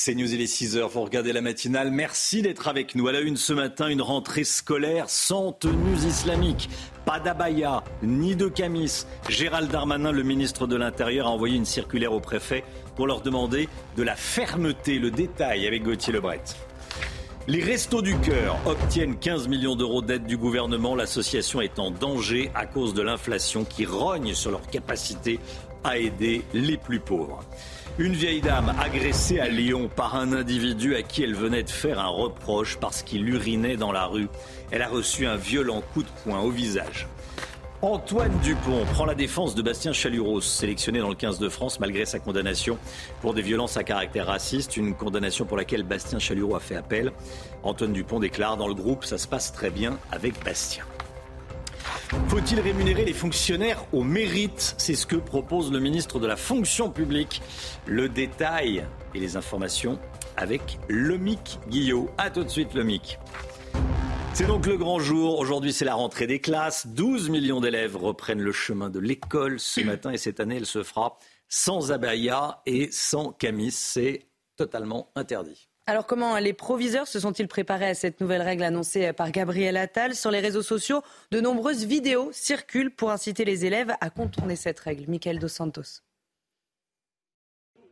C'est News, il est 6h, vous regardez la matinale. Merci d'être avec nous. À la une ce matin, une rentrée scolaire sans tenues islamiques. Pas d'abaya, ni de camis. Gérald Darmanin, le ministre de l'Intérieur, a envoyé une circulaire au préfet pour leur demander de la fermeté. Le détail avec Gauthier Lebret. Les Restos du Cœur obtiennent 15 millions d'euros d'aide du gouvernement. L'association est en danger à cause de l'inflation qui rogne sur leur capacité à aider les plus pauvres. Une vieille dame agressée à Lyon par un individu à qui elle venait de faire un reproche parce qu'il urinait dans la rue. Elle a reçu un violent coup de poing au visage. Antoine Dupont prend la défense de Bastien Chaluros, sélectionné dans le 15 de France malgré sa condamnation pour des violences à caractère raciste, une condamnation pour laquelle Bastien Chalureau a fait appel. Antoine Dupont déclare dans le groupe Ça se passe très bien avec Bastien. Faut-il rémunérer les fonctionnaires au mérite? C'est ce que propose le ministre de la fonction publique. Le détail et les informations avec Lomic Guillot. A tout de suite Lomic. C'est donc le grand jour. Aujourd'hui, c'est la rentrée des classes. 12 millions d'élèves reprennent le chemin de l'école ce matin et cette année, elle se fera sans abaya et sans camis. C'est totalement interdit. Alors comment les proviseurs se sont-ils préparés à cette nouvelle règle annoncée par Gabriel Attal? Sur les réseaux sociaux, de nombreuses vidéos circulent pour inciter les élèves à contourner cette règle. Michael Dos Santos.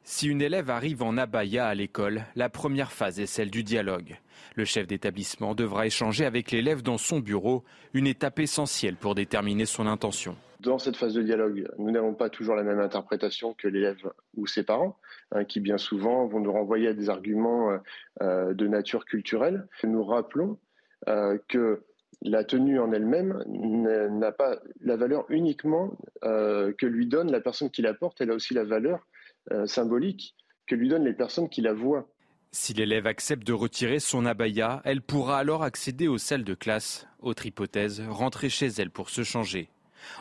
Si une élève arrive en abaya à l'école, la première phase est celle du dialogue. Le chef d'établissement devra échanger avec l'élève dans son bureau, une étape essentielle pour déterminer son intention. Dans cette phase de dialogue, nous n'avons pas toujours la même interprétation que l'élève ou ses parents, hein, qui bien souvent vont nous renvoyer à des arguments euh, euh, de nature culturelle. Nous rappelons euh, que la tenue en elle-même n'a pas la valeur uniquement que lui donne la personne qui la porte, elle a aussi la valeur symbolique que lui donnent les personnes qui la voient. Si l'élève accepte de retirer son abaya, elle pourra alors accéder aux salles de classe. Autre hypothèse, rentrer chez elle pour se changer.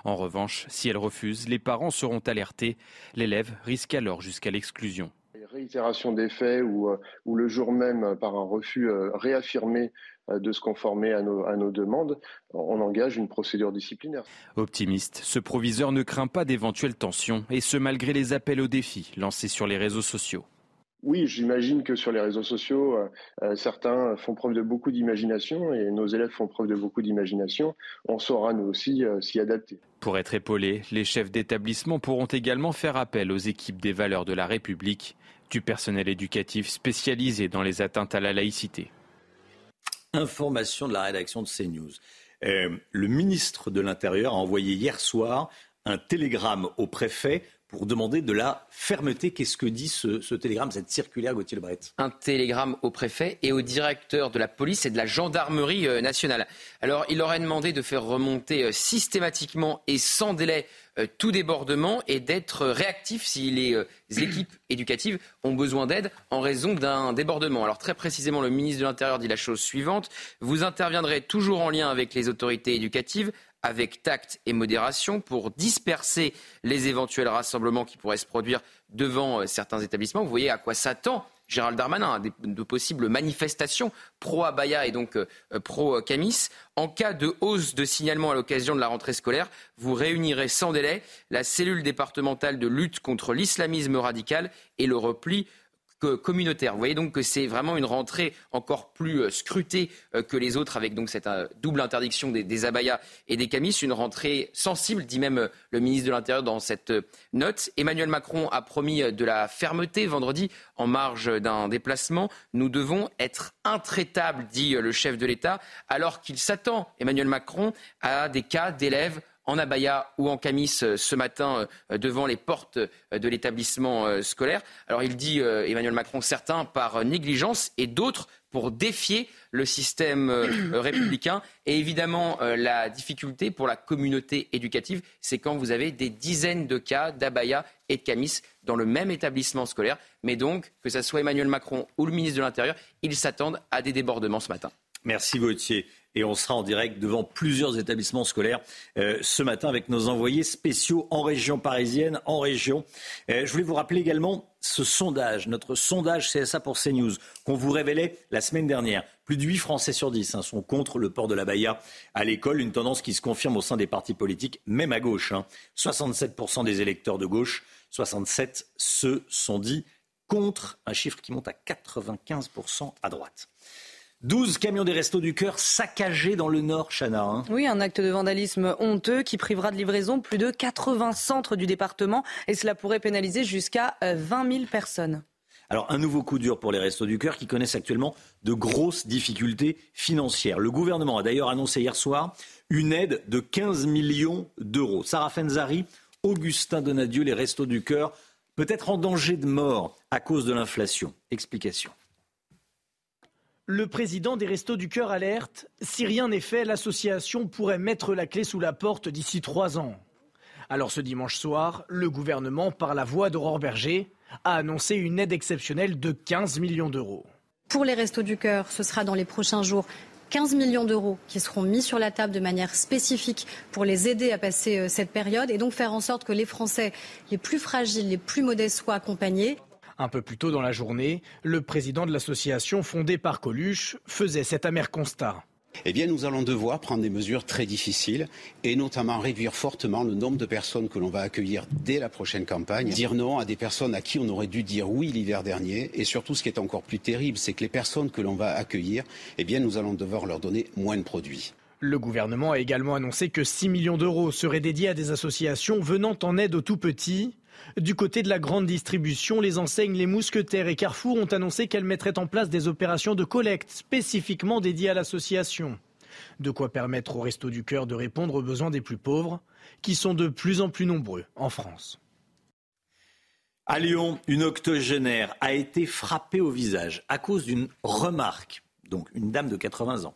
En revanche, si elle refuse, les parents seront alertés. L'élève risque alors jusqu'à l'exclusion. Réitération des faits ou, euh, ou, le jour même, euh, par un refus euh, réaffirmé de se conformer à nos, à nos, demandes, on engage une procédure disciplinaire. Optimiste, ce proviseur ne craint pas d'éventuelles tensions, et ce malgré les appels au défi lancés sur les réseaux sociaux. Oui, j'imagine que sur les réseaux sociaux, euh, euh, certains font preuve de beaucoup d'imagination et nos élèves font preuve de beaucoup d'imagination. On saura nous aussi euh, s'y adapter. Pour être épaulés, les chefs d'établissement pourront également faire appel aux équipes des valeurs de la République, du personnel éducatif spécialisé dans les atteintes à la laïcité. Information de la rédaction de CNews. le ministre de l'Intérieur a envoyé hier soir un télégramme au préfet pour demander de la fermeté. Qu'est-ce que dit ce, télégramme, cette circulaire, Gauthier Lebret? Un télégramme au préfet et au directeur de la police et de la gendarmerie euh, nationale. Alors, il aurait demandé de faire remonter euh, systématiquement et sans délai euh, tout débordement et d'être réactif si les équipes éducatives ont besoin d'aide en raison d'un débordement. Alors très précisément, le ministre de l'Intérieur dit la chose suivante. Vous interviendrez toujours en lien avec les autorités éducatives avec tact et modération pour disperser les éventuels rassemblements qui pourraient se produire devant euh, certains établissements. Vous voyez à quoi s'attend Gérald Darmanin, de possibles manifestations pro-Abaya et donc euh, pro-Camis. En cas de hausse de signalement à l'occasion de la rentrée scolaire, vous réunirez sans délai la cellule départementale de lutte contre l'islamisme radical et le repli communautaire. Vous voyez donc que c'est vraiment une rentrée encore plus euh, scrutée euh, que les autres, avec donc cette euh, double interdiction des, abayas et des camis. Une rentrée sensible, dit même le ministre de l'Intérieur dans cette note. Emmanuel Macron a promis de la fermeté vendredi en marge d'un déplacement. Nous devons être intraitables, dit le chef de l'État, alors qu'il s'attend, Emmanuel Macron, à des cas d'élèves en abaya ou en camis euh, ce matin euh, devant les portes euh, de l'établissement scolaire. Alors il dit Emmanuel Macron certains par négligence et d'autres pour défier le système républicain. Et évidemment, la difficulté pour la communauté éducative, c'est quand vous avez des dizaines de cas d'abaya et de camis dans le même établissement scolaire. Mais donc, que ce soit Emmanuel Macron ou le ministre de l'Intérieur, ils s'attendent à des débordements ce matin. Merci Gauthier et on sera en direct devant plusieurs établissements scolaires euh, ce matin avec nos envoyés spéciaux en région parisienne, en région. Euh, je voulais vous rappeler également ce sondage, notre sondage CSA pour CNews, qu'on vous révélait la semaine dernière. Plus de 8 Français sur 10 hein, sont contre le port de la baya à l'école, une tendance qui se confirme au sein des partis politiques, même à gauche. 67% hein. des électeurs de gauche, 67 se sont dit contre un chiffre qui monte à 95% à droite. 12 camions des Restos du Cœur saccagés dans le Nord, Chana. Hein. Oui, un acte de vandalisme honteux qui privera de livraison plus de 80 centres du département et cela pourrait pénaliser jusqu'à 20 euh, 000 personnes. Alors, un nouveau coup dur pour les Restos du Cœur qui connaissent actuellement de grosses difficultés financières. Le gouvernement a d'ailleurs annoncé hier soir une aide de 15 millions d'euros. Sarah Fenzari, Augustin Donadieu, les Restos du Cœur, peut-être en danger de mort à cause de l'inflation. Explication. Le président des Restos du Cœur alerte. Si rien n'est fait, l'association pourrait mettre la clé sous la porte d'ici trois ans. Alors ce dimanche soir, le gouvernement, par la voix d'Aurore Berger, a annoncé une aide exceptionnelle de 15 millions d'euros. Pour les Restos du Cœur, ce sera dans les prochains jours 15 millions d'euros qui seront mis sur la table de manière spécifique pour les aider à passer euh, cette période et donc faire en sorte que les Français les plus fragiles, les plus modestes soient accompagnés. Un peu plus tôt dans la journée, le président de l'association fondée par Coluche faisait cet amer constat. Eh bien, nous allons devoir prendre des mesures très difficiles et notamment réduire fortement le nombre de personnes que l'on va accueillir dès la prochaine campagne. Dire non à des personnes à qui on aurait dû dire oui l'hiver dernier. Et surtout, ce qui est encore plus terrible, c'est que les personnes que l'on va accueillir, eh bien, nous allons devoir leur donner moins de produits. Le gouvernement a également annoncé que 6 millions d'euros seraient dédiés à des associations venant en aide aux tout petits. Du côté de la grande distribution, les enseignes Les Mousquetaires et Carrefour ont annoncé qu'elles mettraient en place des opérations de collecte spécifiquement dédiées à l'association. De quoi permettre aux Restos du Cœur de répondre aux besoins des plus pauvres, qui sont de plus en plus nombreux en France. À Lyon, une octogénaire a été frappée au visage à cause d'une remarque, donc une dame de 80 ans.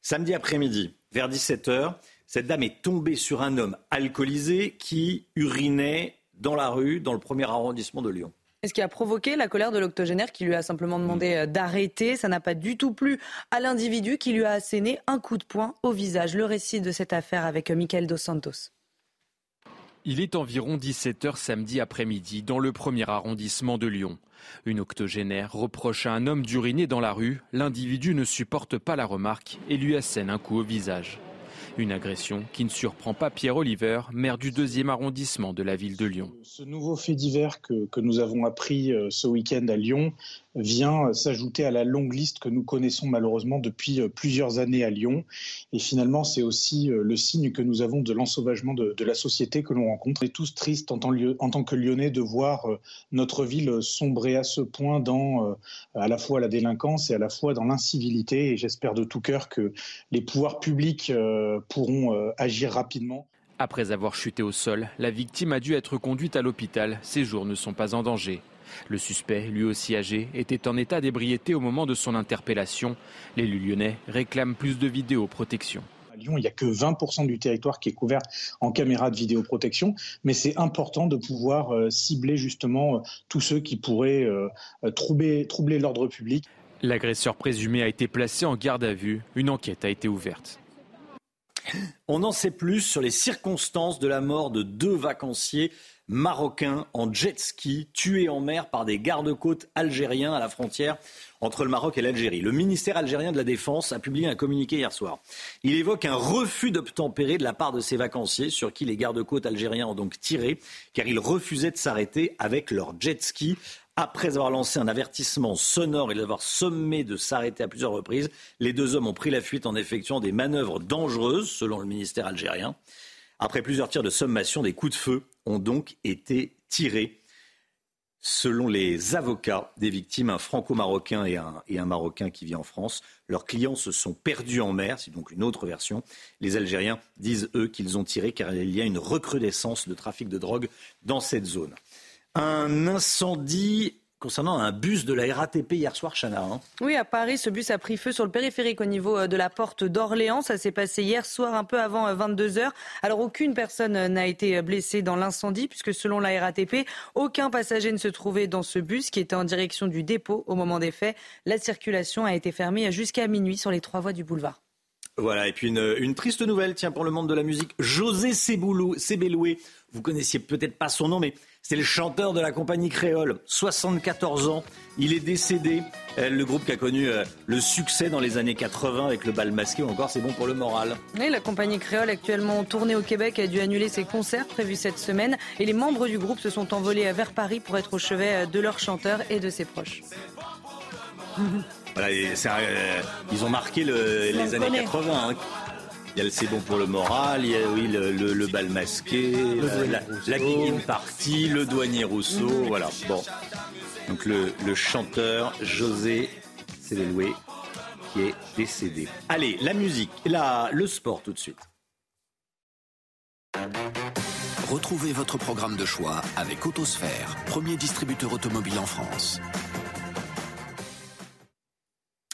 Samedi après-midi, vers 17h, cette dame est tombée sur un homme alcoolisé qui urinait dans la rue, dans le premier arrondissement de Lyon. Et ce qui a provoqué la colère de l'octogénaire qui lui a simplement demandé euh, d'arrêter. Ça n'a pas du tout plu à l'individu qui lui a asséné un coup de poing au visage. Le récit de cette affaire avec Michael Dos Santos. Il est environ 17h samedi après-midi dans le premier arrondissement de Lyon. Une octogénaire reproche à un homme d'uriner dans la rue. L'individu ne supporte pas la remarque et lui assène un coup au visage. Une agression qui ne surprend pas Pierre Oliver, maire du deuxième arrondissement de la ville de Lyon. Ce nouveau fait divers que, que nous avons appris euh, ce week-end à Lyon vient s'ajouter à la longue liste que nous connaissons malheureusement depuis euh, plusieurs années à Lyon. Et finalement, c'est aussi euh, le signe que nous avons de l'ensauvagement de, la société que l'on rencontre. On est tous tristes en tant, en tant, que Lyonnais de voir euh, notre ville sombrer à ce point dans à la fois la délinquance et à la fois dans l'incivilité. Et j'espère de tout cœur que les pouvoirs publics pourront agir rapidement. Après avoir chuté au sol, la victime a dû être conduite à l'hôpital. Ses jours ne sont pas en danger. Le suspect, lui aussi âgé, était en état d'ébriété au moment de son interpellation. L'élu lyonnais réclame plus de vidéoprotection. À Lyon, il n'y a que 20% du territoire qui est couvert en caméras de vidéoprotection, mais c'est important de pouvoir euh, cibler justement euh, tous ceux qui pourraient euh, troubler, troubler l'ordre public. L'agresseur présumé a été placé en garde à vue. Une enquête a été ouverte. On en sait plus sur les circonstances de la mort de deux vacanciers marocains en jet ski tués en mer par des gardes-côtes algériens à la frontière entre le Maroc et l'Algérie. Le ministère algérien de la Défense a publié un communiqué hier soir. Il évoque un refus d'obtempérer de la part de ces vacanciers sur qui les gardes-côtes algériens ont donc tiré car ils refusaient de s'arrêter avec leur jet ski. Après avoir lancé un avertissement sonore et l'avoir sommé de s'arrêter à plusieurs reprises, les deux hommes ont pris la fuite en effectuant des manœuvres dangereuses, selon le ministère algérien. Après plusieurs tirs de sommation, des coups de feu ont donc été tirés. Selon les avocats des victimes, un franco-marocain et un, Marocain qui vit en France, leurs clients se sont perdus en mer, c'est donc une autre version. Les Algériens disent, eux, qu'ils ont tiré car il y a une recrudescence de trafic de drogue dans cette zone. Un incendie concernant un bus de la RATP hier soir, Chana. Hein. Oui, à Paris, ce bus a pris feu sur le périphérique au niveau euh, de la porte d'Orléans. Ça s'est passé hier soir, un peu avant 22 euh, heures. Alors, aucune personne euh, n'a été blessée dans l'incendie, puisque selon la RATP, aucun passager ne se trouvait dans ce bus qui était en direction du dépôt au moment des faits. La circulation a été fermée jusqu'à minuit sur les trois voies du boulevard. Voilà, et puis une, triste nouvelle, tiens, pour le monde de la musique. José Sebeloué, vous connaissiez peut-être pas son nom, mais c'est le chanteur de la compagnie créole, 74 ans. Il est décédé. Euh, le groupe qui a connu euh, le succès dans les années 80 avec le bal masqué, ou encore c'est bon pour le moral. Oui, la compagnie créole actuellement tournée au Québec a dû annuler ses concerts prévus cette semaine et les membres du groupe se sont envolés vers Paris pour être au chevet euh, de leur chanteur et de ses proches. Voilà, ils ont marqué les années 80. Il y a le C'est bon pour le moral, il y a oui, le, bal masqué, la, la partie, le douanier Rousseau, voilà. Bon. Donc le, chanteur José Céléloué qui est décédé. Allez, la musique, là, le sport tout de suite. Retrouvez votre programme de choix avec Autosphère, premier distributeur automobile en France.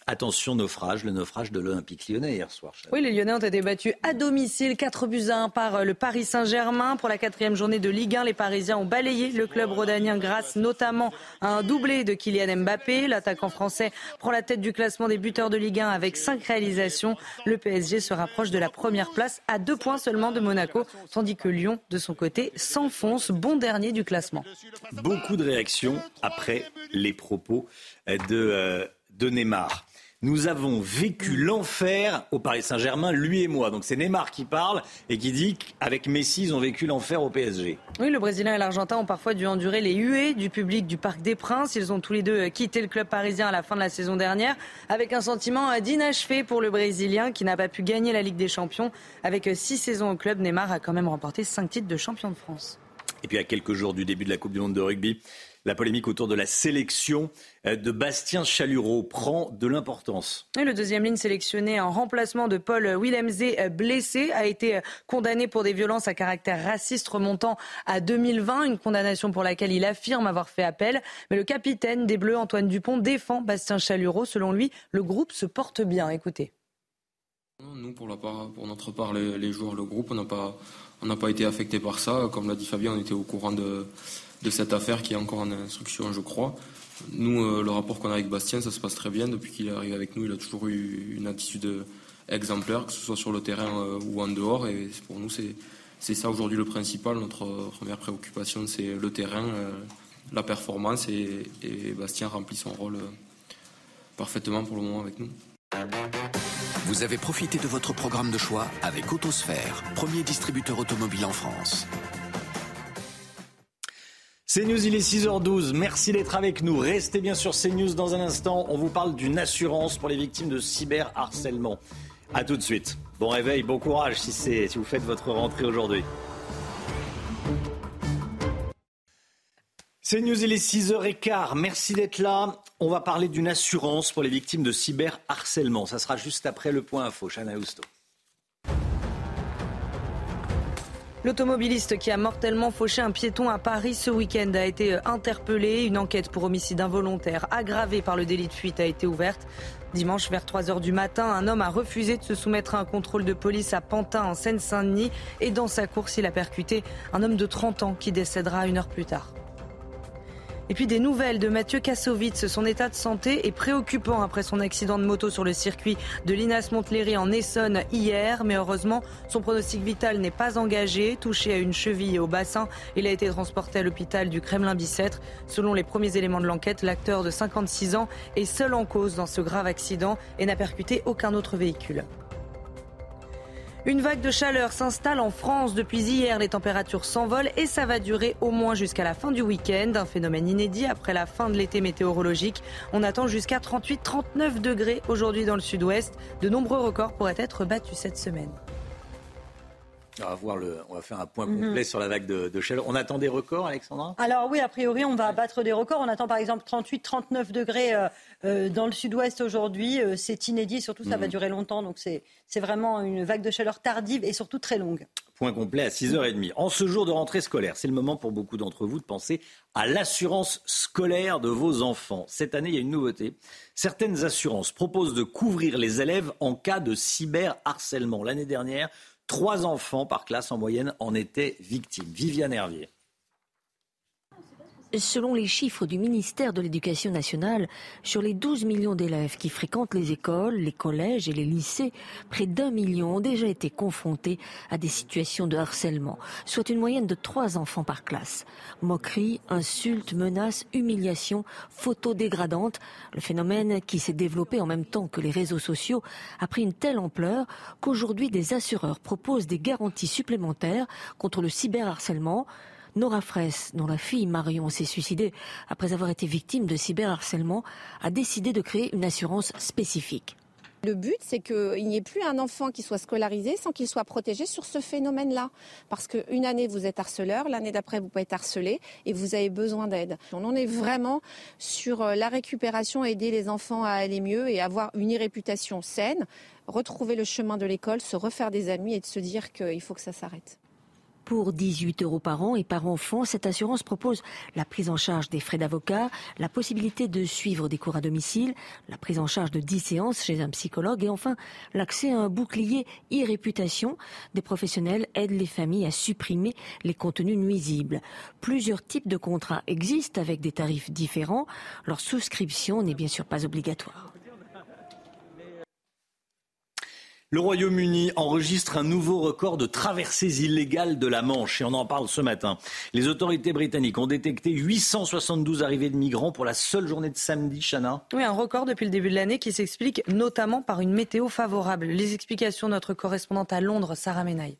Attention naufrage, le naufrage de l'Olympique lyonnais hier soir. Oui, les Lyonnais ont été battus à domicile, 4 buts à 1 par euh, le Paris Saint-Germain. Pour la quatrième journée de Ligue 1, les Parisiens ont balayé le club rhodanien grâce notamment à un doublé de Kylian Mbappé. L'attaquant français prend la tête du classement des buteurs de Ligue 1 avec 5 réalisations. Le PSG se rapproche de la première place à deux points seulement de Monaco, tandis que Lyon, de son côté, s'enfonce bon dernier du classement. Beaucoup de réactions après les propos de, euh, de Neymar. Nous avons vécu l'enfer au Paris Saint-Germain, lui et moi. Donc c'est Neymar qui parle et qui dit qu'avec Messi, ils ont vécu l'enfer au PSG. Oui, le Brésilien et l'Argentin ont parfois dû endurer les huées du public du Parc des Princes. Ils ont tous les deux quitté le club parisien à la fin de la saison dernière avec un sentiment d'inachevé pour le Brésilien qui n'a pas pu gagner la Ligue des Champions. Avec six saisons au club, Neymar a quand même remporté cinq titres de champion de France. Et puis à quelques jours du début de la Coupe du Monde de rugby, la polémique autour de la sélection euh, de Bastien Chalureau prend de l'importance. Le deuxième ligne sélectionné en remplacement de Paul Willemsé, euh, blessé, a été euh, condamné pour des violences à caractère raciste remontant à 2020, une condamnation pour laquelle il affirme avoir fait appel. Mais le capitaine des Bleus, Antoine Dupont, défend Bastien Chalureau. Selon lui, le groupe se porte bien. Écoutez. Nous, pour, la part, pour notre part, les, joueurs, le groupe, on n'a pas, on pas été affectés par ça. Comme l'a dit Fabien, on était au courant de, de cette affaire qui est encore en instruction, je crois. Nous, euh, le rapport qu'on a avec Bastien, ça se passe très bien. Depuis qu'il est arrivé avec nous, il a toujours eu une attitude exemplaire, que ce soit sur le terrain euh, ou en dehors. Et pour nous, c'est ça aujourd'hui le principal. Notre première préoccupation, c'est le terrain, euh, la performance. Et, et, Bastien remplit son rôle parfaitement pour le moment avec nous. Vous avez profité de votre programme de choix avec Autosphère, premier distributeur automobile en France. CNews, il est 6h12. Merci d'être avec nous. Restez bien sur CNews dans un instant. On vous parle d'une assurance pour les victimes de cyberharcèlement. A tout de suite. Bon réveil, bon courage si, vous faites votre rentrée aujourd'hui. CNews, il est 6h15. Merci d'être là. On va parler d'une assurance pour les victimes de cyberharcèlement. Ça sera juste après le point info. Chana. L'automobiliste qui a mortellement fauché un piéton à Paris ce week-end a été euh, interpellé. Une enquête pour homicide involontaire aggravée par le délit de fuite a été ouverte. Dimanche vers 3 h du matin, un homme a refusé de se soumettre à un contrôle de police à Pantin en Seine-Saint-Denis et dans sa course, il a percuté un homme de 30 ans qui décédera une heure plus tard. Et puis des nouvelles de Mathieu Kassovitz. Son état de santé est préoccupant après son accident de moto sur le circuit de l'Inas Montléry en Essonne hier. Mais heureusement, son pronostic vital n'est pas engagé. Touché à une cheville et au bassin, il a été transporté à l'hôpital du Kremlin-Bicêtre. Selon les premiers éléments de l'enquête, l'acteur de 56 ans est seul en cause dans ce grave accident et n'a percuté aucun autre véhicule. Une vague de chaleur s'installe en France depuis hier. Les températures s'envolent et ça va durer au moins jusqu'à la fin du week-end. Un phénomène inédit après la fin de l'été météorologique. On attend jusqu'à 38-39 degrés aujourd'hui dans le sud-ouest. De nombreux records pourraient être battus cette semaine. On va, voir le, on va faire un point mhm. complet sur la vague de, chaleur. On attend des records, Alexandra? Alors oui, a priori, on va battre des records. On attend par exemple 38-39 degrés euh, euh, dans le sud-ouest aujourd'hui. Euh, c'est inédit, surtout ça va mhm. durer longtemps. Donc c'est vraiment une vague de chaleur tardive et surtout très longue. Point complet à 6h30. En ce jour de rentrée scolaire, c'est le moment pour beaucoup d'entre vous de penser à l'assurance scolaire de vos enfants. Cette année, il y a une nouveauté. Certaines assurances proposent de couvrir les élèves en cas de cyberharcèlement. L'année dernière, Trois enfants par classe en moyenne en étaient victimes. Viviane Hervier. Selon les chiffres du ministère de l'Éducation nationale, sur les 12 millions d'élèves qui fréquentent les écoles, les collèges et les lycées, près d'un million ont déjà été confrontés à des situations de harcèlement, soit une moyenne de trois enfants par classe. Moqueries, insultes, menaces, humiliations, photos dégradantes, le phénomène qui s'est développé en même temps que les réseaux sociaux a pris une telle ampleur qu'aujourd'hui des assureurs proposent des garanties supplémentaires contre le cyberharcèlement, Nora Fraisse, dont la fille Marion s'est suicidée après avoir été victime de cyberharcèlement, a décidé de créer une assurance spécifique. Le but, c'est qu'il n'y ait plus un enfant qui soit scolarisé sans qu'il soit protégé sur ce phénomène-là. Parce qu'une année, vous êtes harceleur, l'année d'après, vous pouvez être harcelé et vous avez besoin d'aide. On en est vraiment sur euh, la récupération, aider les enfants à aller mieux et avoir une réputation saine, retrouver le chemin de l'école, se refaire des amis et de se dire qu'il faut que ça s'arrête. Pour 18 euros par an et par enfant, cette assurance propose la prise en charge des frais d'avocat, la possibilité de suivre des cours à domicile, la prise en charge de 10 séances chez un psychologue et enfin l'accès à un bouclier e-réputation. Des professionnels aident les familles à supprimer les contenus nuisibles. Plusieurs types de contrats existent avec des tarifs différents. Leur souscription n'est bien sûr pas obligatoire. Le Royaume-Uni enregistre un nouveau record de traversées illégales de la Manche et on en parle ce matin. Les autorités britanniques ont détecté 872 arrivées de migrants pour la seule journée de samedi, Chana. Oui, un record depuis le début de l'année qui s'explique notamment par une météo favorable. Les explications de notre correspondante à Londres, Sarah Menaille.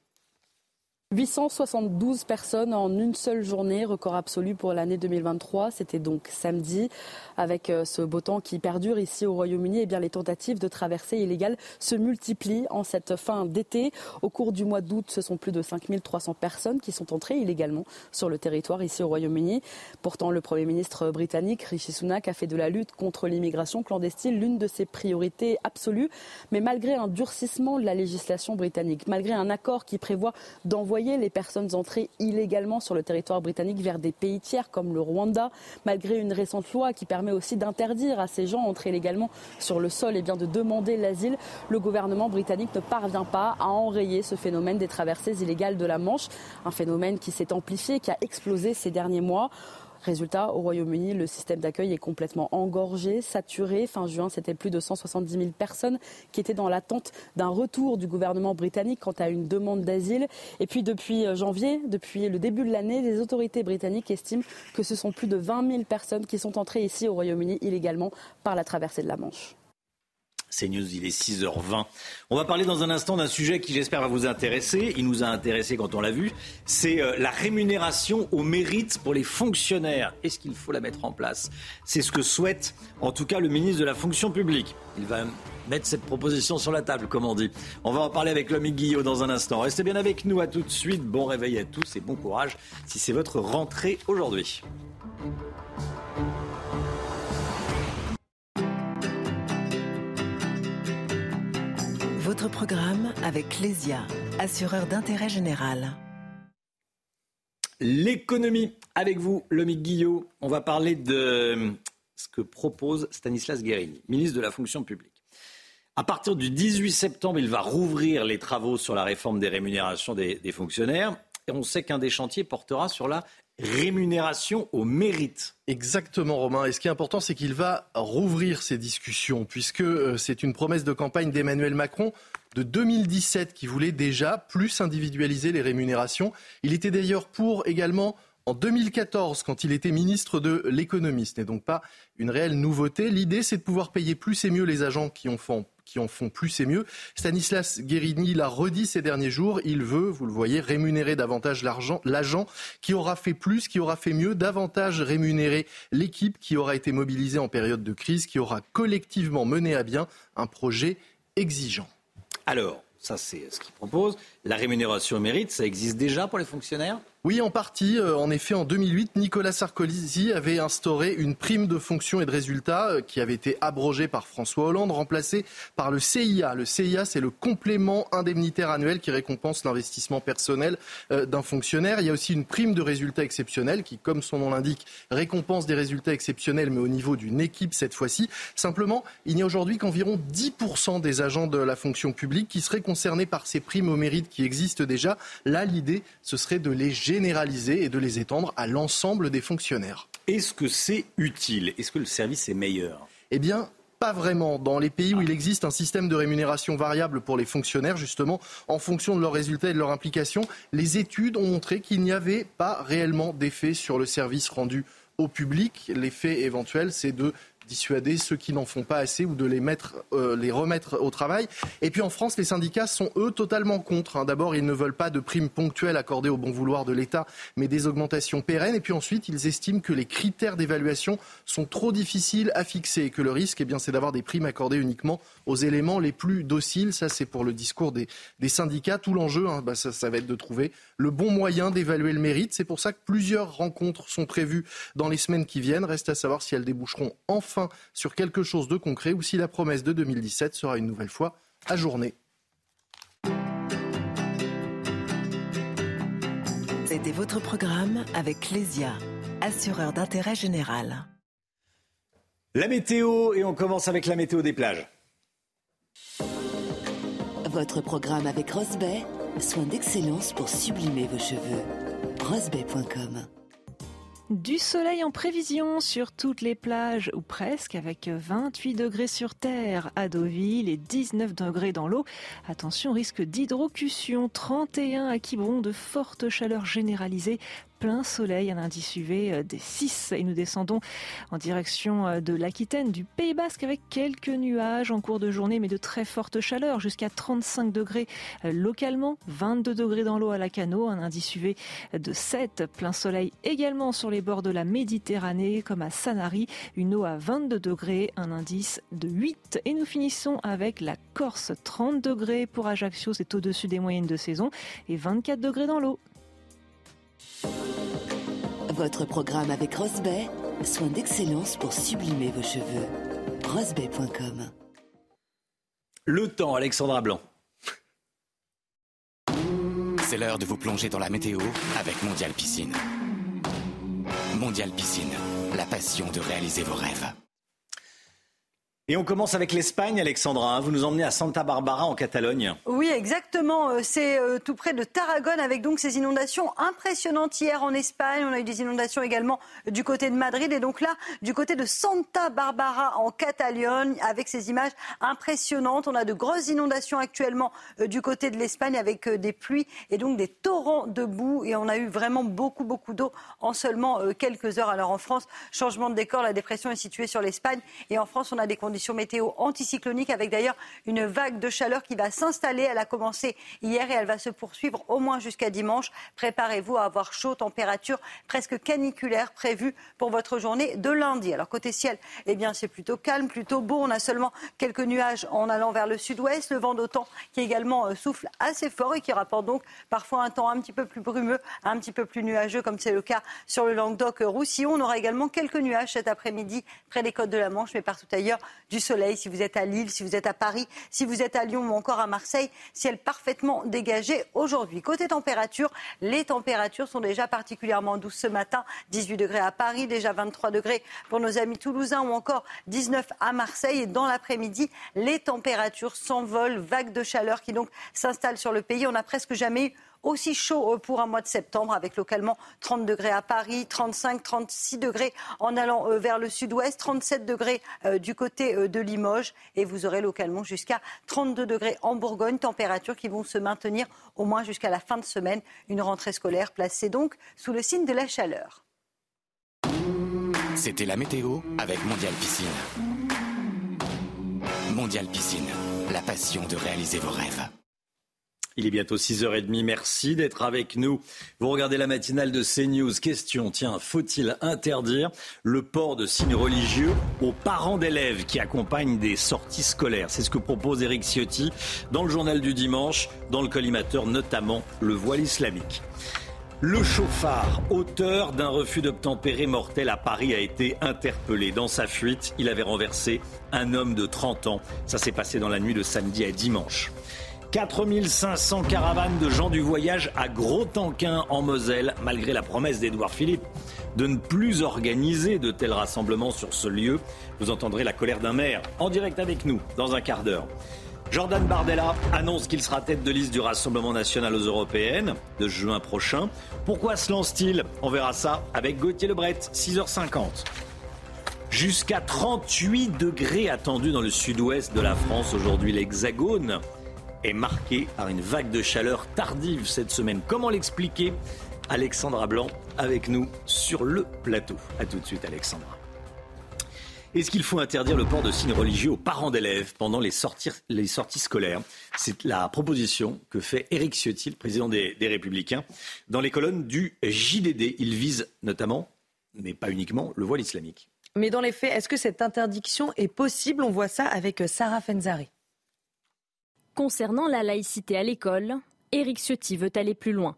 872 personnes en une seule journée, record absolu pour l'année 2023. C'était donc samedi. Avec euh, ce beau temps qui perdure ici au Royaume-Uni, eh bien les tentatives de traversée illégale se multiplient en cette fin d'été. Au cours du mois d'août, ce sont plus de 5300 personnes qui sont entrées illégalement sur le territoire ici au Royaume-Uni. Pourtant, le Premier ministre britannique, Rishi Sunak, a fait de la lutte contre l'immigration clandestine l'une de ses priorités absolues. Mais malgré un durcissement de la législation britannique, malgré un accord qui prévoit d'envoyer les personnes entrées illégalement sur le territoire britannique vers des pays tiers comme le Rwanda, malgré une récente loi qui permet aussi d'interdire à ces gens entrés légalement sur le sol et bien de demander l'asile. Le gouvernement britannique ne parvient pas à enrayer ce phénomène des traversées illégales de la Manche, un phénomène qui s'est amplifié, qui a explosé ces derniers mois. Résultat, au Royaume-Uni, le système d'accueil est complètement engorgé, saturé. Fin juin, c'était plus de 170 000 personnes qui étaient dans l'attente d'un retour du gouvernement britannique quant à une demande d'asile. Et puis depuis euh, janvier, depuis le début de l'année, les autorités britanniques estiment que ce sont plus de 20 000 personnes qui sont entrées ici au Royaume-Uni illégalement par la traversée de la Manche. C'est News, il est 6h20. On va parler dans un instant d'un sujet qui j'espère va vous intéresser. Il nous a intéressé quand on l'a vu. C'est euh, la rémunération au mérite pour les fonctionnaires. Est-ce qu'il faut la mettre en place? C'est ce que souhaite en tout cas le ministre de la fonction publique. Il va mettre cette proposition sur la table, comme on dit. On va en parler avec l'homme Guillot dans un instant. Restez bien avec nous, à tout de suite. Bon réveil à tous et bon courage si c'est votre rentrée aujourd'hui. Programme avec Lesia, assureur d'intérêt général. L'économie avec vous, Lomique Guillot. On va parler de ce que propose Stanislas Guérini, ministre de la fonction publique. À partir du 18 septembre, il va rouvrir les travaux sur la réforme des rémunérations des fonctionnaires. Et on sait qu'un des chantiers portera sur la rémunération au mérite. Exactement, Romain. Et ce qui est important, c'est qu'il va rouvrir ces discussions, puisque euh, c'est une promesse de campagne d'Emmanuel Macron de 2017 qui voulait déjà plus individualiser les rémunérations. Il était d'ailleurs pour également en 2014, quand il était ministre de l'économie. Ce n'est donc pas une réelle nouveauté. L'idée, c'est de pouvoir payer plus et mieux les agents qui en font plus et mieux. Stanislas Guérini l'a redit ces derniers jours, il veut, vous le voyez, rémunérer davantage l'agent qui aura fait plus, qui aura fait mieux, davantage rémunérer l'équipe qui aura été mobilisée en période de crise, qui aura collectivement mené à bien un projet exigeant. Alors, ça c'est ce qu'il propose. La rémunération au mérite, ça existe déjà pour les fonctionnaires? Oui, en partie. Euh, en effet, en 2008, Nicolas Sarkozy avait instauré une prime de fonction et de résultats euh, qui avait été abrogée par François Hollande, remplacée par le CIA. Le CIA, c'est le complément indemnitaire annuel qui récompense l'investissement personnel euh, d'un fonctionnaire. Il y a aussi une prime de résultats exceptionnels qui, comme son nom l'indique, récompense des résultats exceptionnels, mais au niveau d'une équipe cette fois-ci. Simplement, il n'y a aujourd'hui qu'environ 10% des agents de la fonction publique qui seraient concernés par ces primes au mérite qui existent déjà. Là, l'idée, ce serait de les généraliser et de les étendre à l'ensemble des fonctionnaires. Est-ce que c'est utile? Est-ce que le service est meilleur? Eh bien, pas vraiment. Dans les pays où il existe un système de rémunération variable pour les fonctionnaires, justement, en fonction de leurs résultats et de leur implication, les études ont montré qu'il n'y avait pas réellement d'effet sur le service rendu au public. L'effet éventuel, c'est de dissuader ceux qui n'en font pas assez ou de les, mettre, euh, les remettre au travail. Et puis en France, les syndicats sont eux totalement contre. Hein. D'abord, ils ne veulent pas de primes ponctuelles accordées au bon vouloir de l'État, mais des augmentations pérennes. Et puis ensuite, ils estiment que les critères d'évaluation sont trop difficiles à fixer et que le risque, eh bien, c'est d'avoir des primes accordées uniquement aux éléments les plus dociles. Ça, c'est pour le discours des, syndicats. Tout l'enjeu, hein, bah, ça va être de trouver le bon moyen d'évaluer le mérite. C'est pour ça que plusieurs rencontres sont prévues dans les semaines qui viennent. Reste à savoir si elles déboucheront enfin sur quelque chose de concret ou si la promesse de 2017 sera une nouvelle fois ajournée. C'était votre programme avec Clésia, assureur d'intérêt général. La météo, et on commence avec la météo des plages. Votre programme avec Rosbay, soin d'excellence pour sublimer vos cheveux. Rosbay.com du soleil en prévision sur toutes les plages, ou presque, avec 28 degrés sur terre à Deauville et 19 degrés dans l'eau. Attention, risque d'hydrocution, 31 à Quiberon, de fortes chaleurs généralisées plein soleil, un indice UV euh, des 6 et nous descendons en direction euh, de l'Aquitaine, du Pays Basque avec quelques nuages en cours de journée mais de très fortes chaleurs jusqu'à 35 degrés euh, localement, 22 degrés dans l'eau à la Cano, un indice UV de 7, plein soleil également sur les bords de la Méditerranée comme à Sanary, une eau à 22 degrés, un indice de 8 et nous finissons avec la Corse, 30 degrés pour Ajaccio, c'est au-dessus des moyennes de saison et 24 degrés dans l'eau. Votre programme avec Rosbay, soin d'excellence pour sublimer vos cheveux. Rosbay.com Le temps, Alexandra Blanc. C'est l'heure de vous plonger dans la météo avec Mondial Piscine. Mondial Piscine, la passion de réaliser vos rêves. Et on commence avec l'Espagne, Alexandra. Hein. Vous nous emmenez à Santa Barbara en Catalogne. Oui, exactement. Euh, c'est euh, tout près de Tarragone avec donc ces inondations impressionnantes hier en Espagne. On a eu des inondations également du côté de Madrid et donc là du côté de Santa Barbara en Catalogne avec ces images impressionnantes. On a de grosses inondations actuellement euh, du côté de l'Espagne avec des pluies et donc des torrents de boue et on a eu vraiment beaucoup beaucoup d'eau en seulement quelques heures. Alors en France, changement de décor, la dépression est située sur l'Espagne et en France on a des conditions conditions météo anticycloniques avec d'ailleurs une vague de chaleur qui va s'installer. Elle a commencé hier et elle va se poursuivre au moins jusqu'à dimanche. Préparez-vous à avoir chaud, température presque caniculaire prévue pour votre journée de lundi. Alors côté ciel, eh bien c'est plutôt calme, plutôt beau. On a seulement quelques nuages en allant vers le sud-ouest. Le vent d'automne qui également euh, souffle assez fort et qui rapporte donc parfois un temps un petit peu plus brumeux, un petit peu plus nuageux comme c'est le cas sur le Languedoc-Roussillon. On aura également quelques nuages cet après-midi près des côtes de la Manche, mais partout ailleurs du soleil, si vous êtes à Lille, si vous êtes à Paris, si vous êtes à Lyon ou encore à Marseille, ciel parfaitement dégagé aujourd'hui. Côté température, les températures sont déjà particulièrement douces ce matin. 18 degrés à Paris, déjà 23 degrés pour nos amis toulousains ou encore 19 à Marseille. Et dans l'après-midi, les températures s'envolent, vagues de chaleur qui donc s'installent sur le pays. On n'a presque jamais eu aussi chaud euh, pour un mois de septembre, avec localement 30 degrés à Paris, 35, 36 degrés en allant euh, vers le sud-ouest, 37 degrés euh, du côté de Limoges, et vous aurez localement jusqu'à 32 degrés en Bourgogne, températures qui vont se maintenir au moins jusqu'à la fin de semaine. Une rentrée scolaire placée donc sous le signe de la chaleur. C'était la météo avec Mondial Piscine. Mondial Piscine, la passion de réaliser vos rêves. Il est bientôt 6h30. Merci d'être avec nous. Vous regardez la matinale de CNews. Question, tiens, faut-il interdire le port de signes religieux aux parents d'élèves qui accompagnent des sorties scolaires? C'est ce que propose Eric Ciotti dans le journal du dimanche, dans le collimateur notamment le voile islamique. Le chauffard, auteur d'un refus d'obtempérer mortel à Paris, a été interpellé. Dans sa fuite, il avait renversé un homme de 30 ans. Ça s'est passé dans la nuit de samedi à dimanche. 4500 caravanes de gens du voyage à Gros-Tanquin en Moselle, malgré la promesse d'Édouard Philippe de ne plus organiser de tels rassemblements sur ce lieu. Vous entendrez la colère d'un maire en direct avec nous dans un quart d'heure. Jordan Bardella annonce qu'il sera tête de liste du Rassemblement national aux européennes de juin prochain. Pourquoi se lance-t-il? On verra ça avec Gauthier Lebret, 6h50. Jusqu'à 38 degrés attendus dans le sud-ouest de la France aujourd'hui. L'Hexagone est marqué par une vague de chaleur tardive cette semaine. Comment l'expliquer? Alexandra Blanc avec nous sur le plateau. A tout de suite Alexandra. Est-ce qu'il faut interdire le port de signes religieux aux parents d'élèves pendant les sorties, scolaires? C'est la proposition que fait Éric Ciotti, le président des Républicains, dans les colonnes du JDD. Il vise notamment, mais pas uniquement, le voile islamique. Mais dans les faits, est-ce que cette interdiction est possible? On voit ça avec Sarah Fenzari. Concernant la laïcité à l'école, Éric Ciotti veut aller plus loin.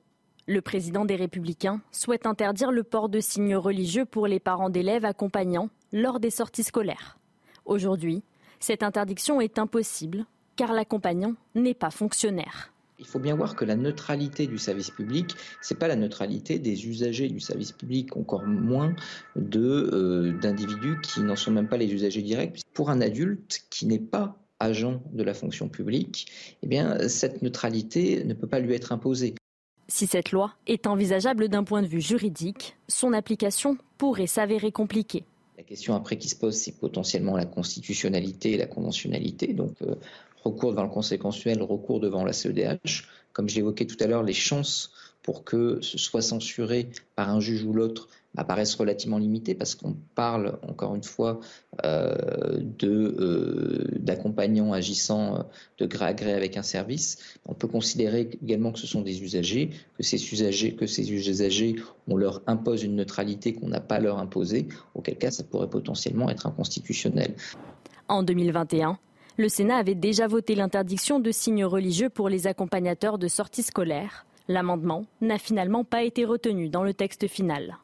Le président des Républicains souhaite interdire le port de signes religieux pour les parents d'élèves accompagnants lors des sorties scolaires. Aujourd'hui, cette interdiction est impossible car l'accompagnant n'est pas fonctionnaire. Il faut bien voir que la neutralité du service public, c'est pas la neutralité des usagers du service public, encore moins de euh, d'individus qui n'en sont même pas les usagers directs. Pour un adulte qui n'est pas agent de la fonction publique, eh bien cette neutralité ne peut pas lui être imposée. Si cette loi est envisageable d'un point de vue juridique, son application pourrait s'avérer compliquée. La question après qui se pose, c'est potentiellement la constitutionnalité et la conventionnalité. Donc, euh, recours devant le Conseil constitutionnel, recours devant la CEDH. Comme je l'évoquais tout à l'heure, les chances pour que ce soit censuré par un juge ou l'autre apparaissent relativement limitées parce qu'on parle encore une fois euh, euh, d'accompagnants agissant euh, de gré à gré avec un service. On peut considérer également que ce sont des usagers, que ces usagers, que ces usagers, on leur impose une neutralité qu'on n'a pas leur imposée, auquel cas ça pourrait potentiellement être inconstitutionnel. En 2021, le Sénat avait déjà voté l'interdiction de signes religieux pour les accompagnateurs de sorties scolaires. L'amendement n'a finalement pas été retenu dans le texte final.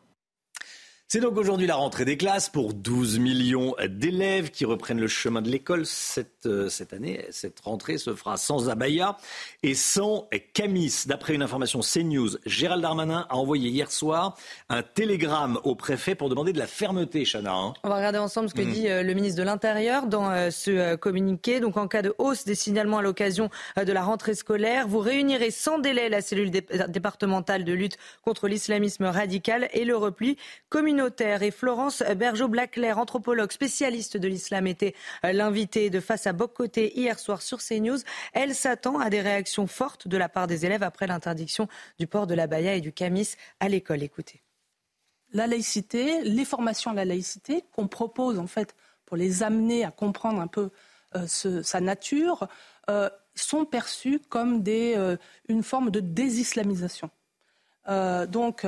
C'est donc aujourd'hui la rentrée des classes pour 12 millions d'élèves qui reprennent le chemin de l'école cette, euh, cette année. Cette rentrée se fera sans abaya et sans camis. D'après une information CNews, Gérald Darmanin a envoyé hier soir un télégramme au préfet pour demander de la fermeté, Chana. Hein. On va regarder ensemble ce que mm. dit euh, le ministre de l'Intérieur dans euh, ce communiqué. Donc en cas de hausse des signalements à l'occasion de la rentrée scolaire, vous réunirez sans délai la cellule départementale de lutte contre l'islamisme radical et le repli communautaire et Florence Bergeau-Blaclair, anthropologue spécialiste de l'islam, était euh, l'invitée de Face à Boc-Côté hier soir sur CNews. Elle s'attend à des réactions fortes de la part des élèves après l'interdiction du port de la baya et du camis à l'école. Écoutez. La laïcité, les formations à la laïcité qu'on propose en fait pour les amener à comprendre un peu euh, sa nature, euh, sont perçues comme une forme de désislamisation. donc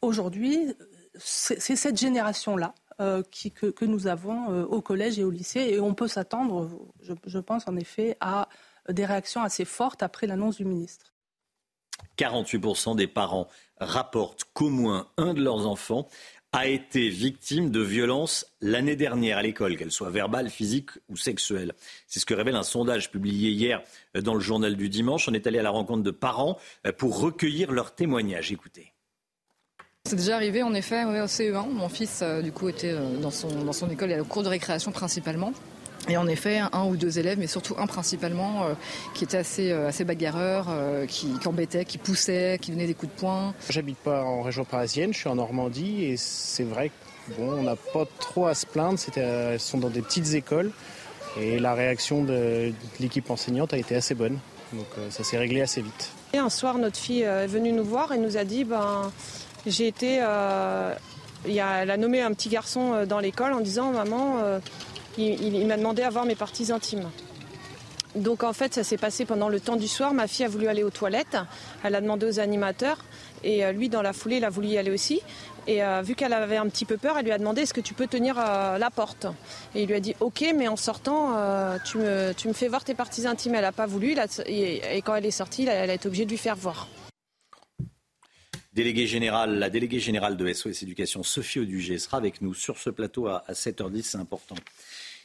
aujourd'hui, c'est cette génération-là euh, que, nous avons euh, au collège et au lycée. Et on peut s'attendre, je, pense en effet, à des réactions assez fortes après l'annonce du ministre. 48% des parents rapportent qu'au moins un de leurs enfants a été victime de violences l'année dernière à l'école, qu'elles soient verbales, physiques ou sexuelles. C'est ce que révèle un sondage publié hier dans le journal du dimanche. On est allé à la rencontre de parents euh, pour recueillir leurs témoignages. Écoutez. C'est déjà arrivé en effet au CE1. Mon fils euh, du coup était euh, dans son, dans son école et au cours de récréation principalement. Et en effet, un ou deux élèves, mais surtout un principalement, euh, qui était assez, assez bagarreur, qui, embêtait, qui poussait, qui donnait des coups de poing. J'habite pas en région parisienne, je suis en Normandie et c'est vrai que bon, on n'a pas trop à se plaindre. Elles sont dans des petites écoles et la réaction de, l'équipe enseignante a été assez bonne. Donc ça s'est réglé assez vite. Et un soir, notre fille est venue nous voir et nous a dit ben, j'ai été. Euh, a, elle a nommé un petit garçon euh, dans l'école en disant Maman, euh, il, m'a demandé à voir mes parties intimes. Donc en fait, ça s'est passé pendant le temps du soir. Ma fille a voulu aller aux toilettes. Elle a demandé aux animateurs. Et lui, dans la foulée, il a voulu y aller aussi. Et vu qu'elle avait un petit peu peur, elle lui a demandé est-ce que tu peux tenir la porte? Et il lui a dit ok, mais en sortant, tu, me, tu, me, fais voir tes parties intimes. Elle n'a pas voulu. et, quand elle est sortie, elle a été obligée de lui faire voir la déléguée générale de SOS Éducation, Sophie Audugé, sera avec nous sur ce plateau à, 7h10, c'est important.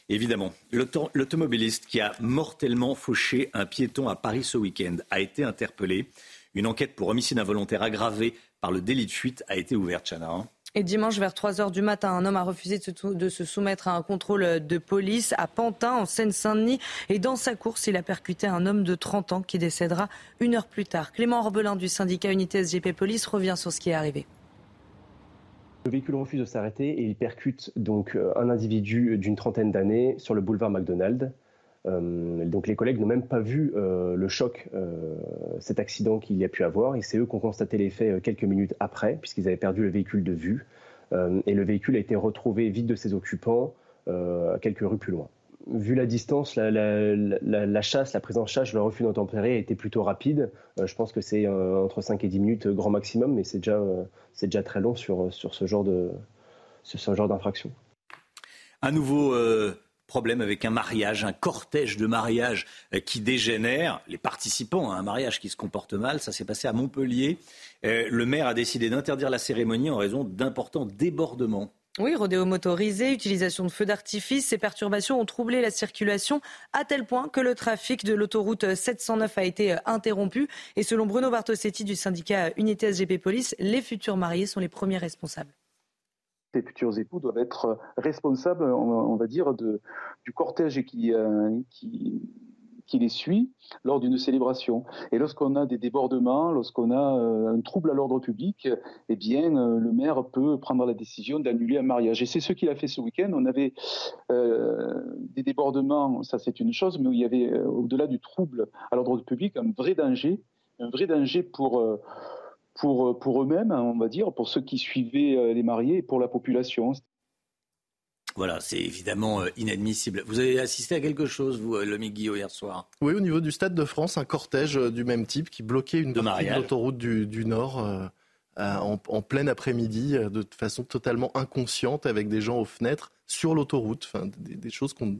Évidemment, l'automobiliste qui a mortellement fauché un piéton à Paris ce week-end a été interpellé. Une enquête pour homicide involontaire aggravé par le délit de fuite a été ouverte, Chana. Et dimanche, vers 3 heures du matin, un homme a refusé de se soumettre à un contrôle de police à Pantin, en Seine-Saint-Denis. Et dans sa course, il a percuté un homme de 30 ans qui décédera une heure plus tard. Clément Orbelin du syndicat Unité SGP Police revient sur ce qui est arrivé. Le véhicule refuse de s'arrêter et il percute donc euh, un individu d'une trentaine d'années sur le boulevard McDonald. Euh, donc les collègues n'ont même pas vu euh, le choc, cet accident qu'il y a pu avoir, et c'est eux qui ont constaté les faits quelques minutes après, puisqu'ils avaient perdu le véhicule de vue. et le véhicule a été retrouvé vide de ses occupants quelques rues plus loin vu la distance, la, chasse, la prise en charge, le refus d'intempérer a été plutôt rapide. Euh, je pense que c'est euh, entre 5 et 10 minutes grand maximum, mais c'est déjà, euh, déjà très long sur, sur ce genre ce genre d'infraction. Un nouveau problème avec un mariage, un cortège de mariage qui dégénère. Les participants à un mariage qui se comporte mal, ça s'est passé à Montpellier. le maire a décidé d'interdire la cérémonie en raison d'importants débordements. Oui, rodéo motorisé, utilisation de feux d'artifice, ces perturbations ont troublé la circulation à tel point que le trafic de l'autoroute 709 a été euh, interrompu. Et selon Bruno Bartosetti du syndicat Unité SGP Police, les futurs mariés sont les premiers responsables. Les futurs époux doivent être responsables, on va dire, du cortège qui, euh, qui les suit lors d'une célébration. Et lorsqu'on a des débordements, lorsqu'on a euh, un trouble à l'ordre public, eh bien, euh, le maire peut prendre la décision d'annuler un mariage. Et c'est ce qu'il a fait ce week-end. On avait euh, des débordements, ça c'est une chose, mais il y avait, au-delà du trouble à l'ordre public, un vrai danger, un vrai danger pour pour, pour eux-mêmes, on va dire, pour ceux qui suivaient les mariés et pour la population. Voilà, c'est évidemment euh, inadmissible. Vous avez assisté à quelque chose, vous, euh, Lomi Guillaume, hier soir? Oui, au niveau du Stade de France, un cortège euh, du même type qui bloquait une partie de l'autoroute du, Nord en, plein après-midi, de façon totalement inconsciente, avec des gens aux fenêtres sur l'autoroute. Enfin, des, choses qu'on ne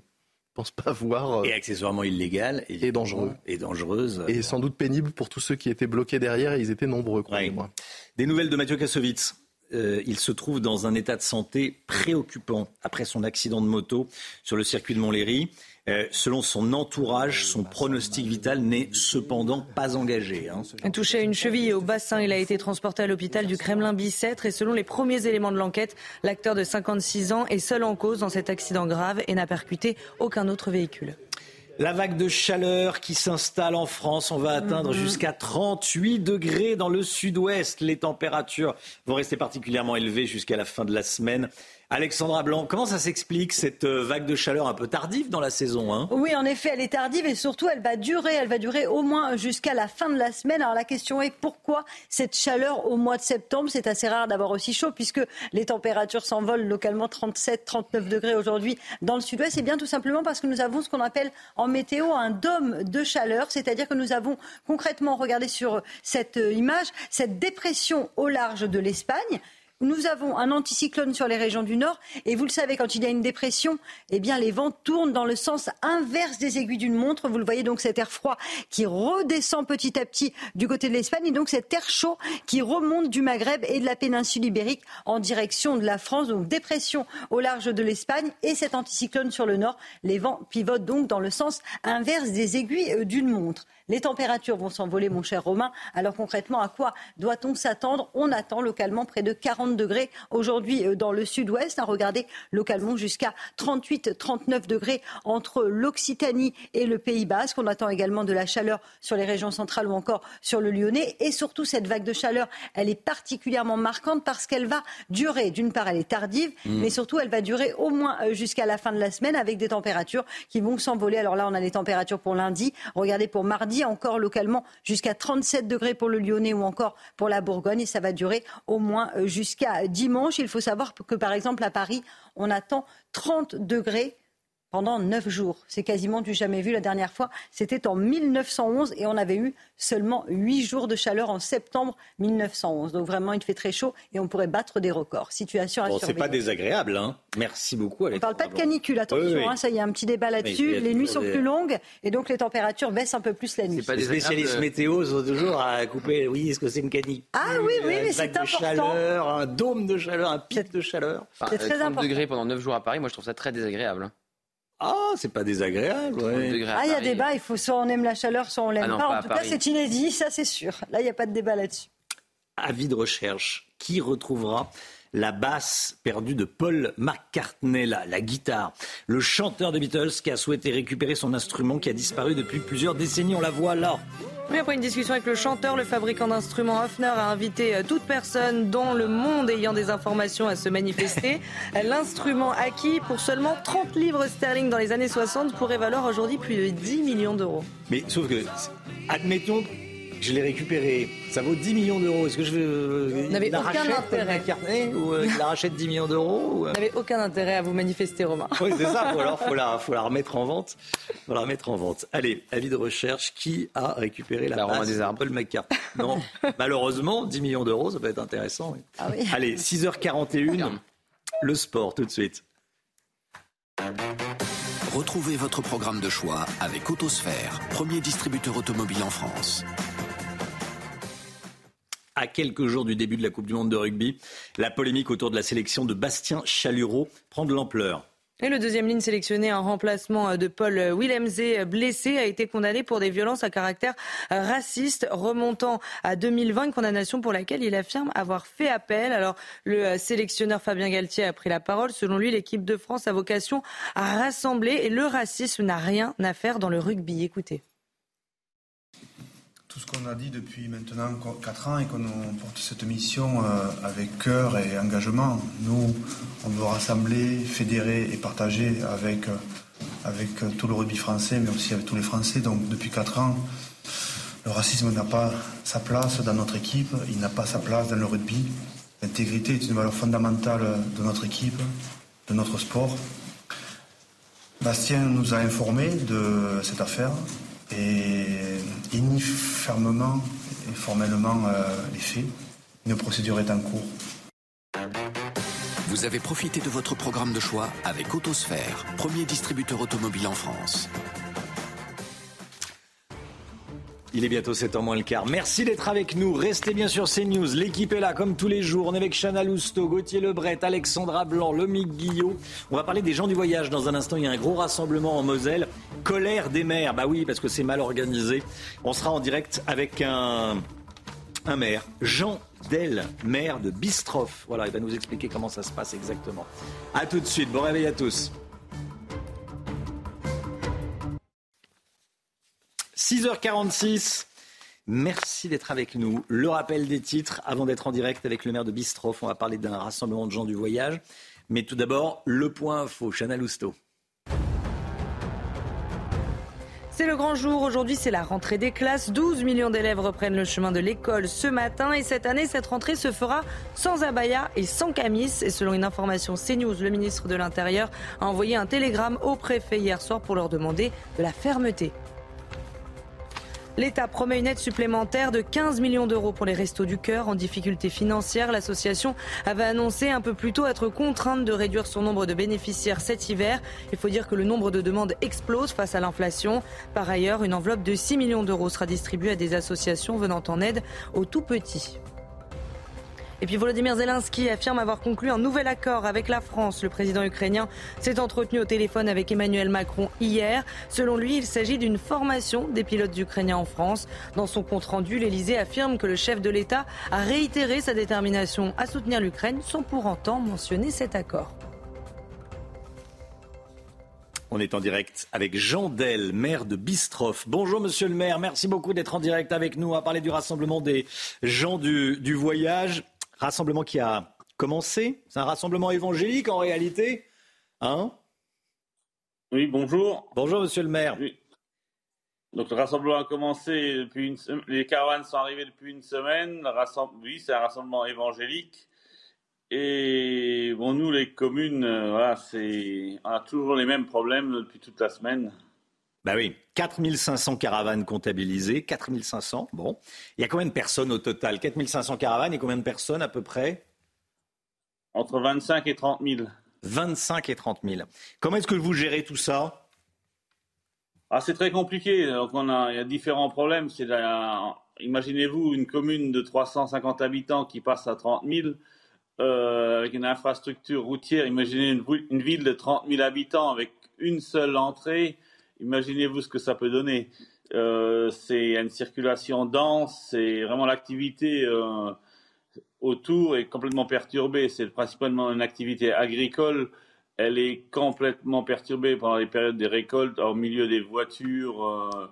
pense pas voir. Et accessoirement illégales. Et dangereux. Et dangereuses. Et sans doute pénible pour tous ceux qui étaient bloqués derrière, et ils étaient nombreux, croyez-moi. Des nouvelles de Mathieu Kassovitz euh, il se trouve dans un état de santé préoccupant après son accident de moto sur le circuit de Montlhéry. Euh, selon son entourage, son pronostic vital n'est cependant pas engagé. Hein. Touché à une cheville et au bassin, il a été transporté à l'hôpital du Kremlin-Bicêtre et selon les premiers éléments de l'enquête, l'acteur de 56 ans est seul en cause dans cet accident grave et n'a percuté aucun autre véhicule. La vague de chaleur qui s'installe en France, on va atteindre mhm. jusqu'à 38 degrés dans le sud-ouest. Les températures vont rester particulièrement élevées jusqu'à la fin de la semaine. Alexandra Blanc, comment ça s'explique cette euh, vague de chaleur un peu tardive dans la saison hein? Oui, en effet, elle est tardive et surtout elle va durer, elle va durer au moins jusqu'à la fin de la semaine. Alors la question est pourquoi cette chaleur au mois de septembre? C'est assez rare d'avoir aussi chaud puisque les températures s'envolent localement 37, 39 degrés aujourd'hui dans le sud-ouest. C'est bien tout simplement parce que nous avons ce qu'on appelle en météo un dôme de chaleur, c'est-à-dire que nous avons concrètement regardé sur cette euh, image cette dépression au large de l'Espagne nous avons un anticyclone sur les régions du nord et vous le savez, quand il y a une dépression, eh bien les vents tournent dans le sens inverse des aiguilles d'une montre. Vous le voyez donc cet air froid qui redescend petit à petit du côté de l'Espagne et donc cet air chaud qui remonte du Maghreb et de la péninsule ibérique en direction de la France. Donc dépression au large de l'Espagne et cet anticyclone sur le nord. Les vents pivotent donc dans le sens inverse des aiguilles euh, d'une montre. Les températures vont s'envoler, mon cher Romain. Alors concrètement, à quoi doit-on s'attendre? On attend localement près de 40 degrés aujourd'hui euh, dans le sud-ouest. Regardez localement jusqu'à 38-39 degrés entre l'Occitanie et le Pays Basque. On attend également de la chaleur sur les régions centrales ou encore sur le Lyonnais. Et surtout, cette vague de chaleur, elle est particulièrement marquante parce qu'elle va durer. D'une part, elle est tardive, mmh. mais surtout, elle va durer au moins euh, jusqu'à la fin de la semaine avec des températures qui vont s'envoler. Alors là, on a les températures pour lundi. Regardez pour mardi encore localement jusqu'à 37 degrés pour le Lyonnais ou encore pour la Bourgogne. Et ça va durer au moins euh, jusqu'à dimanche. Il faut savoir que, par exemple, à Paris, on attend 30 degrés pendant neuf jours. C'est quasiment du jamais vu. La dernière fois, c'était en 1911 et on avait eu seulement huit jours de chaleur en septembre 1911. Donc vraiment, il fait très chaud et on pourrait battre des records. Situation à bon, C'est pas désagréable, hein Merci beaucoup. On ne parle pas de canicule, attention. Hein, ça, y a un petit débat là-dessus. Les nuits sont plus longues et donc les températures baissent un peu plus la nuit. Pas les spécialistes météo sont toujours à couper. Oui, est-ce que c'est une canicule Ah oui, oui, mais c'est important. Chaleur, un dôme de chaleur, un pic de chaleur. c'est très important. degrés pendant 9 jours à Paris, moi je trouve ça très désagréable. Ah, c'est pas désagréable. Ah, il y a débat. Il faut soit on aime la chaleur, soit on l'aime ah pas. En tout cas, c'est inédit, ça c'est sûr. Là, il n'y a pas de débat là-dessus. Avis de recherche. Qui retrouvera la basse perdue de Paul McCartney, la, la guitare? Le chanteur des Beatles qui a souhaité récupérer son instrument qui a disparu depuis plusieurs décennies. On la voit là. Après une discussion avec le chanteur, le fabricant d'instruments Hofner a invité euh, toute personne dans le monde ayant des informations à se manifester. L'instrument acquis pour seulement 30 livres sterling dans les années 60 pourrait valoir aujourd'hui plus de 10 millions d'euros. Mais sauf que, admettons je l'ai récupéré. Ça vaut 10 millions d'euros. Est-ce que je. Euh, n'avez aucun intérêt. ou euh, il la rachète 10 millions d'euros Vous n'avez aucun intérêt à vous manifester, Romain. Oui, c'est ça. alors, faut la, faut la remettre en vente. Faut la remettre en vente. Allez, avis de recherche. Qui a récupéré la, la des Paul McCartney. Non, malheureusement, 10 millions d'euros, ça peut être intéressant. Ah oui. Allez, 6h41. Le sport, tout de suite. Retrouvez votre programme de choix avec Autosphère, premier distributeur automobile en France à quelques jours du début de la Coupe du Monde de rugby, la polémique autour de la sélection de Bastien Chalureau prend de l'ampleur. Et le deuxième ligne sélectionné en remplacement de Paul Willemse, blessé, a été condamné pour des violences à caractère raciste, remontant à 2020, une condamnation pour laquelle il affirme avoir fait appel. Alors, le sélectionneur Fabien Galtier a pris la parole. Selon lui, l'équipe de France a vocation à rassembler et le racisme n'a rien à faire dans le rugby. Écoutez tout ce qu'on a dit depuis maintenant 4 ans et qu'on porte cette mission euh, avec cœur et engagement. Nous, on veut rassembler, fédérer et partager avec, euh, avec tout le rugby français, mais aussi avec tous les Français. Donc depuis 4 ans, le racisme n'a pas sa place dans notre équipe, il n'a pas sa place dans le rugby. L'intégrité est une valeur fondamentale de notre équipe, de notre sport. Bastien nous a informés de cette affaire et nie fermement et formellement euh, les faits. Une procédure est en cours. Vous avez profité de votre programme de choix avec Autosphère, premier distributeur automobile en France. Il est bientôt 7 h moins le quart. Merci d'être avec nous. Restez bien sur CNews. L'équipe est là comme tous les jours. On est avec Chana Lousteau, Gauthier Lebret, Alexandra Blanc, Lomique Guillot. On va parler des gens du voyage dans un instant. Il y a un gros rassemblement en Moselle. Colère des maires. Bah oui, parce que c'est mal organisé. On sera en direct avec un, un maire, Jean Del, maire de Bistroff. Voilà, il va nous expliquer comment ça se passe exactement. A tout de suite. Bon réveil à tous. 6h46. Merci d'être avec nous. Le rappel des titres avant d'être en direct avec le maire de Bistroff. On va parler d'un rassemblement de gens du voyage. Mais tout d'abord, le point info. Chana Lousteau. C'est le grand jour. Aujourd'hui, c'est la rentrée des classes. 12 millions d'élèves reprennent le chemin de l'école ce matin. Et cette année, cette rentrée se fera sans abaya et sans camis. Et selon une information CNews, le ministre de l'Intérieur a envoyé un télégramme au préfet hier soir pour leur demander de la fermeté. L'État promet une aide supplémentaire de 15 millions d'euros pour les Restos du Cœur en difficulté financière. L'association avait annoncé un peu plus tôt être contrainte de réduire son nombre de bénéficiaires cet hiver. Il faut dire que le nombre de demandes explose face à l'inflation. Par ailleurs, une enveloppe de 6 millions d'euros sera distribuée à des associations venant en aide aux tout petits. Et puis Volodymyr Zelensky affirme avoir conclu un nouvel accord avec la France. Le président ukrainien s'est entretenu au téléphone avec Emmanuel Macron hier. Selon lui, il s'agit d'une formation des pilotes ukrainiens en France. Dans son compte-rendu, l'Elysée affirme que le chef de l'État a réitéré sa détermination à soutenir l'Ukraine sans pour autant mentionner cet accord. On est en direct avec Jean Del, maire de Bistroff. Bonjour monsieur le maire, merci beaucoup d'être en direct avec nous à parler du rassemblement des gens du, du voyage. Rassemblement qui a commencé. C'est un rassemblement évangélique en réalité. Hein? Oui, bonjour. Bonjour, monsieur le maire. Donc le rassemblement a commencé depuis une Les caravanes sont arrivées depuis une semaine. Oui, c'est un rassemblement évangélique. Et bon, nous, les communes, euh, voilà, c'est... on a toujours les mêmes problèmes depuis toute la semaine. Bah oui, 4500 caravanes comptabilisées, 4500, bon. Il y a combien de personnes au total? 4500 caravanes et combien de personnes à peu près? Entre 25 et 30 000. 25 et 30 000. Comment est-ce que vous gérez tout ça? Ah, C'est très compliqué. Donc on a, il y a différents problèmes. C'est Imaginez-vous une commune de 350 habitants qui passe à 30 000 euh, avec une infrastructure routière. Imaginez une, une, ville de 30 000 habitants avec une seule entrée imaginez-vous ce que ça peut donner. Euh, c'est une circulation dense, c'est vraiment l'activité. Euh, autour est complètement perturbée. C'est principalement une activité agricole. Elle est complètement perturbée pendant les périodes des récoltes, au milieu des voitures. Euh,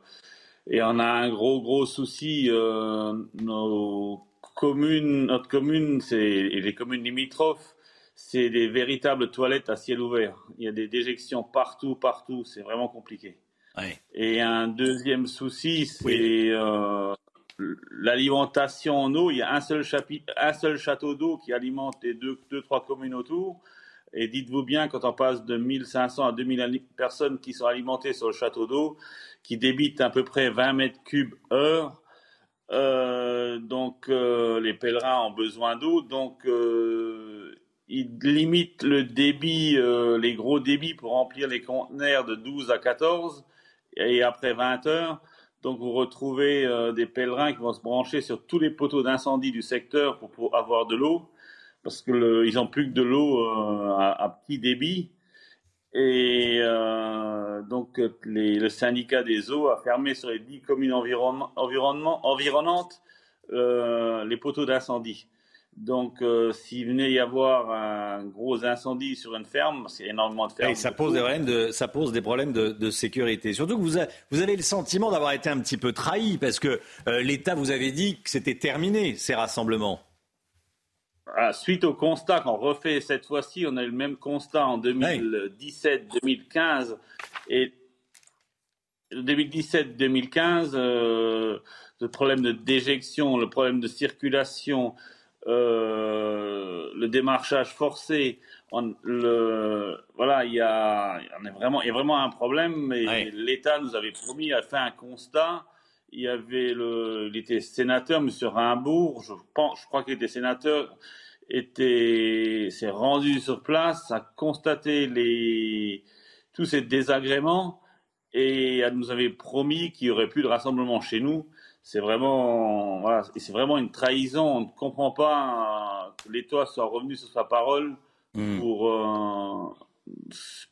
et on a un gros, gros souci. Nos communes, notre commune, c'est, les communes limitrophes, c'est des véritables toilettes à ciel ouvert. Il y a des déjections partout, partout. C'est vraiment compliqué. Et un deuxième souci, c'est euh, l'alimentation en eau. Il y a un seul, un seul château d'eau qui alimente les deux, deux, trois communes autour. Et dites-vous bien, quand on passe de 1500 à 2000 personnes qui sont alimentées sur le château d'eau, qui débitent à peu près 20 mètres cubes heure, euh, donc euh, les pèlerins ont besoin d'eau, donc euh, ils limitent le débit, euh, les gros débits pour remplir les conteneurs de 12 à 14 et après 20 heures. Donc vous retrouvez euh, des pèlerins qui vont se brancher sur tous les poteaux d'incendie du secteur pour, avoir de l'eau parce qu'ils n'ont plus que de l'eau euh, à, petit débit. Et donc le syndicat des eaux a fermé sur les dix communes environnement, environnement, environnantes les poteaux d'incendie. Donc, euh, s'il venait y avoir un gros incendie sur une ferme, c'est énormément de fermes. Et ça, pose des problèmes de, ça pose des problèmes de, de sécurité. Surtout que vous, a, vous, avez le sentiment d'avoir été un petit peu trahi parce que euh, l'État vous avait dit que c'était terminé, ces rassemblements. Ah, suite au constat qu'on refait cette fois-ci, on a eu le même constat en 2017-2015 et 2017-2015, euh, le problème de déjection, le problème de circulation, euh, le démarchage forcé, on, le, voilà, il y a, on est vraiment, il y a vraiment un problème. Ouais. l'État nous avait promis, a fait un constat. Il y avait le, il était sénateur, M. Rimbourg, je pense, je crois qu'il était sénateur, était, s'est rendu sur place, a constaté les, tous ces désagréments et elle nous avait promis qu'il y aurait plus de rassemblement chez nous c'est vraiment, voilà, c'est vraiment une trahison. On ne comprend pas euh, que l'État soit revenu sur sa parole mm. pour, euh,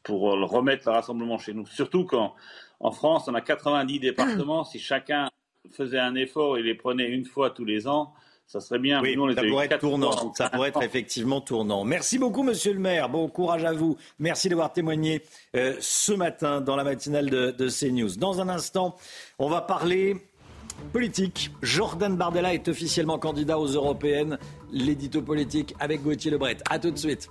pour remettre le rassemblement chez nous. Surtout qu'en en France, on a 90 départements. si chacun faisait un effort et les prenait une fois tous les ans, ça serait bien. Oui, nous, on ça pourrait être tournant. Ça pourrait être effectivement tournant. Merci beaucoup, Monsieur le maire. Bon courage à vous. Merci d'avoir témoigné euh, ce matin dans la matinale de, de CNews. Dans un instant, on va parler politique. Jordan Bardella est officiellement candidat aux européennes. L'édito politique avec Gauthier Lebret. A tout de suite.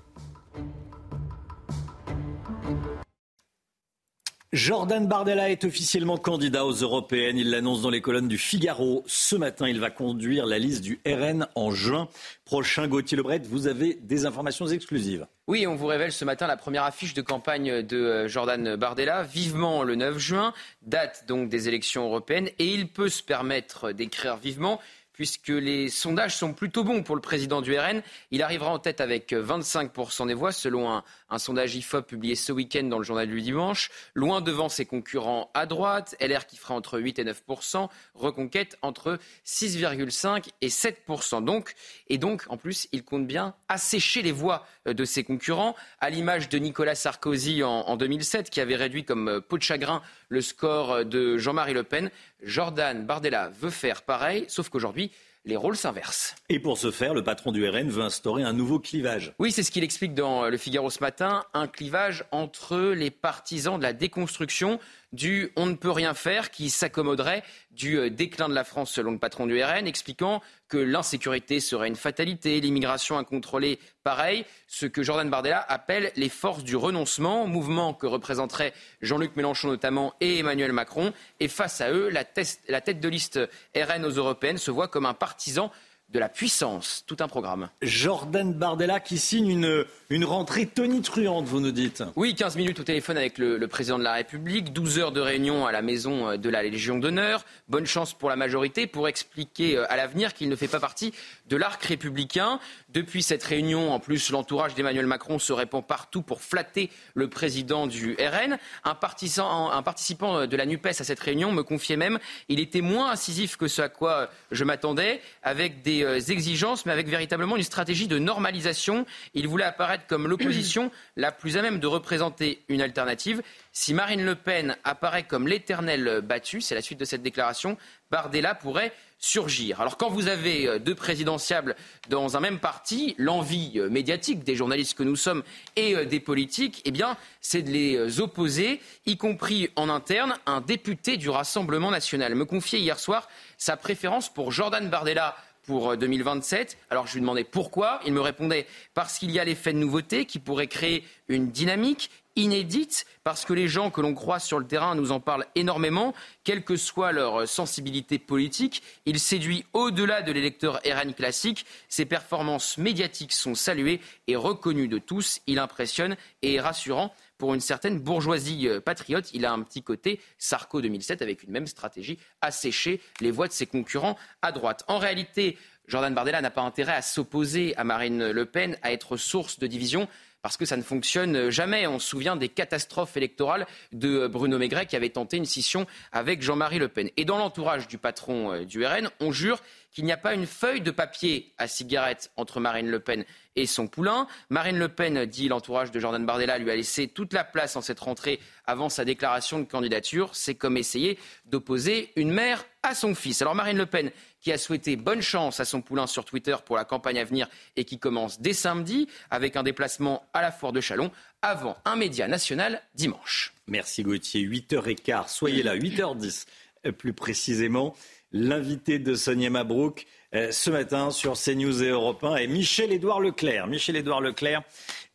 Jordan Bardella est officiellement candidat aux européennes. Il l'annonce dans les colonnes du Figaro. Ce matin, il va conduire la liste du RN en juin prochain. Gauthier Lebret, vous avez des informations exclusives. Oui, on vous révèle ce matin la première affiche de campagne de Jordan Bardella, vivement le 9 juin, date donc des élections européennes, et il peut se permettre d'écrire vivement puisque les sondages sont plutôt bons pour le président du RN. Il arrivera en tête avec 25% des voix, selon un, sondage IFOP publié ce week-end dans le journal du dimanche. Loin devant ses concurrents à droite, LR qui fera entre 8 et 9%, Reconquête entre 6,5 et 7%. Donc, et donc, en plus, il compte bien assécher les voix de ses concurrents, à l'image de Nicolas Sarkozy en, en 2007, qui avait réduit comme peau de chagrin le score de Jean-Marie Le Pen. Jordan Bardella veut faire pareil, sauf qu'aujourd'hui, les rôles s'inversent. Et pour ce faire, le patron du RN veut instaurer un nouveau clivage. Oui, c'est ce qu'il explique dans Le Figaro ce matin, un clivage entre les partisans de la déconstruction du on ne peut rien faire qui s'accommoderait du déclin de la France selon le patron du RN, expliquant que l'insécurité serait une fatalité, l'immigration incontrôlée pareil, ce que Jordan Bardella appelle les forces du renoncement, mouvement que représenteraient Jean-Luc Mélenchon notamment et Emmanuel Macron. Et face à eux, la tête de liste RN aux européennes se voit comme un partisan de la puissance. Tout un programme. Jordan Bardella qui signe une, une rentrée tonitruante, vous nous dites. Oui, 15 minutes au téléphone avec le, le, président de la République, 12 heures de réunion à la maison de la Légion d'honneur. Bonne chance pour la majorité pour expliquer à l'avenir qu'il ne fait pas partie de l'arc républicain. Depuis cette réunion, en plus, l'entourage d'Emmanuel Macron se répand partout pour flatter le président du RN. Un, partisan, un participant de la NUPES à cette réunion me confiait même il était moins incisif que ce à quoi je m'attendais, avec des des euh, exigences, mais avec véritablement une stratégie de normalisation. Il voulait apparaître comme l'opposition la plus à même de représenter une alternative. Si Marine Le Pen apparaît comme l'éternel battu, c'est la suite de cette déclaration, Bardella pourrait surgir. Alors quand vous avez euh, deux présidentiables dans un même parti, l'envie euh, médiatique des journalistes que nous sommes et des politiques, eh bien, c'est de les opposer, y compris en interne. Un député du Rassemblement national me confiait hier soir sa préférence pour Jordan Bardella pour 2027. Alors je lui demandais pourquoi. Il me répondait parce qu'il y a l'effet de nouveauté qui pourrait créer une dynamique inédite parce que les gens que l'on croit sur le terrain nous en parlent énormément, quelle que soit leur sensibilité politique. Il séduit au-delà de l'électeur RN classique. Ses performances médiatiques sont saluées et reconnues de tous. Il impressionne et est rassurant pour une certaine bourgeoisie euh, patriote. Il a un petit côté Sarko 2007 avec une même stratégie, assécher les voix de ses concurrents à droite. En réalité, Jordan Bardella n'a pas intérêt à s'opposer à Marine Le Pen, à être source de division parce que ça ne fonctionne jamais. On se souvient des catastrophes électorales de Bruno Maigret qui avait tenté une scission avec Jean-Marie Le Pen. Et dans l'entourage du patron euh, du RN, on jure qu'il n'y a pas une feuille de papier à cigarette entre Marine Le Pen et son poulain. Marine Le Pen, dit l'entourage de Jordan Bardella, lui a laissé toute la place en cette rentrée avant sa déclaration de candidature. C'est comme essayer d'opposer une mère à son fils. Alors Marine Le Pen, qui a souhaité bonne chance à son poulain sur Twitter pour la campagne à venir et qui commence dès samedi avec un déplacement à la foire de Chalon avant un média national dimanche. Merci Gauthier. 8h15, soyez là, 8h10 euh, plus précisément. L'invité de Sonia Mabrouk euh, ce matin sur CNews et Europe 1 est Michel-Édouard Leclerc. Michel-Édouard Leclerc,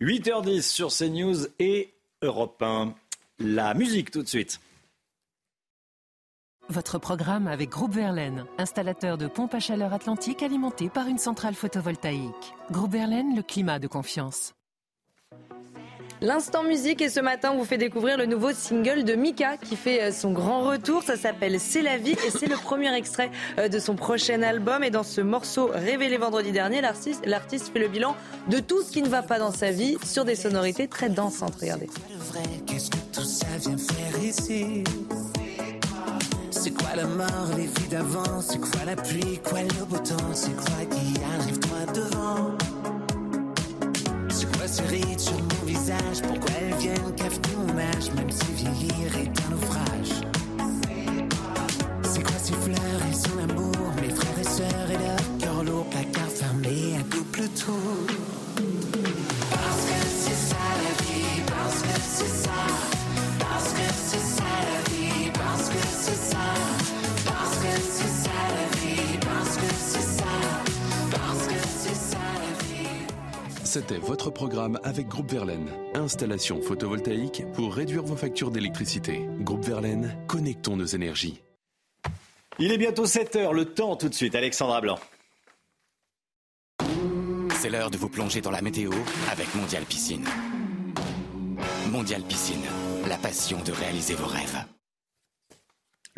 8h10 sur CNews et Europe 1. La musique tout de suite. Votre programme avec Groupe Verlaine, installateur de pompes à chaleur atlantique alimentées par une centrale photovoltaïque. Groupe Verlaine, le climat de confiance. L'instant musique et ce matin on vous fait découvrir le nouveau single de Mika qui fait euh, son grand retour. Ça s'appelle C'est la vie et c'est le premier extrait euh, de son prochain album. Et dans ce morceau révélé vendredi dernier, l'artiste fait le bilan de tout ce qui ne va pas dans sa vie sur des sonorités très dansantes. Regardez. Qu'est-ce c'est quoi la mort, les vies d'avant? C'est quoi ce rite sur mon visage. Pourquoi elles viennent cafeter mon âge Même si vieillir est un naufrage C'était votre programme avec Groupe Verlaine. Installation photovoltaïque pour réduire vos factures d'électricité. Groupe Verlaine, connectons nos énergies. Il est bientôt 7 heures, le temps tout de suite, Alexandra Blanc. C'est l'heure de vous plonger dans la météo avec Mondial Piscine. Mondial Piscine, la passion de réaliser vos rêves.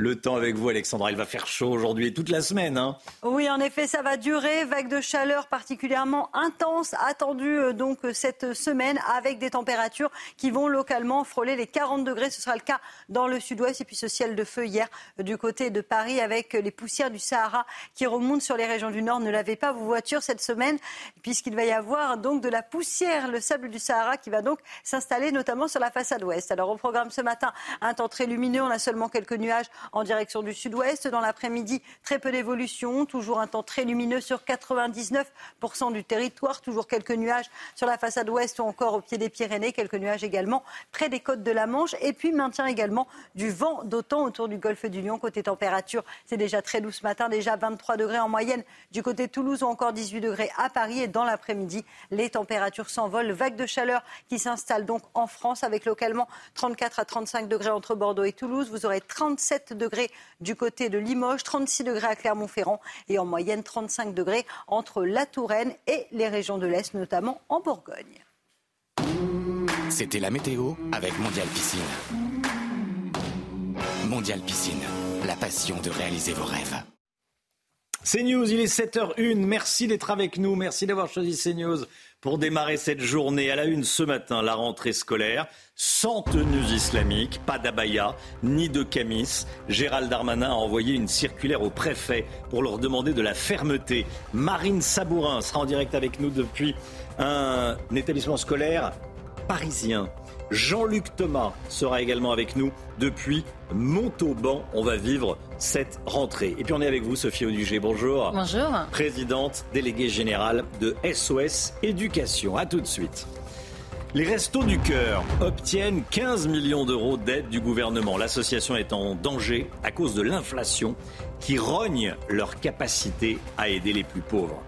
Le temps avec vous, Alexandra. Il va faire chaud aujourd'hui et toute la semaine. Hein. Oui, en effet, ça va durer. Vague de chaleur particulièrement intense attendue euh, donc euh, cette semaine avec des températures qui vont localement frôler les 40 degrés. Ce sera le cas dans le sud-ouest et puis ce ciel de feu hier euh, du côté de Paris avec les poussières du Sahara qui remontent sur les régions du nord. Ne lavez pas vos voitures cette semaine puisqu'il va y avoir donc de la poussière, le sable du Sahara qui va donc s'installer notamment sur la façade ouest. Alors au programme ce matin, un temps très lumineux. On a seulement quelques nuages en direction du sud-ouest. Dans l'après-midi, très peu d'évolution, toujours un temps très lumineux sur 99% du territoire, toujours quelques nuages sur la façade ouest ou encore au pied des Pyrénées, quelques nuages également près des côtes de la Manche et puis maintien également du vent d'autant autour du golfe du Lion. Côté température, c'est déjà très doux ce matin, déjà 23 degrés en moyenne du côté de Toulouse ou encore 18 degrés à Paris et dans l'après-midi, les températures s'envolent. Vague de chaleur qui s'installe donc en France avec localement 34 à 35 degrés entre Bordeaux et Toulouse. Vous aurez 37 degrés du côté de Limoges, 36 degrés à Clermont-Ferrand et en moyenne 35 degrés entre la Touraine et les régions de l'Est, notamment en Bourgogne. C'était la météo avec Mondial Piscine. Mondial Piscine, la passion de réaliser vos rêves. CNews, il est 7h01. Merci d'être avec nous. Merci d'avoir choisi CNews pour démarrer cette journée. À la une ce matin, la rentrée scolaire, sans tenues islamiques, pas d'abaya, ni de camis. Gérald Darmanin a envoyé une circulaire au préfet pour leur demander de la fermeté. Marine Sabourin sera en direct avec nous depuis un établissement scolaire parisien. Jean-Luc Thomas sera également avec nous depuis Montauban. On va vivre cette rentrée. Et puis on est avec vous, Sophie Audugé. Bonjour. Bonjour. Présidente déléguée générale de SOS Éducation. A tout de suite. Les Restos du Cœur obtiennent 15 millions d'euros d'aide du gouvernement. L'association est en danger à cause de l'inflation qui rogne leur capacité à aider les plus pauvres.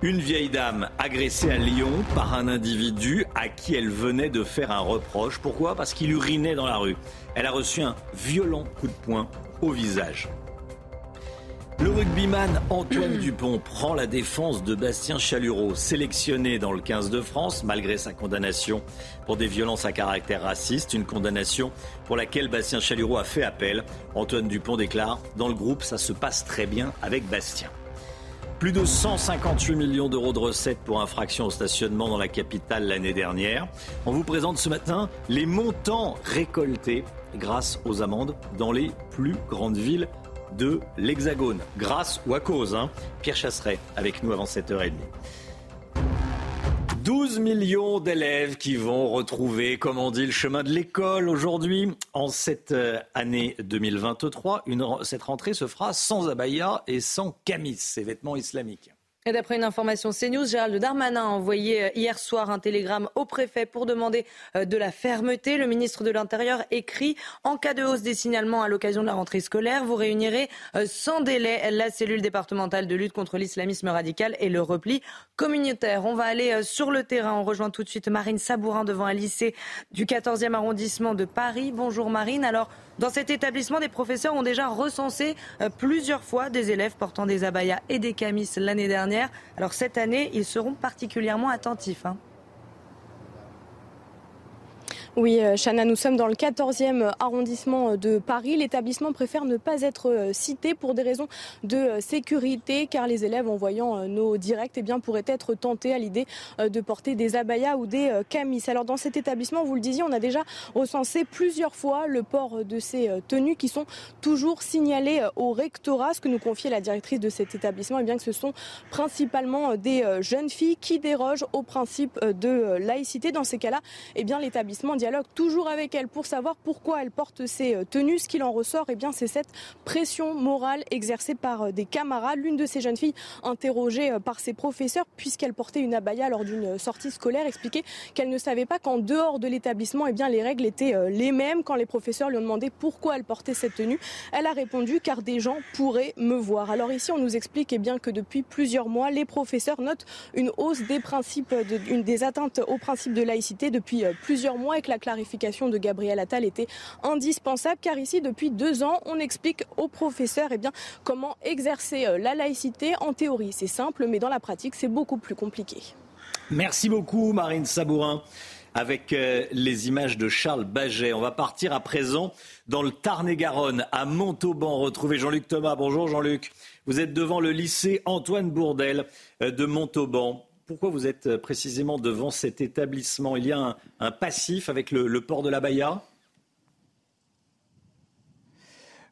Une vieille dame agressée à Lyon par un individu à qui elle venait de faire un reproche. Pourquoi? Parce qu'il urinait dans la rue. Elle a reçu un violent coup de poing au visage. Le rugbyman Antoine Dupont prend la défense de Bastien Chalureau, sélectionné dans le 15 de France malgré sa condamnation pour des violences à caractère raciste, une condamnation pour laquelle Bastien Chalureau a fait appel. Antoine Dupont déclare Dans le groupe, ça se passe très bien avec Bastien. Plus de 158 millions d'euros de recettes pour infraction au stationnement dans la capitale l'année dernière. On vous présente ce matin les montants récoltés grâce aux amendes dans les plus grandes villes de l'Hexagone. Grâce ou à cause, hein. Pierre Chasseret avec nous avant 7h30. 12 millions d'élèves qui vont retrouver, comme on dit, le chemin de l'école aujourd'hui. En cette euh, année 2023, une, cette rentrée se fera sans abaya et sans camis, ces vêtements islamiques. Et d'après une information CNews, Gérald Darmanin a envoyé euh, hier soir un télégramme au préfet pour demander euh, de la fermeté. Le ministre de l'Intérieur écrit En cas de hausse des signalements à l'occasion de la rentrée scolaire, vous réunirez euh, sans délai la cellule départementale de lutte contre l'islamisme radical et le repli communautaire. On va aller sur le terrain. On rejoint tout de suite Marine Sabourin devant un lycée du 14e arrondissement de Paris. Bonjour Marine. Alors, dans cet établissement, des professeurs ont déjà recensé euh, plusieurs fois des élèves portant des abayas et des camis l'année dernière. Alors cette année, ils seront particulièrement attentifs. Hein. Oui, euh, Chana, nous sommes dans le 14e arrondissement de Paris. L'établissement préfère ne pas être euh, cité pour des raisons de euh, sécurité, car les élèves, en voyant nos directs, eh bien, pourraient être tentés à l'idée de porter des abayas ou des camis. Alors, dans cet établissement, vous le disiez, on a déjà recensé plusieurs fois le port de ces tenues qui sont toujours signalées au rectorat. Ce que nous confiait la directrice de cet établissement, eh bien, que ce sont principalement des jeunes filles qui dérogent au principe de laïcité. Dans ces cas-là, eh bien, l'établissement dialogue toujours avec elle pour savoir pourquoi elle porte ces euh, tenues. Ce qu'il en ressort, eh bien, c'est cette pression morale exercée par euh, des camarades. L'une de ces jeunes filles, interrogée euh, par ses professeurs, puisqu'elle portait une abaya lors d'une sortie scolaire, expliquait qu'elle ne savait pas qu'en dehors de l'établissement, eh bien, les règles étaient les mêmes. Quand les professeurs lui ont demandé pourquoi elle portait cette tenue, elle a répondu car des gens pourraient me voir. Alors ici, on nous explique eh bien, que depuis plusieurs mois, les professeurs notent une hausse des principes, une, des atteintes au principe de laïcité depuis plusieurs mois et que la clarification de Gabriel Attal était indispensable car ici, depuis deux ans, on explique aux professeurs eh comment exercer euh, la laïcité. En théorie, c'est simple, mais dans la pratique, c'est beaucoup plus compliqué. Merci beaucoup, Marine Sabourin avec euh, les images de Charles Baget. On va partir à présent dans le Tarn-et-Garonne, à Montauban, retrouver Jean-Luc Thomas. Bonjour Jean-Luc. Vous êtes devant le lycée Antoine Bourdel euh, de Montauban pourquoi vous êtes euh, précisément devant cet établissement? Il y a un, passif avec le, port de la Baïa?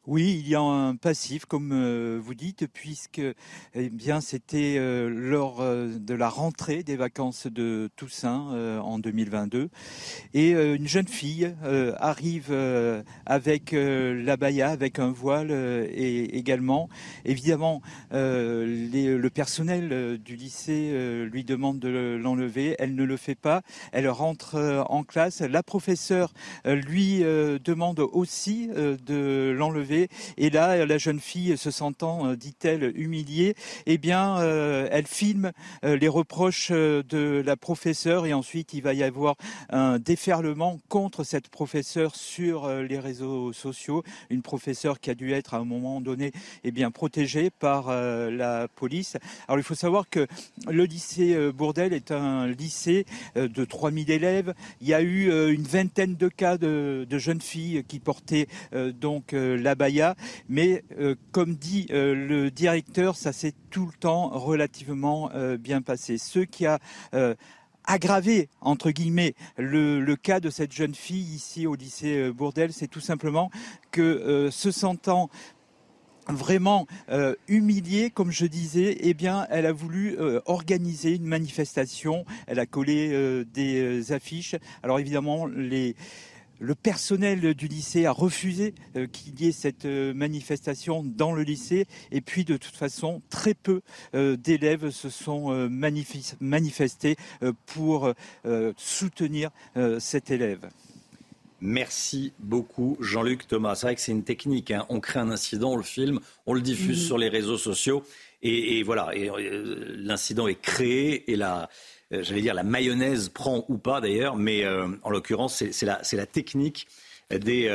Oui, il y a un passif, comme euh, vous dites, puisque eh bien c'était euh, lors euh, de la rentrée des vacances de Toussaint en 2022, et une jeune fille arrive avec la baya, avec un voile, et également, évidemment, le personnel du lycée lui demande de l'enlever. Elle ne le fait pas. Elle rentre en classe. La professeure lui demande aussi de l'enlever et là, la jeune fille, se sentant, euh, dit-elle, humiliée, eh bien, euh, elle filme euh, les reproches de la professeure et ensuite il va y avoir un déferlement contre cette professeure sur les réseaux sociaux. Une professeure qui a dû être à un moment donné eh bien, protégée par la police. Alors il faut savoir que le lycée Bourdel est un lycée de 3000 élèves. Il y a eu une vingtaine de cas de, jeunes filles qui portaient donc la Mais comme dit le directeur, ça s'est tout le temps relativement bien passé. Ce qui a aggravé, entre guillemets, le, cas de cette jeune fille ici au lycée Bourdel, c'est tout simplement que se sentant vraiment euh, humiliée, comme je disais, eh bien, elle a voulu euh, organiser une manifestation. Elle a collé euh, des affiches. Alors évidemment, les le personnel du lycée a refusé qu'il y ait cette manifestation dans le lycée et puis de toute façon très peu d'élèves se sont manifestés pour soutenir cet élève. Merci beaucoup, Jean-Luc Thomas. C'est vrai que c'est une technique. Hein. On crée un incident, on le filme, on le diffuse mhm. sur les réseaux sociaux. Et, voilà, euh, l'incident est créé et la, euh, j'allais dire, la mayonnaise prend ou pas d'ailleurs, mais euh, en l'occurrence, c'est la, technique des,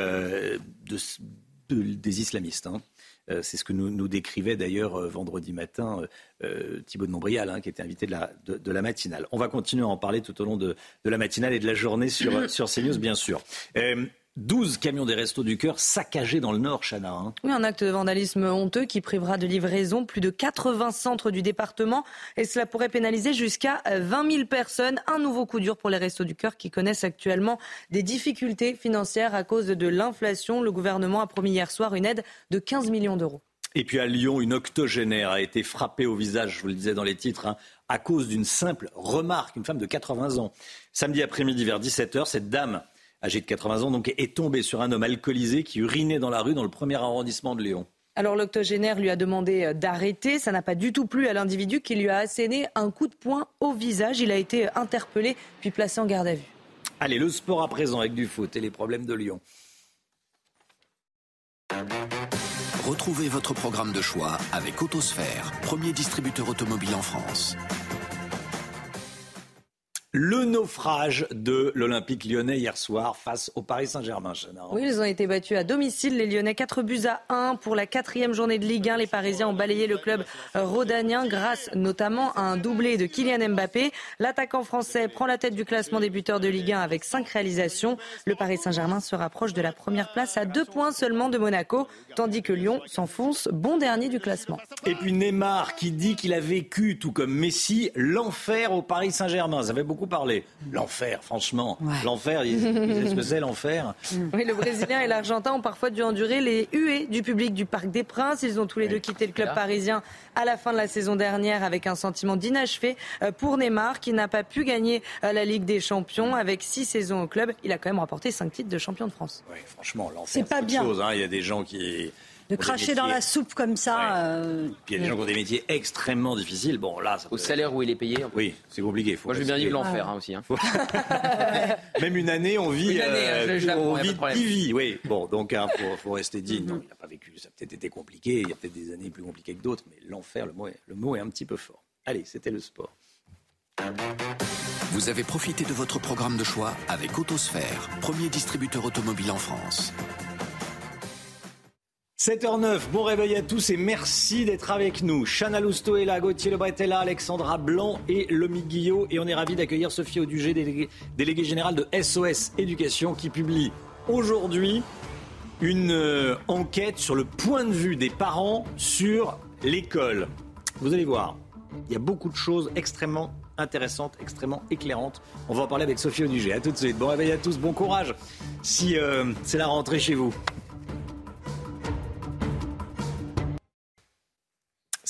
des islamistes. Hein. Euh, c'est ce que nous, décrivait d'ailleurs euh, vendredi matin euh, Thibault de Montbrial, hein, qui était invité de la, de, la, matinale. On va continuer à en parler tout au long de, la matinale et de la journée sur, sur CNews, bien sûr. 12 camions des Restos du Cœur saccagés dans le Nord, Chana. Hein. Oui, un acte de vandalisme honteux qui privera de livraison plus de 80 centres du département. Et cela pourrait pénaliser jusqu'à 20 000 personnes. Un nouveau coup dur pour les Restos du Cœur qui connaissent actuellement des difficultés financières à cause de l'inflation. Le gouvernement a promis hier soir une aide de 15 millions d'euros. Et puis à Lyon, une octogénaire a été frappée au visage, je vous le disais dans les titres, hein, à cause d'une simple remarque, une femme de 80 ans. Samedi après-midi vers 17h, cette dame âgé de 80 ans, donc, est tombé sur un homme alcoolisé qui urinait dans la rue dans le premier arrondissement de Lyon. Alors l'octogénaire lui a demandé euh, d'arrêter. Ça n'a pas du tout plu à l'individu qui lui a asséné un coup de poing au visage. Il a été interpellé puis placé en garde à vue. Allez, le sport à présent avec du foot et les problèmes de Lyon. Retrouvez votre programme de choix avec Autosphère, premier distributeur automobile en France. Le naufrage de l'Olympique lyonnais hier soir face au Paris Saint-Germain. Oui, ils ont été battus à domicile. Les Lyonnais 4 buts à 1 pour la quatrième journée de Ligue 1. Les Parisiens ont balayé le club rhodanien grâce notamment à un doublé de Kylian Mbappé. L'attaquant français prend la tête du classement des buteurs de Ligue 1 avec 5 réalisations. Le Paris Saint-Germain se rapproche de la première place à 2 points seulement de Monaco, tandis que Lyon s'enfonce bon dernier du classement. Et puis Neymar qui dit qu'il a vécu, tout comme Messi, l'enfer au Paris Saint-Germain. Ça fait beaucoup parler. L'enfer, franchement. L'enfer, ils, savent ce que c'est l'enfer. Oui, le Brésilien et l'Argentin ont parfois dû endurer les huées du public du Parc des Princes. Ils ont tous les deux quitté le club parisien à la fin de la saison dernière avec un sentiment d'inachevé euh, pour Neymar qui n'a pas pu gagner euh, la Ligue des Champions avec six saisons au club. Il a quand même remporté cinq titres de champion de France. Oui, franchement, l'enfer, c'est pas bien. Chose, hein. Il y a des gens qui de cracher dans la soupe comme ça. Euh, Puis il y a des gens qui ont des métiers extrêmement difficiles. Bon, là, Au salaire où il est payé. Oui, c'est compliqué. Moi, je veux bien vivre l'enfer hein, aussi. Hein. Même une année, on vit. Une année, euh, on vit dix vies. Oui, bon, donc il hein, faut, rester digne. il n'a pas vécu. Ça a peut-être été compliqué. Il y a peut-être des années plus compliquées que d'autres. Mais l'enfer, le mot, est, le mot est un petit peu fort. Allez, c'était le sport. Vous avez profité de votre programme de choix avec Autosphère, premier distributeur automobile en France. 7h09, bon réveil à tous et merci d'être avec nous. Chana Lousteau est là, Gauthier Lebret est Alexandra Blanc et Lomi Guillot. Et on est ravis d'accueillir Sophie Audugé, déléguée délégué générale de SOS Éducation, qui publie aujourd'hui une euh, enquête sur le point de vue des parents sur l'école. Vous allez voir, il y a beaucoup de choses extrêmement intéressantes, extrêmement éclairantes. On va en parler avec Sophie Audugé. À tout de suite. Bon réveil à tous, bon courage. Si euh, c'est la rentrée chez vous.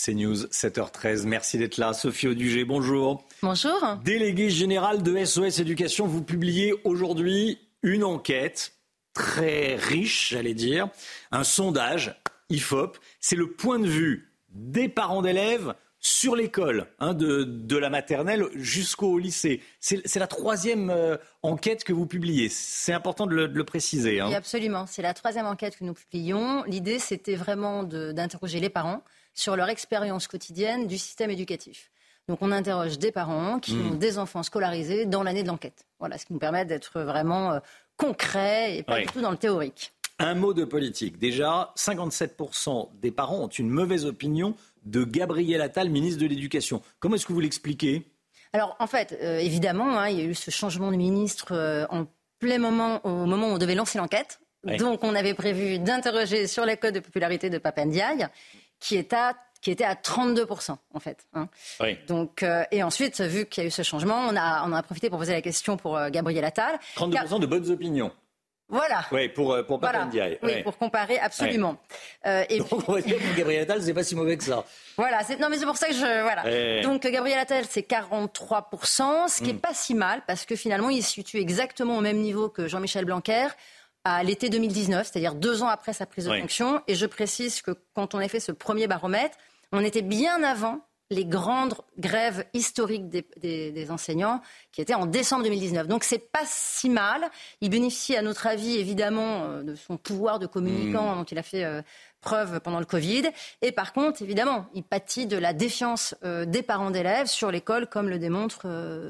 News, 7h13. Merci d'être là. Sophie Audugé, bonjour. Bonjour. Délégué général de SOS Éducation, vous publiez aujourd'hui une enquête très riche, j'allais dire, un sondage IFOP. C'est le point de vue des parents d'élèves sur l'école, hein, de, la maternelle jusqu'au lycée. C'est la troisième euh, enquête que vous publiez. C'est important de le, préciser. Hein. Oui, absolument. C'est la troisième enquête que nous publions. L'idée, c'était vraiment d'interroger les parents sur leur expérience quotidienne du système éducatif. Donc on interroge des parents qui hmm. ont des enfants scolarisés dans l'année de l'enquête. Voilà, ce qui nous permet d'être vraiment euh, concret et pas du tout dans le théorique. Un mot de politique. Déjà, 57% des parents ont une mauvaise opinion de Gabriel Attal, ministre de l'Éducation. Comment est-ce que vous l'expliquez? Alors, en fait, euh, évidemment, hein, il y a eu ce changement de ministre euh, en plein moment, au moment où on devait lancer l'enquête. Donc on avait prévu d'interroger sur la cote de popularité de Papendiaï, qui est à qui était à 32% en fait. Hein. Donc, euh, et ensuite, vu qu'il y a eu ce changement, on a, on a profité pour poser la question pour euh, Gabriel Attal. 32% de bonnes opinions. Voilà. Oui, pour, euh, pour voilà. Oui, pour comparer, absolument. Euh, et Donc, dire que Gabriel Attal, c'est pas si mauvais que ça. Voilà, non mais c'est pour ça que je... Voilà. Donc, Gabriel Attal, c'est 43%, ce qui n'est mm. pas si mal, parce que finalement, il se situe exactement au même niveau que Jean-Michel Blanquer à l'été 2019, c'est-à-dire deux ans après sa prise de fonction. Et je précise que quand on a fait ce premier baromètre, on était bien avant les grandes grèves historiques des, enseignants qui étaient en décembre 2019. Donc c'est pas si mal. Il bénéficie, à notre avis, évidemment, euh, de son pouvoir de communicant mmh. dont il a fait euh, preuve pendant le Covid. Et par contre, évidemment, il pâtit de la défiance euh, des parents d'élèves sur l'école, comme le démontre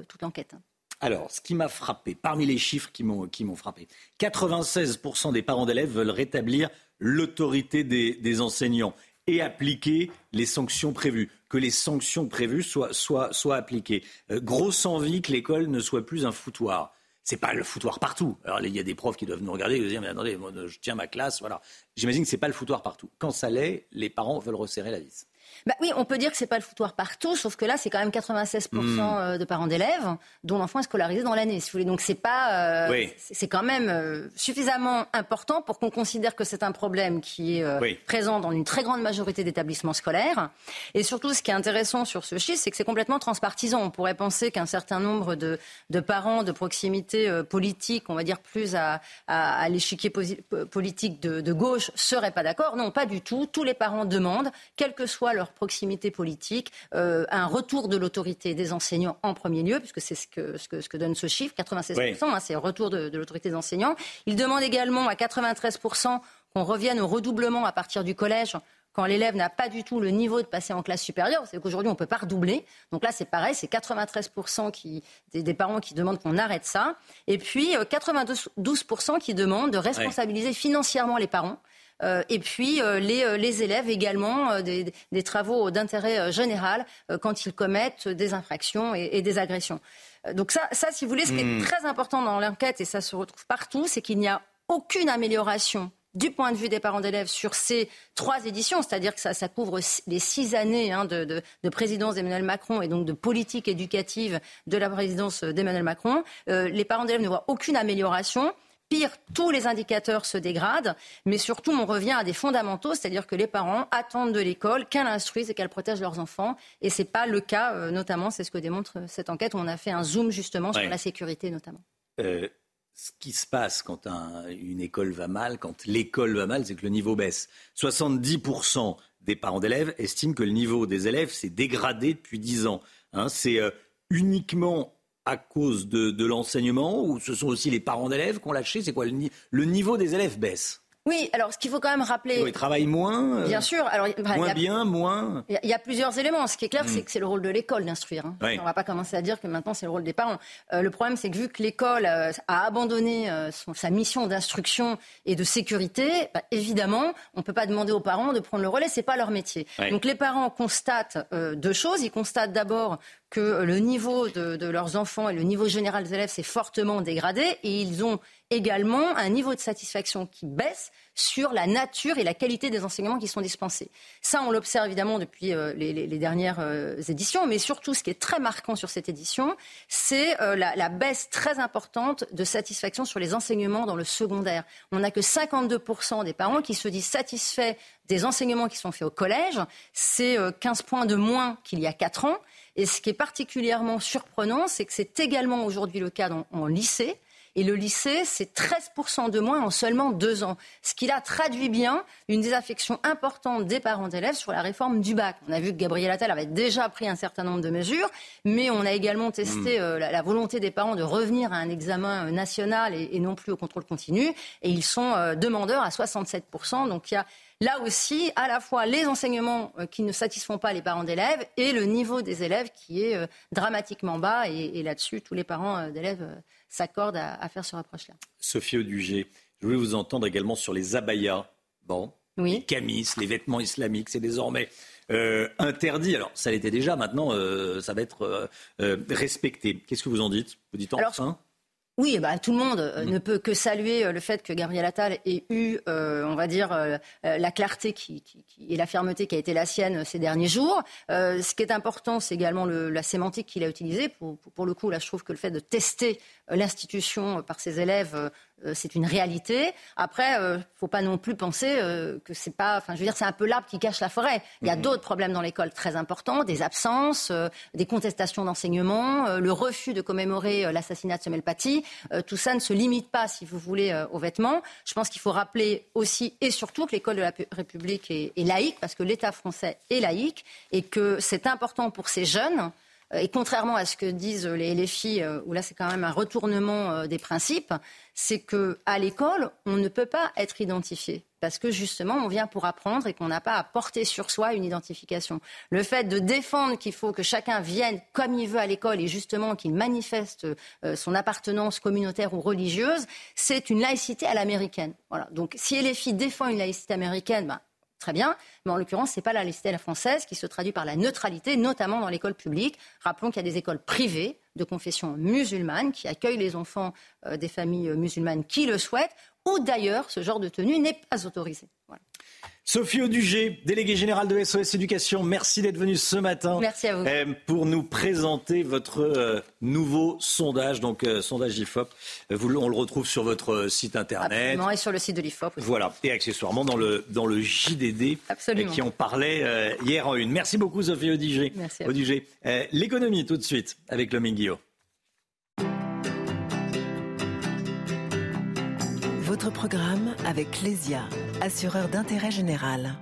toute l'enquête. Alors, ce qui m'a frappé, parmi les chiffres qui m'ont frappé, 96% des parents d'élèves veulent rétablir l'autorité des enseignants et appliquer les sanctions prévues, que les sanctions prévues soient, soient, soient appliquées. Euh, grosse envie que l'école ne soit plus un foutoir. C'est pas le foutoir partout. Alors il y a des profs qui doivent nous regarder et dire mais attendez, je tiens ma classe, voilà. J'imagine que c'est pas le foutoir partout. Quand ça l'est, les parents veulent resserrer la vis. Bah oui, on peut dire que c'est pas le foutoir partout, sauf que là, c'est quand même 96% hmm. euh, de parents d'élèves dont l'enfant est scolarisé dans l'année, si vous voulez. Donc c'est pas, euh, c'est quand même euh, suffisamment important pour qu'on considère que c'est un problème qui est présent dans une très grande majorité d'établissements scolaires. Et surtout, ce qui est intéressant sur ce chiffre, c'est que c'est complètement transpartisan. On pourrait penser qu'un certain nombre de, de, parents de proximité politique, on va dire plus à, à, l'échiquier politique de, de gauche, seraient pas d'accord. Non, pas du tout. Tous les parents demandent, quel que soit leur proximité politique, euh, un retour de l'autorité des enseignants en premier lieu, puisque c'est ce que, ce, que, ce que donne ce chiffre, 96%, hein, c'est retour de, de l'autorité des enseignants. Il demande également à 93% qu'on revienne au redoublement à partir du collège quand l'élève n'a pas du tout le niveau de passer en classe supérieure, c'est qu'aujourd'hui on ne peut pas redoubler. Donc là c'est pareil, c'est 93% qui, des, parents qui demandent qu'on arrête ça. Et puis 92% euh, qui demandent de responsabiliser financièrement les parents. Euh, et puis euh, euh, les, élèves également des, travaux d'intérêt général quand ils commettent des infractions et, des agressions. Donc ça, ça, si vous voulez, ce qui est hmm. très important dans l'enquête, et ça se retrouve partout, c'est qu'il n'y a aucune amélioration du point de vue des parents d'élèves sur ces trois éditions, c'est-à-dire que ça, ça, couvre les six années hein, de, de, présidence d'Emmanuel Macron et donc de politique éducative de la présidence d'Emmanuel Macron, les parents d'élèves ne voient aucune amélioration. Pire, tous les indicateurs se dégradent, mais surtout on revient à des fondamentaux, c'est-à-dire que les parents attendent de l'école qu'elle instruise et qu'elle protège leurs enfants. Et ce n'est pas le cas, euh, notamment, c'est ce que démontre cette enquête où on a fait un zoom justement sur la sécurité notamment. Euh, ce qui se passe quand une école va mal, quand l'école va mal, c'est que le niveau baisse. 70% des parents d'élèves estiment que le niveau des élèves s'est dégradé depuis 10 ans. Hein. c'est euh, uniquement à cause de, l'enseignement ou ce sont aussi les parents d'élèves qui ont lâché C'est quoi le niveau des élèves baisse? Oui, alors ce qu'il faut quand même rappeler. Ils travaillent moins. Euh, bien sûr. Alors, moins bien, moins. Il y, a plusieurs éléments. Ce qui est clair, c'est hmm. que c'est le rôle de l'école d'instruire. Hein. On ne va pas commencer à dire que maintenant c'est le rôle des parents. Euh, le problème, c'est que vu que l'école euh, a abandonné sa mission d'instruction et de sécurité, bah, évidemment, on ne peut pas demander aux parents de prendre le relais. C'est pas leur métier. Donc les parents constatent deux choses. Ils constatent d'abord que le niveau de, de, leurs enfants et le niveau général des élèves s'est fortement dégradé et ils ont également un niveau de satisfaction qui baisse sur la nature et la qualité des enseignements qui sont dispensés. Ça, on l'observe évidemment depuis euh, les, dernières euh, éditions, mais surtout, ce qui est très marquant sur cette édition, c'est euh, la, baisse très importante de satisfaction sur les enseignements dans le secondaire. On n'a que 52% des parents qui se disent satisfaits des enseignements qui sont faits au collège. C'est 15 points de moins qu'il y a 4 ans. Et ce qui est particulièrement surprenant, c'est que c'est également aujourd'hui le cas en lycée. Et le lycée, c'est 13% de moins en seulement deux ans. Ce qui là traduit bien une désaffection importante des parents d'élèves sur la réforme du bac. On a vu que Gabriel Attal avait déjà pris un certain nombre de mesures, mais on a également testé hmm. euh, la, volonté des parents de revenir à un examen euh, national et, non plus au contrôle continu. Et ils sont euh, demandeurs à 67%. Donc il y a là aussi à la fois les enseignements qui ne satisfont pas les parents d'élèves et le niveau des élèves qui est dramatiquement bas. Et, et là-dessus, tous les parents d'élèves s'accordent à, faire ce reproche-là. Sophie Audugé, je voulais vous entendre également sur les abayas. Bon, oui. les camis, les vêtements islamiques, c'est désormais euh, interdit. Alors, ça l'était déjà, maintenant, euh, ça va être euh, respecté. Qu'est-ce que vous en dites? Vous dites enfin Oui, bah, tout le monde euh, ne peut que saluer euh, le fait que Gabriel Attal ait eu, euh, on va dire, la clarté qui, et la fermeté qui a été la sienne ces derniers jours. ce qui est important, c'est également la sémantique qu'il a utilisée. Pour, pour, le coup, là, je trouve que le fait de tester l'institution par ses élèves c'est une réalité. Après, il euh, ne faut pas non plus penser euh, que c'est pas. Enfin, je veux dire, c'est un peu l'arbre qui cache la forêt. Il y a mhm. d'autres problèmes dans l'école très importants, des absences, des contestations d'enseignement, le refus de commémorer l'assassinat de Samuel Paty. tout ça ne se limite pas, si vous voulez, aux vêtements. Je pense qu'il faut rappeler aussi et surtout que l'école de la République est laïque, parce que l'État français est laïque, et que c'est important pour ces jeunes et contrairement à ce que disent les, filles, euh, où là c'est quand même un retournement euh, des principes, c'est que à l'école on ne peut pas être identifié parce que justement on vient pour apprendre et qu'on n'a pas à porter sur soi une identification. Le fait de défendre qu'il faut que chacun vienne comme il veut à l'école et justement qu'il manifeste euh, son appartenance communautaire ou religieuse, c'est une laïcité à l'américaine. Voilà. Donc si les filles défendent une laïcité américaine, ben, très bien. Mais en l'occurrence, ce n'est pas la laïcité française qui se traduit par la neutralité, notamment dans l'école publique. Rappelons qu'il y a des écoles privées de confession musulmane qui accueillent les enfants euh, des familles musulmanes qui le souhaitent, ou d'ailleurs ce genre de tenue n'est pas autorisé. Sophie Audugé, déléguée générale de SOS Éducation, merci d'être venue ce matin. Merci à vous. Euh, pour nous présenter votre euh, nouveau sondage, donc euh, sondage IFOP. On le retrouve sur votre site internet. Absolument, et sur le site de l'IFOP. Voilà, et accessoirement dans le, dans le JDD Absolument. qui en parlait hier en une. Merci beaucoup Sophie Audugé. Merci Audugé. L'économie tout de suite avec Lomi Guillaume. Votre programme avec Lesia, assureur d'intérêt général.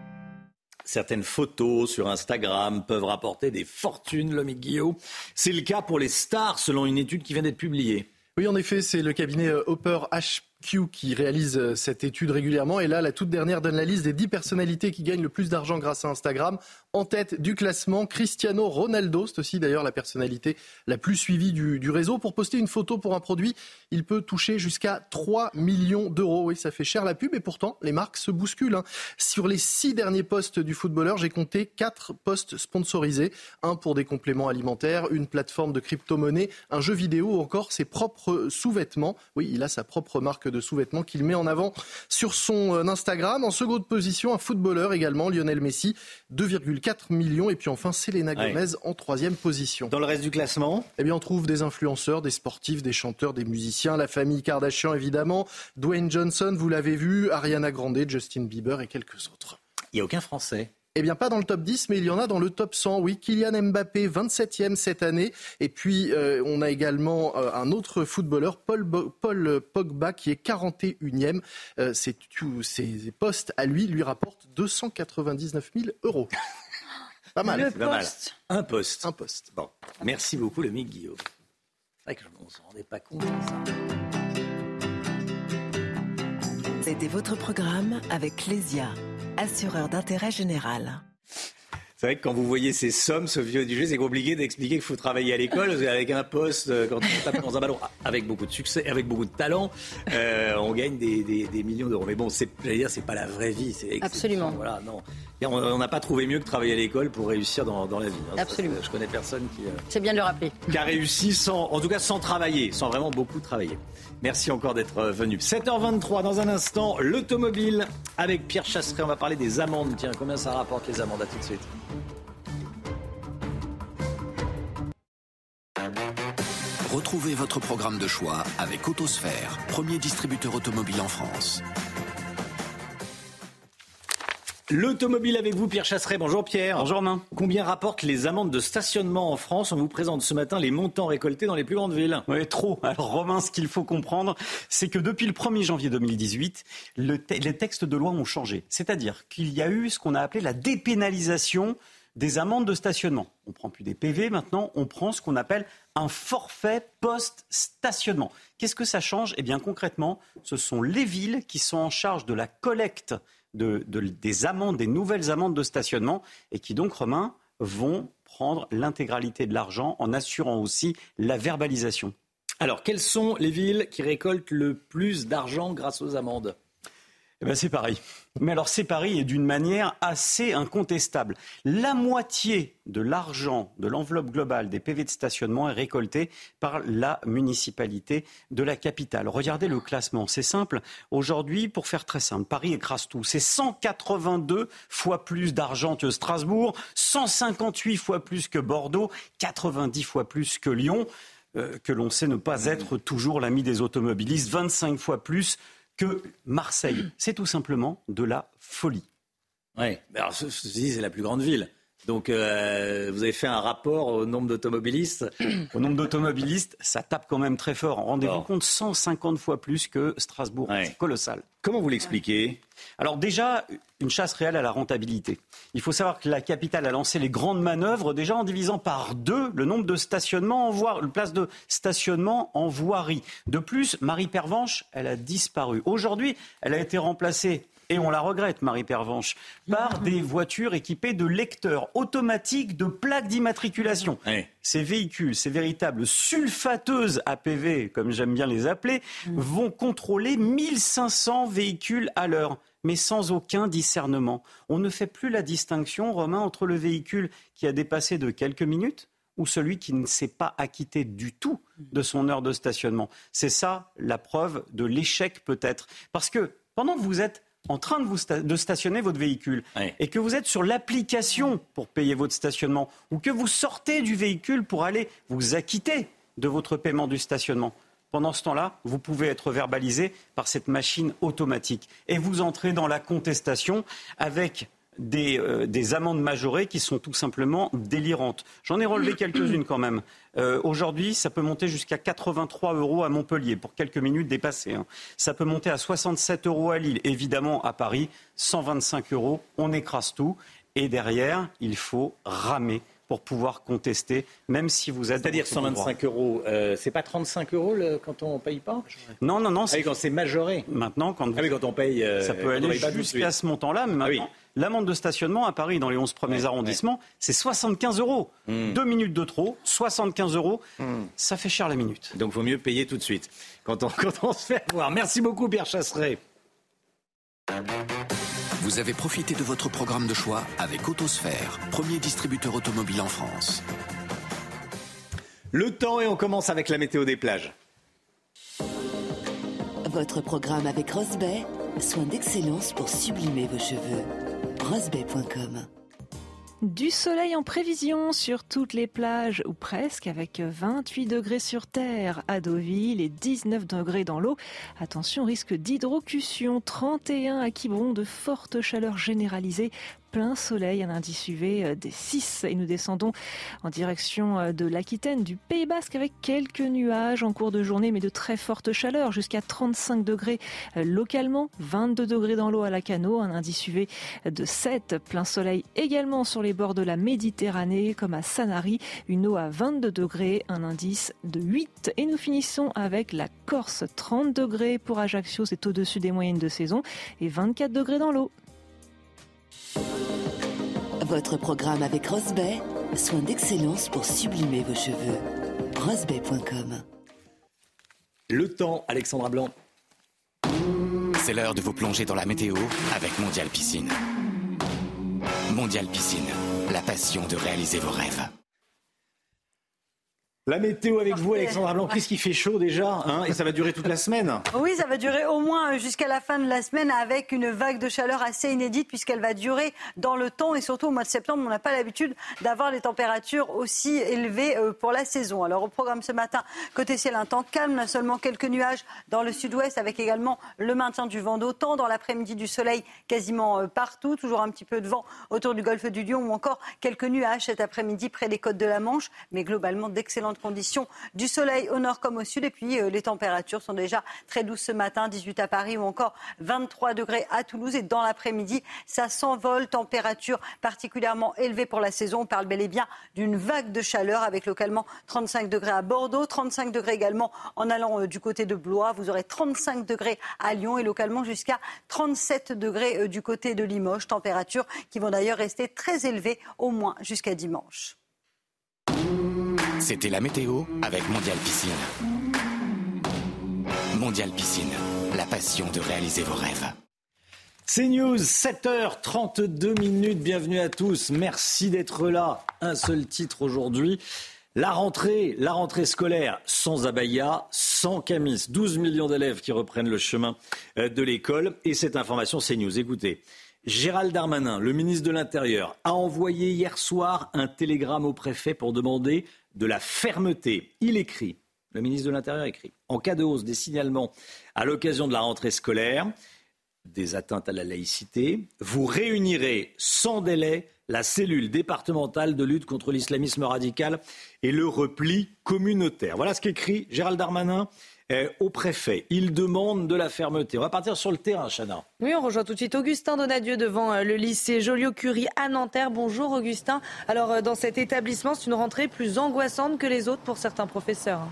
Certaines photos sur Instagram peuvent rapporter des fortunes, l'homme Guillaume. C'est le cas pour les stars, selon une étude qui vient d'être publiée. Oui, en effet, c'est le cabinet euh, Hopper H Q qui réalise euh, cette étude régulièrement. Et là, la toute dernière donne la liste des 10 personnalités qui gagnent le plus d'argent grâce à Instagram. En tête du classement, Cristiano Ronaldo. C'est aussi d'ailleurs la personnalité la plus suivie du, réseau. Pour poster une photo pour un produit, il peut toucher jusqu'à 3 millions d'euros. Oui, ça fait cher la pub et pourtant, les marques se bousculent. Hein. Sur les 6 derniers postes du footballeur, j'ai compté 4 postes sponsorisés. Un pour des compléments alimentaires, une plateforme de crypto-monnaie, un jeu vidéo ou encore ses propres sous-vêtements. Oui, il a sa propre marque de sous-vêtements qu'il met en avant sur son euh, Instagram. En seconde position, un footballeur également, Lionel Messi, 2,4 millions. Et puis enfin, Selena Gomez en troisième position. Dans le reste du classement Eh bien, on trouve des influenceurs, des sportifs, des chanteurs, des musiciens, la famille Kardashian évidemment, Dwayne Johnson, vous l'avez vu, Ariana Grande, Justin Bieber et quelques autres. Il n'y a aucun Français eh bien, pas dans le top 10, mais il y en a dans le top 100. Oui, Kylian Mbappé, 27e cette année. Et puis, euh, on a également euh, un autre footballeur, Paul, Paul Pogba, qui est 41e. Euh, ses postes à lui lui rapportent 299 000 euros. Pas mal. Pas mal. Un poste. Un poste. Bon, merci beaucoup, le Guillaume. C'est vrai qu'on ne s'en rendait pas compte. C'était votre programme avec Clésia assureur d'intérêt général. C'est vrai que quand vous voyez ces sommes, ce vieux du jeu, c'est compliqué d'expliquer qu'il faut travailler à l'école avec un poste, euh, quand on tape dans un ballon, avec beaucoup de succès, avec beaucoup de talent, euh, on gagne des, millions d'euros. Mais bon, c'est, j'allais dire, c'est pas la vraie vie. C'est Absolument. Voilà, non. on n'a pas trouvé mieux que travailler à l'école pour réussir dans, la vie. Hein. Absolument. je connais personne qui. Euh, c'est bien de le rappeler. Qui a réussi sans, en tout cas, sans travailler, sans vraiment beaucoup travailler. Merci encore d'être venu. 7h23 dans un instant, l'automobile avec Pierre Chasseret. On va parler des amendes. Tiens, combien ça rapporte les amendes? À tout de suite. Retrouvez votre programme de choix avec Autosphère, premier distributeur automobile en France. L'automobile avec vous, Pierre Chasseret. Bonjour Pierre. Bonjour Main. Combien rapportent les amendes de stationnement en France On vous présente ce matin les montants récoltés dans les plus grandes villes. Oui, trop. Alors Romain, ce qu'il faut comprendre, c'est que depuis le 1er janvier 2018, le les textes de loi ont changé. C'est-à-dire qu'il y a eu ce qu'on a appelé la dépénalisation des amendes de stationnement. On prend plus des PV maintenant, on prend ce qu'on appelle un forfait post-stationnement. Qu'est-ce que ça change? Eh bien concrètement, ce sont les villes qui sont en charge de la collecte des amendes, des nouvelles amendes de stationnement, et qui donc, Romain, vont prendre l'intégralité de l'argent en assurant aussi la verbalisation. Alors, quelles sont les villes qui récoltent le plus d'argent grâce aux amendes? Eh ben c'est Paris. Mais alors c'est Paris et d'une manière assez incontestable. La moitié de l'argent de l'enveloppe globale des PV de stationnement est récoltée par la municipalité de la capitale. Regardez le classement, c'est simple. Aujourd'hui, pour faire très simple, Paris écrase tout. C'est 182 fois plus d'argent que Strasbourg, 158 fois plus que Bordeaux, 90 fois plus que Lyon. Euh, que l'on sait ne pas être toujours l'ami des automobilistes, 25 fois plus que Marseille. C'est tout simplement de la folie. Oui, alors ceci c'est la plus grande ville. Donc, euh, vous avez fait un rapport au nombre d'automobilistes Au nombre d'automobilistes, ça tape quand même très fort. Rendez-vous compte, 150 fois plus que Strasbourg. C'est colossal. Comment vous l'expliquez? Alors déjà, une chasse réelle à la rentabilité. Il faut savoir que la capitale a lancé les grandes manœuvres déjà en divisant par deux le nombre de stationnements en voirie, le place de stationnement en voirie. De plus, Marie Pervenche, elle a disparu. Aujourd'hui, elle a été remplacée et on la regrette, Marie Pervenche, par des voitures équipées de lecteurs automatiques de plaques d'immatriculation. Ces véhicules, ces véritables sulfateuses APV, comme j'aime bien les appeler, vont contrôler 1500 véhicules à l'heure mais sans aucun discernement. On ne fait plus la distinction, Romain, entre le véhicule qui a dépassé de quelques minutes ou celui qui ne s'est pas acquitté du tout de son heure de stationnement. C'est ça la preuve de l'échec peut-être. Parce que pendant que vous êtes en train de, vous de stationner votre véhicule et que vous êtes sur l'application pour payer votre stationnement ou que vous sortez du véhicule pour aller vous acquitter de votre paiement du stationnement, pendant ce temps-là, vous pouvez être verbalisé par cette machine automatique et vous entrez dans la contestation avec des, euh, des, amendes majorées qui sont tout simplement délirantes. J'en ai relevé quelques-unes quand même. Euh, Aujourd'hui, ça peut monter jusqu'à 83 euros à Montpellier pour quelques minutes dépassées. Hein. Ça peut monter à 67 euros à Lille. Évidemment, à Paris, 125 euros, on écrase tout. Et derrière, il faut ramer pour pouvoir contester, même si vous êtes. C'est-à-dire 125 euros, euh, c'est pas 35 euros le, quand on paye pas Non, non, non. Ah quand c'est majoré. Maintenant, quand, ah quand on paye. Euh, ça peut aller jusqu'à ce montant-là, mais ah maintenant. L'amende de stationnement à Paris, dans les 11 premiers arrondissements, c'est 75 euros. Hmm. Deux minutes de trop, 75 euros, hmm. ça fait cher la minute. Donc il vaut mieux payer tout de suite quand on, quand on se fait avoir. Merci beaucoup, Pierre Chasseret. Vous avez profité de votre programme de choix avec Autosphère, premier distributeur automobile en France. Le temps et on commence avec la météo des plages. Votre programme avec Rosbay, soin d'excellence pour sublimer vos cheveux. Rosbay.com du soleil en prévision sur toutes les plages, ou presque, avec 28 degrés sur terre à Deauville et 19 degrés dans l'eau. Attention, risque d'hydrocution, 31 à Quiberon, de fortes chaleurs généralisées plein soleil, un indice UV euh, des 6 et nous descendons en direction euh, de l'Aquitaine, du Pays Basque avec quelques nuages en cours de journée mais de très forte chaleur jusqu'à 35 degrés euh, localement, 22 degrés dans l'eau à la Cano, un indice UV de 7, plein soleil également sur les bords de la Méditerranée comme à Sanary, une eau à 22 degrés, un indice de 8 et nous finissons avec la Corse, 30 degrés pour Ajaccio, c'est au-dessus des moyennes de saison et 24 degrés dans l'eau. Votre programme avec Rosbay, soin d'excellence pour sublimer vos cheveux. Rosbay.com Le temps, Alexandra Blanc. C'est l'heure de vous plonger dans la météo avec Mondial Piscine. Mondial Piscine, la passion de réaliser vos rêves. La météo avec vous, Alexandra Blanc, qu'est-ce qui fait chaud déjà hein Et ça va durer toute la semaine Oui, ça va durer au moins jusqu'à la fin de la semaine avec une vague de chaleur assez inédite puisqu'elle va durer dans le temps et surtout au mois de septembre, on n'a pas l'habitude d'avoir des températures aussi élevées euh, pour la saison. Alors au programme ce matin, côté ciel, un temps calme, seulement quelques nuages dans le sud-ouest avec également le maintien du vent d'autant. Dans l'après-midi, du soleil quasiment euh, partout, toujours un petit peu de vent autour du golfe du Lion ou encore quelques nuages cet après-midi près des côtes de la Manche, mais globalement d'excellentes conditions du soleil au nord comme au sud. Et puis euh, les températures sont déjà très douces ce matin, 18 à Paris ou encore 23 degrés à Toulouse. Et dans l'après-midi, ça s'envole, température particulièrement élevée pour la saison. On parle bel et bien d'une vague de chaleur avec localement 35 degrés à Bordeaux, 35 degrés également en allant euh, du côté de Blois. Vous aurez 35 degrés à Lyon et localement jusqu'à 37 degrés euh, du côté de Limoges. Températures qui vont d'ailleurs rester très élevées au moins jusqu'à dimanche. C'était la météo avec Mondial Piscine. Mondial Piscine, la passion de réaliser vos rêves. C'est News, 7h32 minutes. Bienvenue à tous. Merci d'être là. Un seul titre aujourd'hui. La rentrée, la rentrée scolaire sans abaya, sans camis. 12 millions d'élèves qui reprennent le chemin euh, de l'école. Et cette information, c'est News. Écoutez. Gérald Darmanin, le ministre de l'Intérieur, a envoyé hier soir un télégramme au préfet pour demander de la fermeté. Il écrit, le ministre de l'Intérieur écrit, en cas de hausse des signalements à l'occasion de la rentrée scolaire, des atteintes à la laïcité, vous réunirez sans délai la cellule départementale de lutte contre l'islamisme radical et le repli communautaire. Voilà ce qu'écrit Gérald Darmanin au préfet. Il demande de la fermeté. On va partir sur le terrain, Chana. Oui, on rejoint tout de suite Augustin Donadieu devant euh, le lycée Joliot-Curie à Nanterre. Bonjour Augustin. Alors euh, dans cet établissement, c'est une rentrée plus angoissante que les autres pour certains professeurs.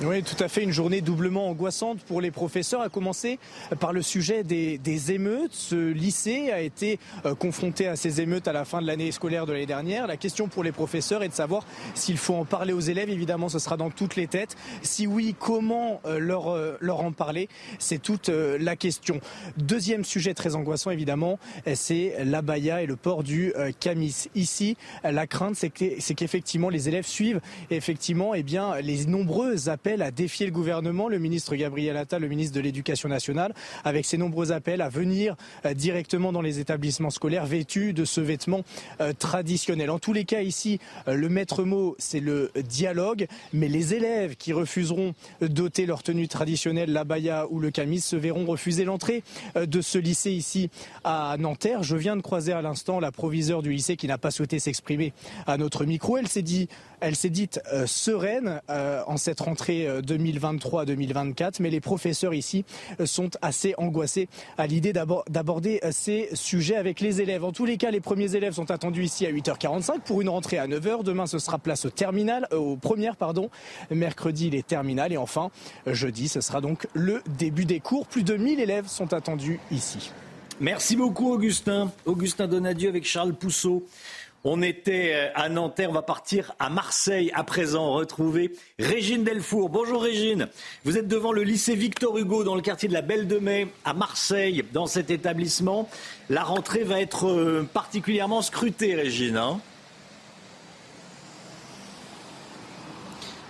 Oui, tout à fait. Une journée doublement angoissante pour les professeurs, à commencer par le sujet des, émeutes. Ce lycée a été euh, confronté à ces émeutes à la fin de l'année scolaire de l'année dernière. La question pour les professeurs est de savoir s'il faut en parler aux élèves. Évidemment, ce sera dans toutes les têtes. Si oui, comment euh, leur, euh, leur en parler? C'est toute la question. Deuxième sujet très angoissant, évidemment, c'est l'abaya et le port du camis. Ici, la crainte, c'est qu'effectivement, les élèves suivent effectivement eh bien, les nombreux appels à défier le gouvernement, le ministre Gabriel Attal, le ministre de l'Éducation nationale, avec ses nombreux appels à venir euh, directement dans les établissements scolaires vêtus de ce vêtement euh, traditionnel. En tous les cas, ici, euh, le maître mot, c'est le dialogue, mais les élèves qui refuseront d'ôter leur tenue traditionnelle, l'abaya ou le camis, se verront refuser l'entrée de ce lycée ici à Nanterre. Je viens de croiser à l'instant la proviseure du lycée qui n'a pas souhaité s'exprimer à notre micro. Elle s'est dit elle s'est dite euh, sereine euh, en cette rentrée 2023-2024, euh, mais les professeurs ici sont assez angoissés à l'idée d'aborder ces sujets avec les élèves. En tous les cas, les premiers élèves sont attendus ici à 8h45 pour une rentrée à 9h. Demain, ce sera place au terminal, aux premières, pardon. Mercredi, les terminales. Et enfin, jeudi, ce sera donc le début des cours. Plus de 1000 élèves sont attendus ici. Merci beaucoup, Augustin. Augustin Donadieu avec Charles Pousseau. On était euh, à Nanterre, on va partir à Marseille à présent, retrouver Régine Delfour. Bonjour Régine, vous êtes devant le lycée Victor Hugo dans le quartier de la Belle de Mai à Marseille, dans cet établissement. La rentrée va être euh, particulièrement scrutée Régine. Hein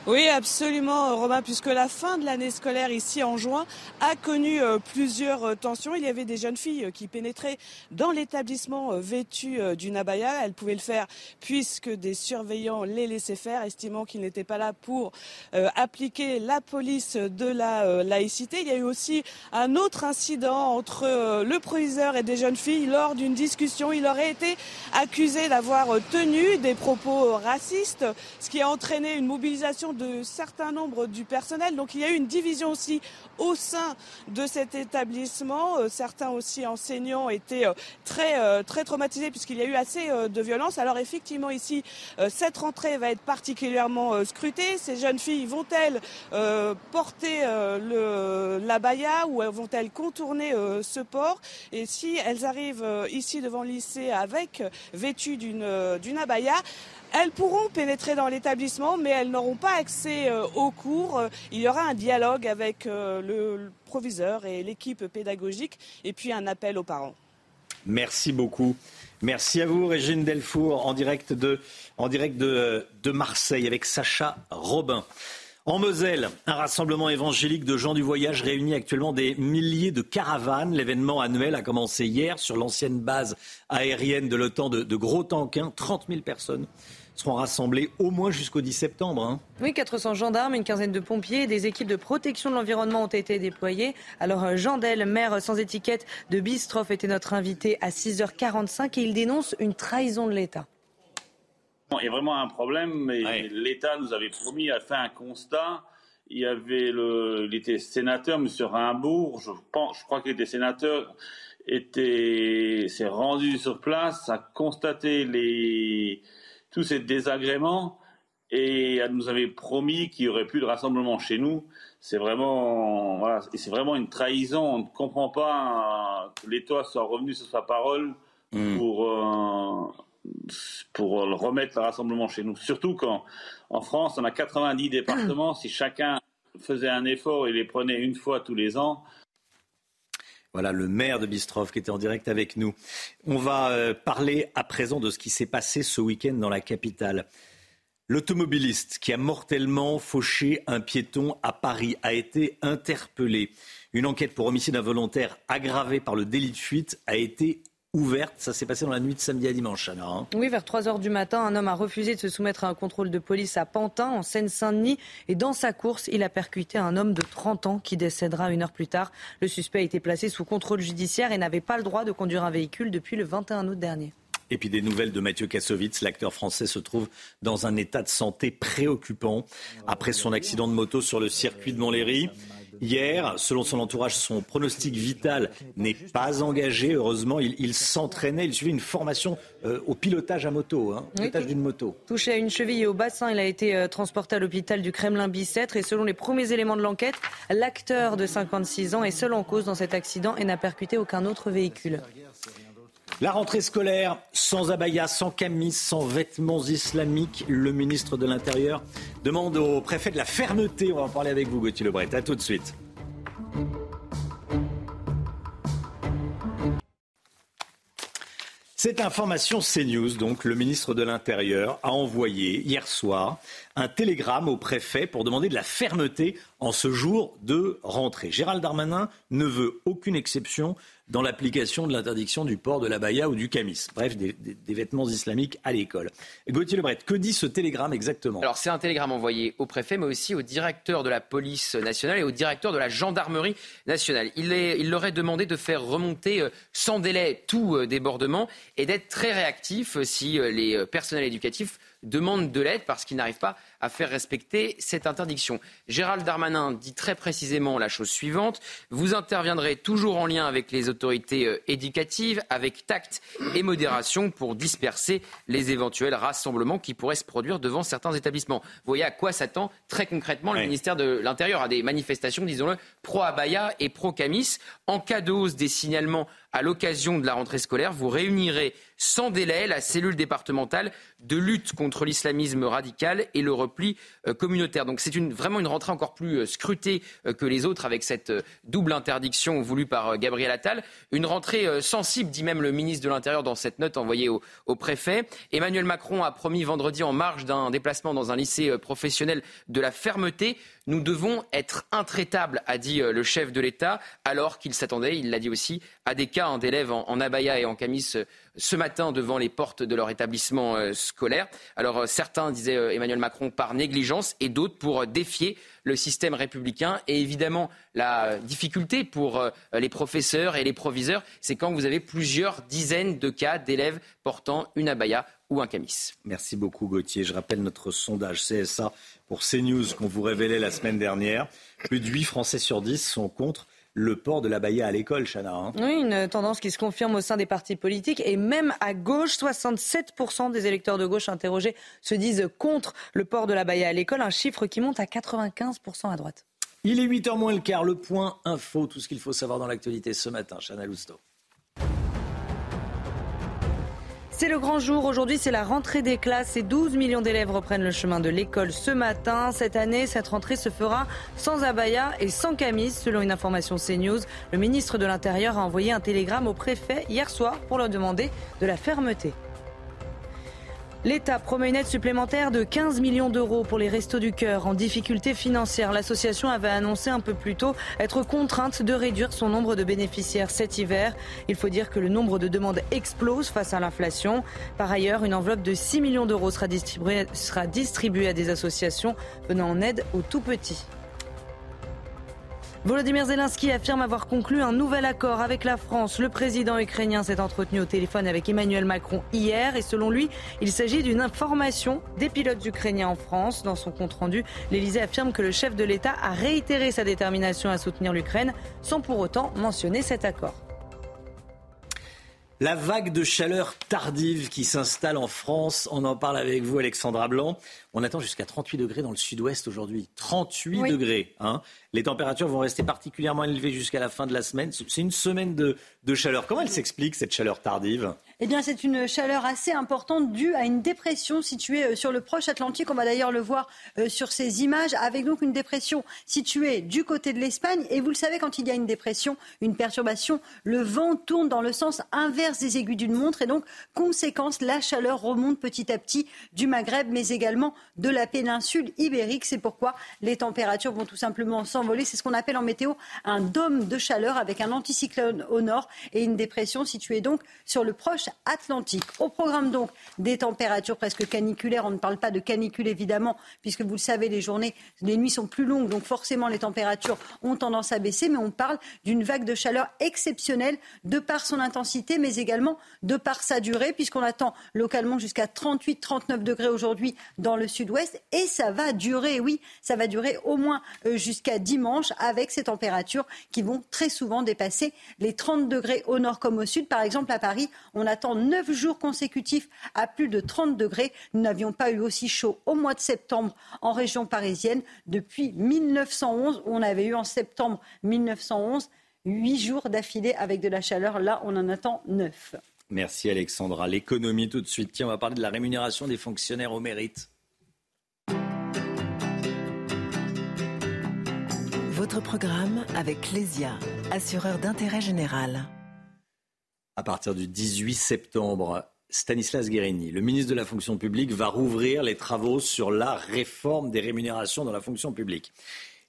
Oui, absolument, Romain, puisque la fin de l'année scolaire ici en juin a connu euh, plusieurs euh, tensions. Il y avait des jeunes filles euh, qui pénétraient dans l'établissement vêtues d'une abaya. Elles pouvaient le faire puisque des surveillants les laissaient faire, estimant qu'ils n'étaient pas là pour appliquer la police de la laïcité. Il y a eu aussi un autre incident entre le proviseur et des jeunes filles lors d'une discussion. Il aurait été accusé d'avoir tenu des propos racistes, ce qui a entraîné une mobilisation de certains nombres du personnel. Donc il y a eu une division aussi au sein de cet établissement. Euh, certains aussi enseignants étaient euh, très, euh, très traumatisés puisqu'il y a eu assez de violence. Alors effectivement ici, cette rentrée va être particulièrement scrutée. Ces jeunes filles vont-elles porter le, l'abaya ou vont-elles contourner ce port? Et si elles arrivent ici devant le lycée avec vêtues d'une, d'une abaya, elles pourront pénétrer dans l'établissement, mais elles n'auront pas accès euh, aux cours. Il y aura un dialogue avec euh, le proviseur et l'équipe pédagogique, et puis un appel aux parents. Merci beaucoup. Merci à vous, Régine Delfour, en direct de, Marseille avec Sacha Robin. En Moselle, un rassemblement évangélique de gens du voyage réunit actuellement des milliers de caravanes. L'événement annuel a commencé hier sur l'ancienne base aérienne de l'OTAN de, de Gros-Tanquin. 30 000 personnes seront rassemblés au moins jusqu'au 10 septembre. Hein. Oui, 400 gendarmes, une quinzaine de pompiers et des équipes de protection de l'environnement ont été déployées. Alors euh, Jean Del, maire sans étiquette de Bistroff, était notre invité à 6h45 et il dénonce une trahison de l'État. Il y a vraiment un problème, mais l'État nous avait promis, a fait un constat. Il y avait le, il était sénateur, M. Rimbourg, je, pense, je crois qu'il était sénateur, était, s'est rendu sur place, a constaté les, tous ces désagréments et elle nous avait promis qu'il y aurait plus de rassemblement chez nous. C'est vraiment, voilà, c'est vraiment une trahison. On ne comprend pas que l'État soit revenu sur sa parole hmm. pour euh, pour remettre le rassemblement chez nous. Surtout quand en France on a 90 départements. si chacun faisait un effort et les prenait une fois tous les ans, Voilà le maire de Bistrov qui était en direct avec nous. On va euh, parler à présent de ce qui s'est passé ce week-end dans la capitale. L'automobiliste qui a mortellement fauché un piéton à Paris a été interpellé. Une enquête pour homicide involontaire aggravé par le délit de fuite a été ouverte. Ça s'est passé dans la nuit de samedi à dimanche, Anna. Hein. Oui, vers 3 heures du matin, un homme a refusé de se soumettre à un contrôle de police à Pantin, en Seine-Saint-Denis. Et dans sa course, il a percuté un homme de 30 ans qui décédera une heure plus tard. Le suspect a été placé sous contrôle judiciaire et n'avait pas le droit de conduire un véhicule depuis le 21 août dernier. Et puis des nouvelles de Mathieu Kassovitz. L'acteur français se trouve dans un état de santé préoccupant après son accident de moto sur le circuit de Montlhéry. Hier, selon son entourage, son pronostic vital n'est pas engagé. Heureusement, il, s'entraînait, il suivait une formation euh, au pilotage à moto, hein, pilotage d'une moto. Touché à une cheville et au bassin, il a été euh, transporté à l'hôpital du Kremlin-Bicêtre. Et selon les premiers éléments de l'enquête, l'acteur de 56 ans est seul en cause dans cet accident et n'a percuté aucun autre véhicule. La rentrée scolaire sans abaya, sans camis, sans vêtements islamiques. Le ministre de l'Intérieur demande au préfet de la fermeté. On va en parler avec vous, Gauthier Lebret. À tout de suite. Cette information CNews, donc le ministre de l'Intérieur a envoyé hier soir un télégramme au préfet pour demander de la fermeté en ce jour de rentrée. Gérald Darmanin ne veut aucune exception dans l'application de l'interdiction du port de la baya ou du camis. Bref, des, vêtements islamiques à l'école. Gauthier Lebret, que dit ce télégramme exactement? Alors, c'est un télégramme envoyé au préfet, mais aussi au directeur de la police nationale et au directeur de la gendarmerie nationale. Il, est, il leur est demandé de faire remonter euh, sans délai tout euh, débordement et d'être très réactif euh, si les personnels éducatifs demandent de l'aide parce qu'ils n'arrivent pas à faire respecter cette interdiction. Gérald Darmanin dit très précisément la chose suivante. Vous interviendrez toujours en lien avec les autorités euh, éducatives, avec tact et modération pour disperser les éventuels rassemblements qui pourraient se produire devant certains établissements. Vous voyez à quoi s'attend très concrètement le ministère de l'Intérieur à des manifestations, disons-le, pro-abaya et pro-camis. En cas de hausse des signalements à l'occasion de la rentrée scolaire, vous réunirez sans délai la cellule départementale de lutte contre l'islamisme radical et le repli euh, communautaire. Donc c'est vraiment une rentrée encore plus euh, scrutée euh, que les autres avec cette double interdiction voulue par Gabriel Attal. Une rentrée sensible, dit même le ministre de l'Intérieur dans cette note envoyée au, au, préfet. Emmanuel Macron a promis vendredi en marge d'un déplacement dans un lycée professionnel de la fermeté. Nous devons être intraitables, a dit le chef de l'État, alors qu'il s'attendait, il l'a dit aussi, à des cas d'élèves en, abaya et en camis ce matin devant les portes de leur établissement euh, scolaire. Alors euh, certains, disaient euh, Emmanuel Macron, par négligence et d'autres pour défier le système républicain. Et évidemment, la difficulté pour les professeurs et les proviseurs, c'est quand vous avez plusieurs dizaines de cas d'élèves portant une abaya ou un camis. Merci beaucoup Gauthier. Je rappelle notre sondage CSA pour CNews qu'on vous révélait la semaine dernière. Plus de 8 Français sur 10 sont contre le port de la baya à l'école, Chana. Hein. Oui, une tendance qui se confirme au sein des partis politiques et même à gauche, 67% des électeurs de gauche interrogés se disent contre le port de la baya à l'école, un chiffre qui monte à 95% à droite. Il est 8h moins le quart, le point info, tout ce qu'il faut savoir dans l'actualité ce matin, Chana Lousteau. C'est le grand jour. Aujourd'hui, c'est la rentrée des classes et 12 millions d'élèves reprennent le chemin de l'école ce matin. Cette année, cette rentrée se fera sans abaya et sans camis, selon une information CNews. Le ministre de l'Intérieur a envoyé un télégramme au préfet hier soir pour leur demander de la fermeté. L'État promet une aide supplémentaire de 15 millions d'euros pour les Restos du Cœur en difficulté financière. L'association avait annoncé un peu plus tôt être contrainte de réduire son nombre de bénéficiaires cet hiver. Il faut dire que le nombre de demandes explose face à l'inflation. Par ailleurs, une enveloppe de 6 millions d'euros sera distribuée, à des associations venant en aide aux tout petits. Volodymyr Zelensky affirme avoir conclu un nouvel accord avec la France. Le président ukrainien s'est entretenu au téléphone avec Emmanuel Macron hier et selon lui, il s'agit d'une information des pilotes ukrainiens en France. Dans son compte-rendu, l'Élysée affirme que le chef de l'État a réitéré sa détermination à soutenir l'Ukraine sans pour autant mentionner cet accord. La vague de chaleur tardive qui s'installe en France, on en parle avec vous Alexandra Blanc. On attend jusqu'à 38 degrés dans le sud-ouest aujourd'hui. 38 degrés. Hein. Les températures vont rester particulièrement élevées jusqu'à la fin de la semaine. C'est une semaine de, de chaleur. Comment elle s'explique, cette chaleur tardive? Eh bien, c'est une chaleur assez importante due à une dépression située euh, sur le proche Atlantique. On va d'ailleurs le voir euh, sur ces images, avec donc une dépression située du côté de l'Espagne. Et vous le savez, quand il y a une dépression, une perturbation, le vent tourne dans le sens inverse des aiguilles d'une montre. Et donc, conséquence, la chaleur remonte petit à petit du Maghreb, mais également de la péninsule ibérique. C'est pourquoi les températures vont tout simplement s'envoler. C'est ce qu'on appelle en météo un dôme de chaleur avec un anticyclone au nord et une dépression située donc sur le proche Atlantique. Au programme donc des températures presque caniculaires. On ne parle pas de canicule évidemment, puisque vous le savez, les journées, les nuits sont plus longues, donc forcément les températures ont tendance à baisser. Mais on parle d'une vague de chaleur exceptionnelle de par son intensité, mais également de par sa durée, puisqu'on attend localement jusqu'à 38-39 degrés aujourd'hui dans le sud-ouest. Et ça va durer, oui, ça va durer au moins euh, jusqu'à dimanche avec ces températures qui vont très souvent dépasser les 30 degrés au nord comme au sud. Par exemple, à Paris, on attend neuf jours consécutifs à plus de 30 degrés. Nous n'avions pas eu aussi chaud au mois de septembre en région parisienne depuis 1911. On avait eu en septembre 1911 huit jours d'affilée avec de la chaleur. Là, on en attend neuf. Merci Alexandra. L'économie tout de suite. Tiens, on va parler de la rémunération des fonctionnaires au mérite. Votre programme avec Lesia, assureur d'intérêt général à partir du 18 septembre, Stanislas Guérini, le ministre de la fonction publique, va rouvrir les travaux sur la réforme des rémunérations dans la fonction publique.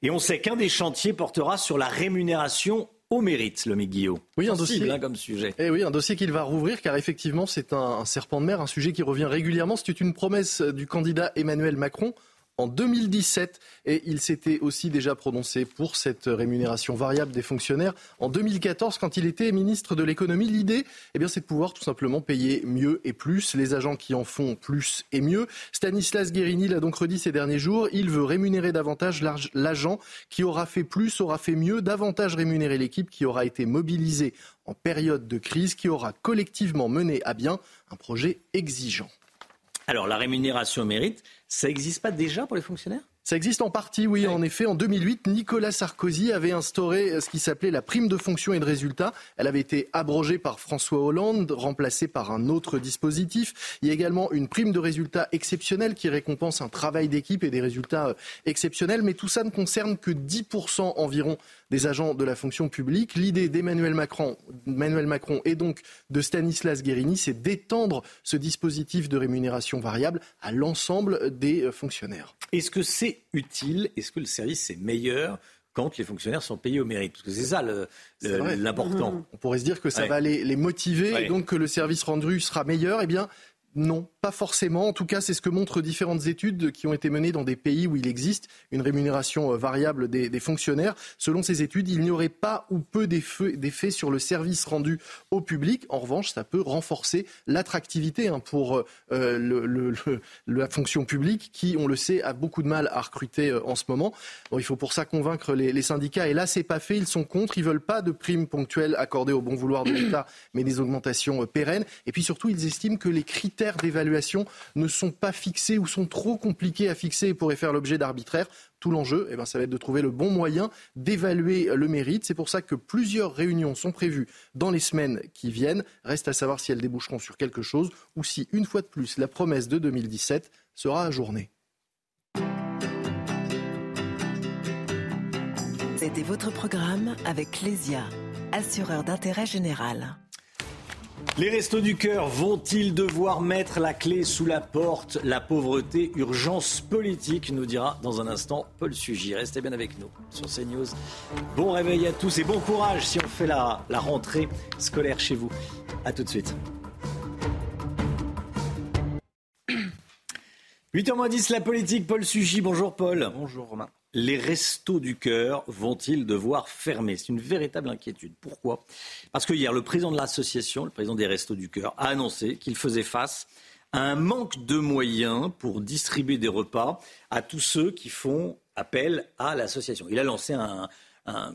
Et on sait qu'un des chantiers portera sur la rémunération au mérite, le Guillaume. Oui, un dossier. Hein, comme sujet. Eh oui, un dossier qu'il va rouvrir, car effectivement, c'est un serpent de mer, un sujet qui revient régulièrement. C'est une promesse du candidat Emmanuel Macron en 2017 et il s'était aussi déjà prononcé pour cette rémunération variable des fonctionnaires en 2014 quand il était ministre de l'économie. L'idée, eh bien, c'est de pouvoir tout simplement payer mieux et plus les agents qui en font plus et mieux. Stanislas Guérini l'a donc redit ces derniers jours. Il veut rémunérer davantage l'agent qui aura fait plus, aura fait mieux, davantage rémunérer l'équipe qui aura été mobilisée en période de crise, qui aura collectivement mené à bien un projet exigeant. Alors la rémunération au mérite, ça n'existe pas déjà pour les fonctionnaires? Ça existe en partie, oui. En effet, en 2008, Nicolas Sarkozy avait instauré ce qui s'appelait la prime de fonction et de résultat. Elle avait été abrogée par François Hollande, remplacée par un autre dispositif. Il y a également une prime de résultat exceptionnelle qui récompense un travail d'équipe et des résultats euh, exceptionnels. Mais tout ça ne concerne que 10% environ des agents de la fonction publique. L'idée d'Emmanuel Macron, Emmanuel Macron et donc de Stanislas Guérini, c'est d'étendre ce dispositif de rémunération variable à l'ensemble des euh, fonctionnaires. Est-ce que c'est utile? Est-ce que le service est meilleur quand les fonctionnaires sont payés au mérite? Parce que c'est ça l'important. On pourrait se dire que ça va les, motiver et donc que le service rendu sera meilleur. Eh bien, non, pas forcément. En tout cas, c'est ce que montrent différentes études qui ont été menées dans des pays où il existe une rémunération euh, variable des, fonctionnaires. Selon ces études, il n'y aurait pas ou peu d'effets sur le service rendu au public. En revanche, ça peut renforcer l'attractivité hein, pour euh, le, la fonction publique qui, on le sait, a beaucoup de mal à recruter euh, en ce moment. il faut pour ça convaincre les, les syndicats. Et là, c'est pas fait. Ils sont contre. Ils veulent pas de primes ponctuelles accordées au bon vouloir de l'État, mais des augmentations pérennes. Et puis surtout, ils estiment que les critères d'évaluation ne sont pas fixés ou sont trop compliqués à fixer et pourraient faire l'objet d'arbitraire. Tout l'enjeu, eh ben, ça va être de trouver le bon moyen d'évaluer le mérite. C'est pour ça que plusieurs réunions sont prévues dans les semaines qui viennent. Reste à savoir si elles déboucheront sur quelque chose ou si, une fois de plus, la promesse de 2017 sera ajournée. C'était votre programme avec Lesia, assureur d'intérêt général. Les restos du cœur vont-ils devoir mettre la clé sous la porte? La pauvreté, urgence politique, nous dira dans un instant Paul Sugy. Restez bien avec nous sur CNews. Bon réveil à tous et bon courage si on fait la, rentrée scolaire chez vous. A tout de suite. 8h10, la politique, Paul Sugy. Bonjour Paul. Bonjour Romain les restos du cœur vont-ils devoir fermer? C'est une véritable inquiétude. Pourquoi? Parce que hier, le président de l'association, le président des restos du cœur, a annoncé qu'il faisait face à un manque de moyens pour distribuer des repas à tous ceux qui font appel à l'association. Il a lancé un, un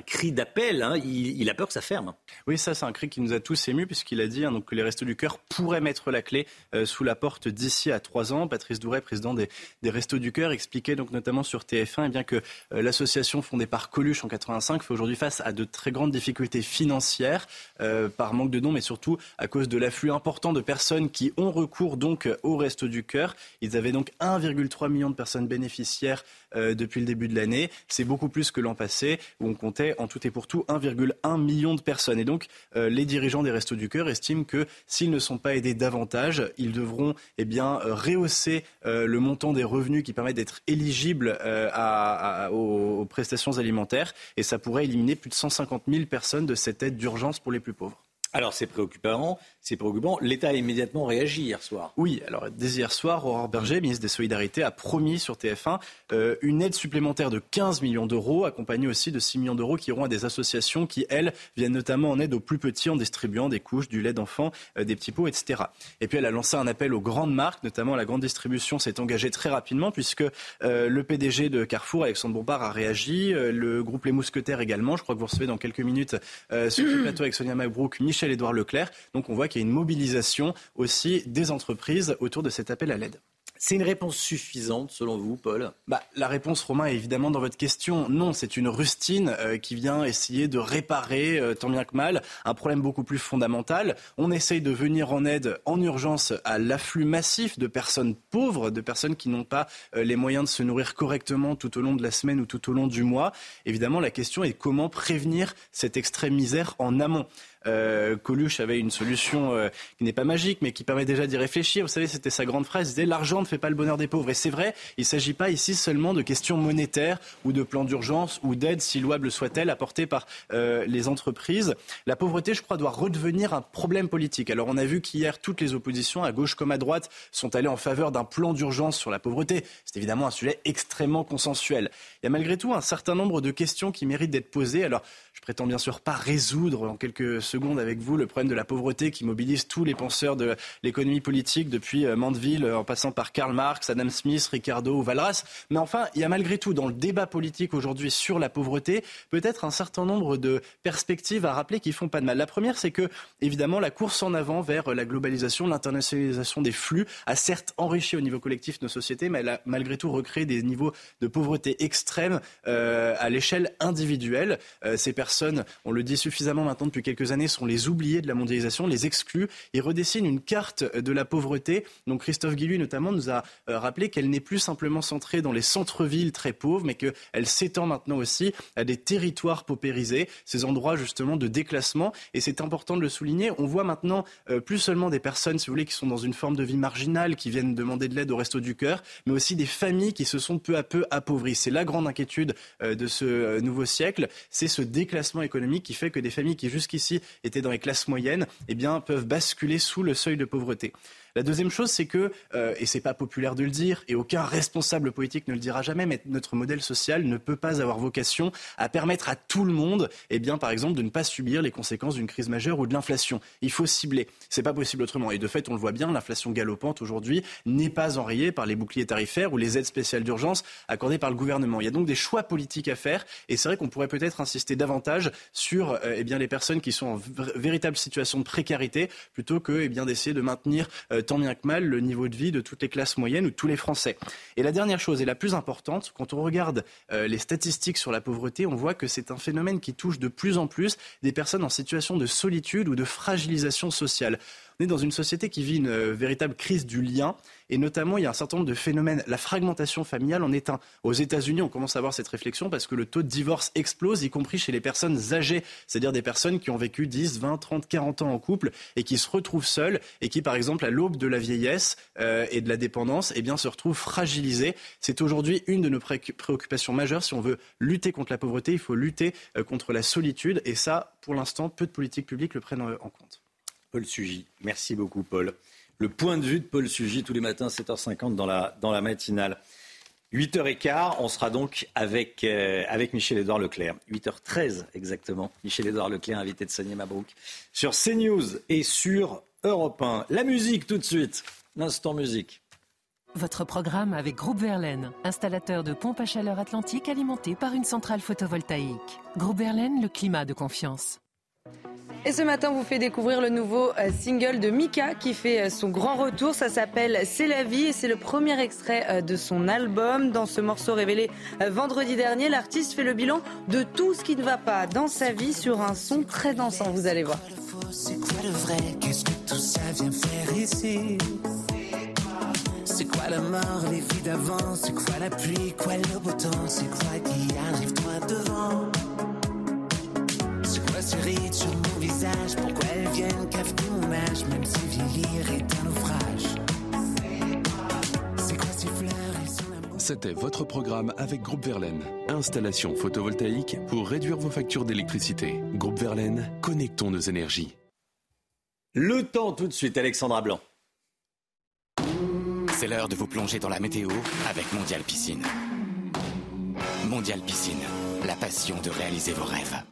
cri d'appel. Hein. Il, a peur que ça ferme. Oui, ça, c'est un cri qui nous a tous émus, puisqu'il a dit hein, donc, que les Restos du Cœur pourraient mettre la clé euh, sous la porte d'ici à trois ans. Patrice Douret, président des, des, Restos du Cœur, expliquait donc notamment sur TF1 eh bien, que euh, l'association fondée par Coluche en 85 fait aujourd'hui face à de très grandes difficultés financières euh, par manque de dons, mais surtout à cause de l'afflux important de personnes qui ont recours donc aux Restos du Cœur. Ils avaient donc 1,3 million de personnes bénéficiaires depuis le début de l'année. C'est beaucoup plus que l'an passé, où on comptait en tout et pour tout 1,1 million de personnes. Et donc, euh, les dirigeants des Restos du Cœur estiment que s'ils ne sont pas aidés davantage, ils devront eh bien, rehausser euh, le montant des revenus qui permettent d'être éligibles euh, aux, aux prestations alimentaires. Et ça pourrait éliminer plus de 150 000 personnes de cette aide d'urgence pour les plus pauvres. Alors c'est préoccupant, c'est préoccupant. L'État a immédiatement réagi hier soir. Oui, alors dès hier soir, Aurore Berger, ministre des Solidarités, a promis sur TF1 euh, une aide supplémentaire de 15 millions d'euros, accompagnée aussi de 6 millions d'euros qui iront à des associations qui, elles, viennent notamment en aide aux plus petits en distribuant des couches, du lait d'enfant, euh, des petits pots, etc. Et puis elle a lancé un appel aux grandes marques, notamment la grande distribution s'est engagée très rapidement puisque euh, le PDG de Carrefour, Alexandre Bompard, a réagi, le groupe Les Mousquetaires également. Je crois que vous recevez dans quelques minutes sur le plateau avec Sonia Mabrouk, Michel Michel-Édouard Leclerc. Donc on voit qu'il y a une mobilisation aussi des entreprises autour de cet appel à l'aide. C'est une réponse suffisante selon vous, Paul? Bah, La réponse, Romain, est évidemment dans votre question. Non, c'est une rustine euh, qui vient essayer de réparer, euh, tant bien que mal, un problème beaucoup plus fondamental. On essaye de venir en aide en urgence à l'afflux massif de personnes pauvres, de personnes qui n'ont pas euh, les moyens de se nourrir correctement tout au long de la semaine ou tout au long du mois. Évidemment, la question est comment prévenir cette extrême misère en amont? Euh, Coluche avait une solution euh, qui n'est pas magique, mais qui permet déjà d'y réfléchir. Vous savez, c'était sa grande phrase. Il l'argent ne fait pas le bonheur des pauvres. Et c'est vrai, il ne s'agit pas ici seulement de questions monétaires ou de plans d'urgence ou d'aides, si louables soit-elle, apportées par euh, les entreprises. La pauvreté, je crois, doit redevenir un problème politique. Alors, on a vu qu'hier, toutes les oppositions, à gauche comme à droite, sont allées en faveur d'un plan d'urgence sur la pauvreté. C'est évidemment un sujet extrêmement consensuel. Il y a malgré tout un certain nombre de questions qui méritent d'être posées. Alors, je prétends bien sûr pas résoudre en quelques secondes avec vous le problème de la pauvreté qui mobilise tous les penseurs de l'économie politique depuis euh, Mandeville en passant par Karl Marx, Adam Smith, Ricardo ou Valras. Mais enfin, il y a malgré tout dans le débat politique aujourd'hui sur la pauvreté peut-être un certain nombre de perspectives à rappeler qui font pas de mal. La première, c'est que évidemment la course en avant vers la globalisation, l'internationalisation des flux a certes enrichi au niveau collectif nos sociétés, mais elle a malgré tout recréé des niveaux de pauvreté extrêmes euh, à l'échelle individuelle. Euh, ces on le dit suffisamment maintenant depuis quelques années, sont les oubliés de la mondialisation, les exclus, et redessine une carte de la pauvreté. Donc Christophe Guilluy notamment nous a euh, rappelé qu'elle n'est plus simplement centrée dans les centres-villes très pauvres, mais qu'elle s'étend maintenant aussi à des territoires paupérisés, ces endroits justement de déclassement. Et c'est important de le souligner. On voit maintenant euh, plus seulement des personnes, si vous voulez, qui sont dans une forme de vie marginale, qui viennent demander de l'aide au resto du cœur, mais aussi des familles qui se sont peu à peu appauvries. C'est la grande inquiétude euh, de ce nouveau siècle, c'est ce déclassement économique qui fait que des familles qui jusqu'ici étaient dans les classes moyennes, eh bien, peuvent basculer sous le seuil de pauvreté. La deuxième chose, c'est que, euh, et c'est pas populaire de le dire, et aucun responsable politique ne le dira jamais, mais notre modèle social ne peut pas avoir vocation à permettre à tout le monde, eh bien, par exemple, de ne pas subir les conséquences d'une crise majeure ou de l'inflation. Il faut cibler. C'est pas possible autrement. Et de fait, on le voit bien, l'inflation galopante aujourd'hui n'est pas enrayée par les boucliers tarifaires ou les aides spéciales d'urgence accordées par le gouvernement. Il y a donc des choix politiques à faire, et c'est vrai qu'on pourrait peut-être insister davantage sur, euh, eh bien, les personnes qui sont en véritable situation de précarité, plutôt que, eh bien, d'essayer de maintenir euh, tant bien que mal le niveau de vie de toutes les classes moyennes ou tous les Français. Et la dernière chose, et la plus importante, quand on regarde euh, les statistiques sur la pauvreté, on voit que c'est un phénomène qui touche de plus en plus des personnes en situation de solitude ou de fragilisation sociale. On est dans une société qui vit une euh, véritable crise du lien. Et notamment, il y a un certain nombre de phénomènes. La fragmentation familiale en est un. Aux États-Unis, on commence à avoir cette réflexion parce que le taux de divorce explose, y compris chez les personnes âgées, c'est-à-dire des personnes qui ont vécu 10, 20, 30, 40 ans en couple et qui se retrouvent seules et qui, par exemple, à l'aube de la vieillesse euh, et de la dépendance, eh bien, se retrouvent fragilisées. C'est aujourd'hui une de nos préoccupations majeures. Si on veut lutter contre la pauvreté, il faut lutter euh, contre la solitude. Et ça, pour l'instant, peu de politiques publiques le prennent en compte. Paul Sugy. Merci beaucoup, Paul. Le point de vue de Paul Sugy tous les matins, 7h50 dans la, dans la matinale. 8h15, on sera donc avec, euh, avec Michel-Édouard Leclerc. 8h13 exactement. Michel-Édouard Leclerc, invité de Sonia Mabrouk. Sur CNews et sur Europe 1. La musique tout de suite. L'instant musique. Votre programme avec Groupe Verlaine, installateur de pompes à chaleur atlantique alimentées par une centrale photovoltaïque. Groupe Verlaine, le climat de confiance. Et ce matin, on vous fait découvrir le nouveau euh, single de Mika qui fait euh, son grand retour. Ça s'appelle C'est la vie et c'est le premier extrait euh, de son album. Dans ce morceau révélé vendredi dernier, l'artiste fait le bilan de tout ce qui ne va pas dans sa vie sur un son très dansant. Vous allez voir. C'est quoi le vrai? Qu'est-ce que tout ça vient faire ici? C'est quoi la mort, les vies d'avant? C'est quoi la pluie, quoi le beau temps? C'est quoi qui arrive toi devant? C'est quoi ce rite sur mon visage Pourquoi elles viennent cafeter mon âge Même si vieillir est un naufrage C'est quoi ces fleurs? Et son amour C'était votre programme avec Groupe Verlaine. Installation photovoltaïque pour réduire vos factures d'électricité. Groupe Verlaine, connectons nos énergies. Le temps tout de suite, Alexandra Blanc. C'est l'heure de vous plonger dans la météo avec Mondial Piscine. Mondial Piscine, la passion de réaliser vos rêves.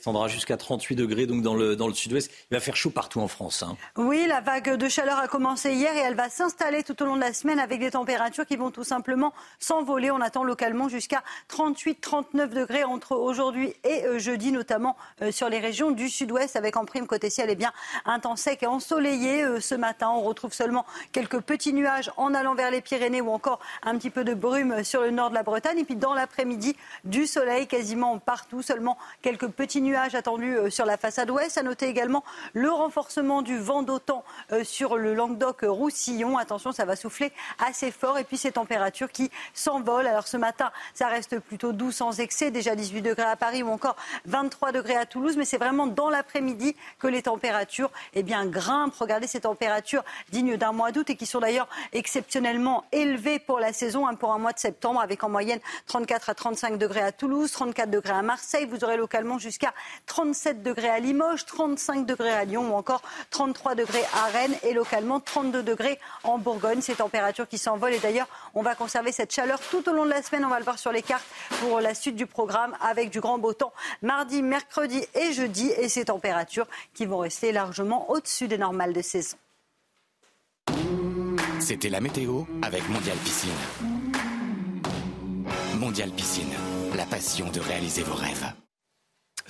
Alexandra, jusqu'à 38 degrés donc dans le, dans le sud-ouest. Il va faire chaud partout en France. Hein. Oui, la vague de chaleur a commencé hier et elle va s'installer tout au long de la semaine avec des températures qui vont tout simplement s'envoler. On attend localement jusqu'à 38-39 degrés entre aujourd'hui et euh, jeudi, notamment euh, sur les régions du sud-ouest avec en prime côté ciel et bien un temps sec et ensoleillé. Euh, ce matin, on retrouve seulement quelques petits nuages en allant vers les Pyrénées ou encore un petit peu de brume sur le nord de la Bretagne. Et puis dans l'après-midi, du soleil quasiment partout, seulement quelques petits nuages nuages attendus euh, sur la façade ouest. À noter également le renforcement du vent d'autant euh, sur le Languedoc-Roussillon. Attention, ça va souffler assez fort. Et puis ces températures qui s'envolent. Alors ce matin, ça reste plutôt doux sans excès. Déjà 18 degrés à Paris ou encore 23 degrés à Toulouse. Mais c'est vraiment dans l'après-midi que les températures eh bien, grimpent. Regardez ces températures dignes d'un mois d'août et qui sont d'ailleurs exceptionnellement élevées pour la saison, hein, pour un mois de septembre, avec en moyenne 34 à 35 degrés à Toulouse, 34 degrés à Marseille. Vous aurez localement jusqu'à 37 degrés à Limoges, 35 degrés à Lyon ou encore 33 degrés à Rennes et localement 32 degrés en Bourgogne. Ces températures qui s'envolent et d'ailleurs on va conserver cette chaleur tout au long de la semaine. On va le voir sur les cartes pour la suite du programme avec du grand beau temps mardi, mercredi et jeudi et ces températures qui vont rester largement au-dessus des normales de saison. C'était la météo avec Mondial Piscine. Mondial Piscine, la passion de réaliser vos rêves.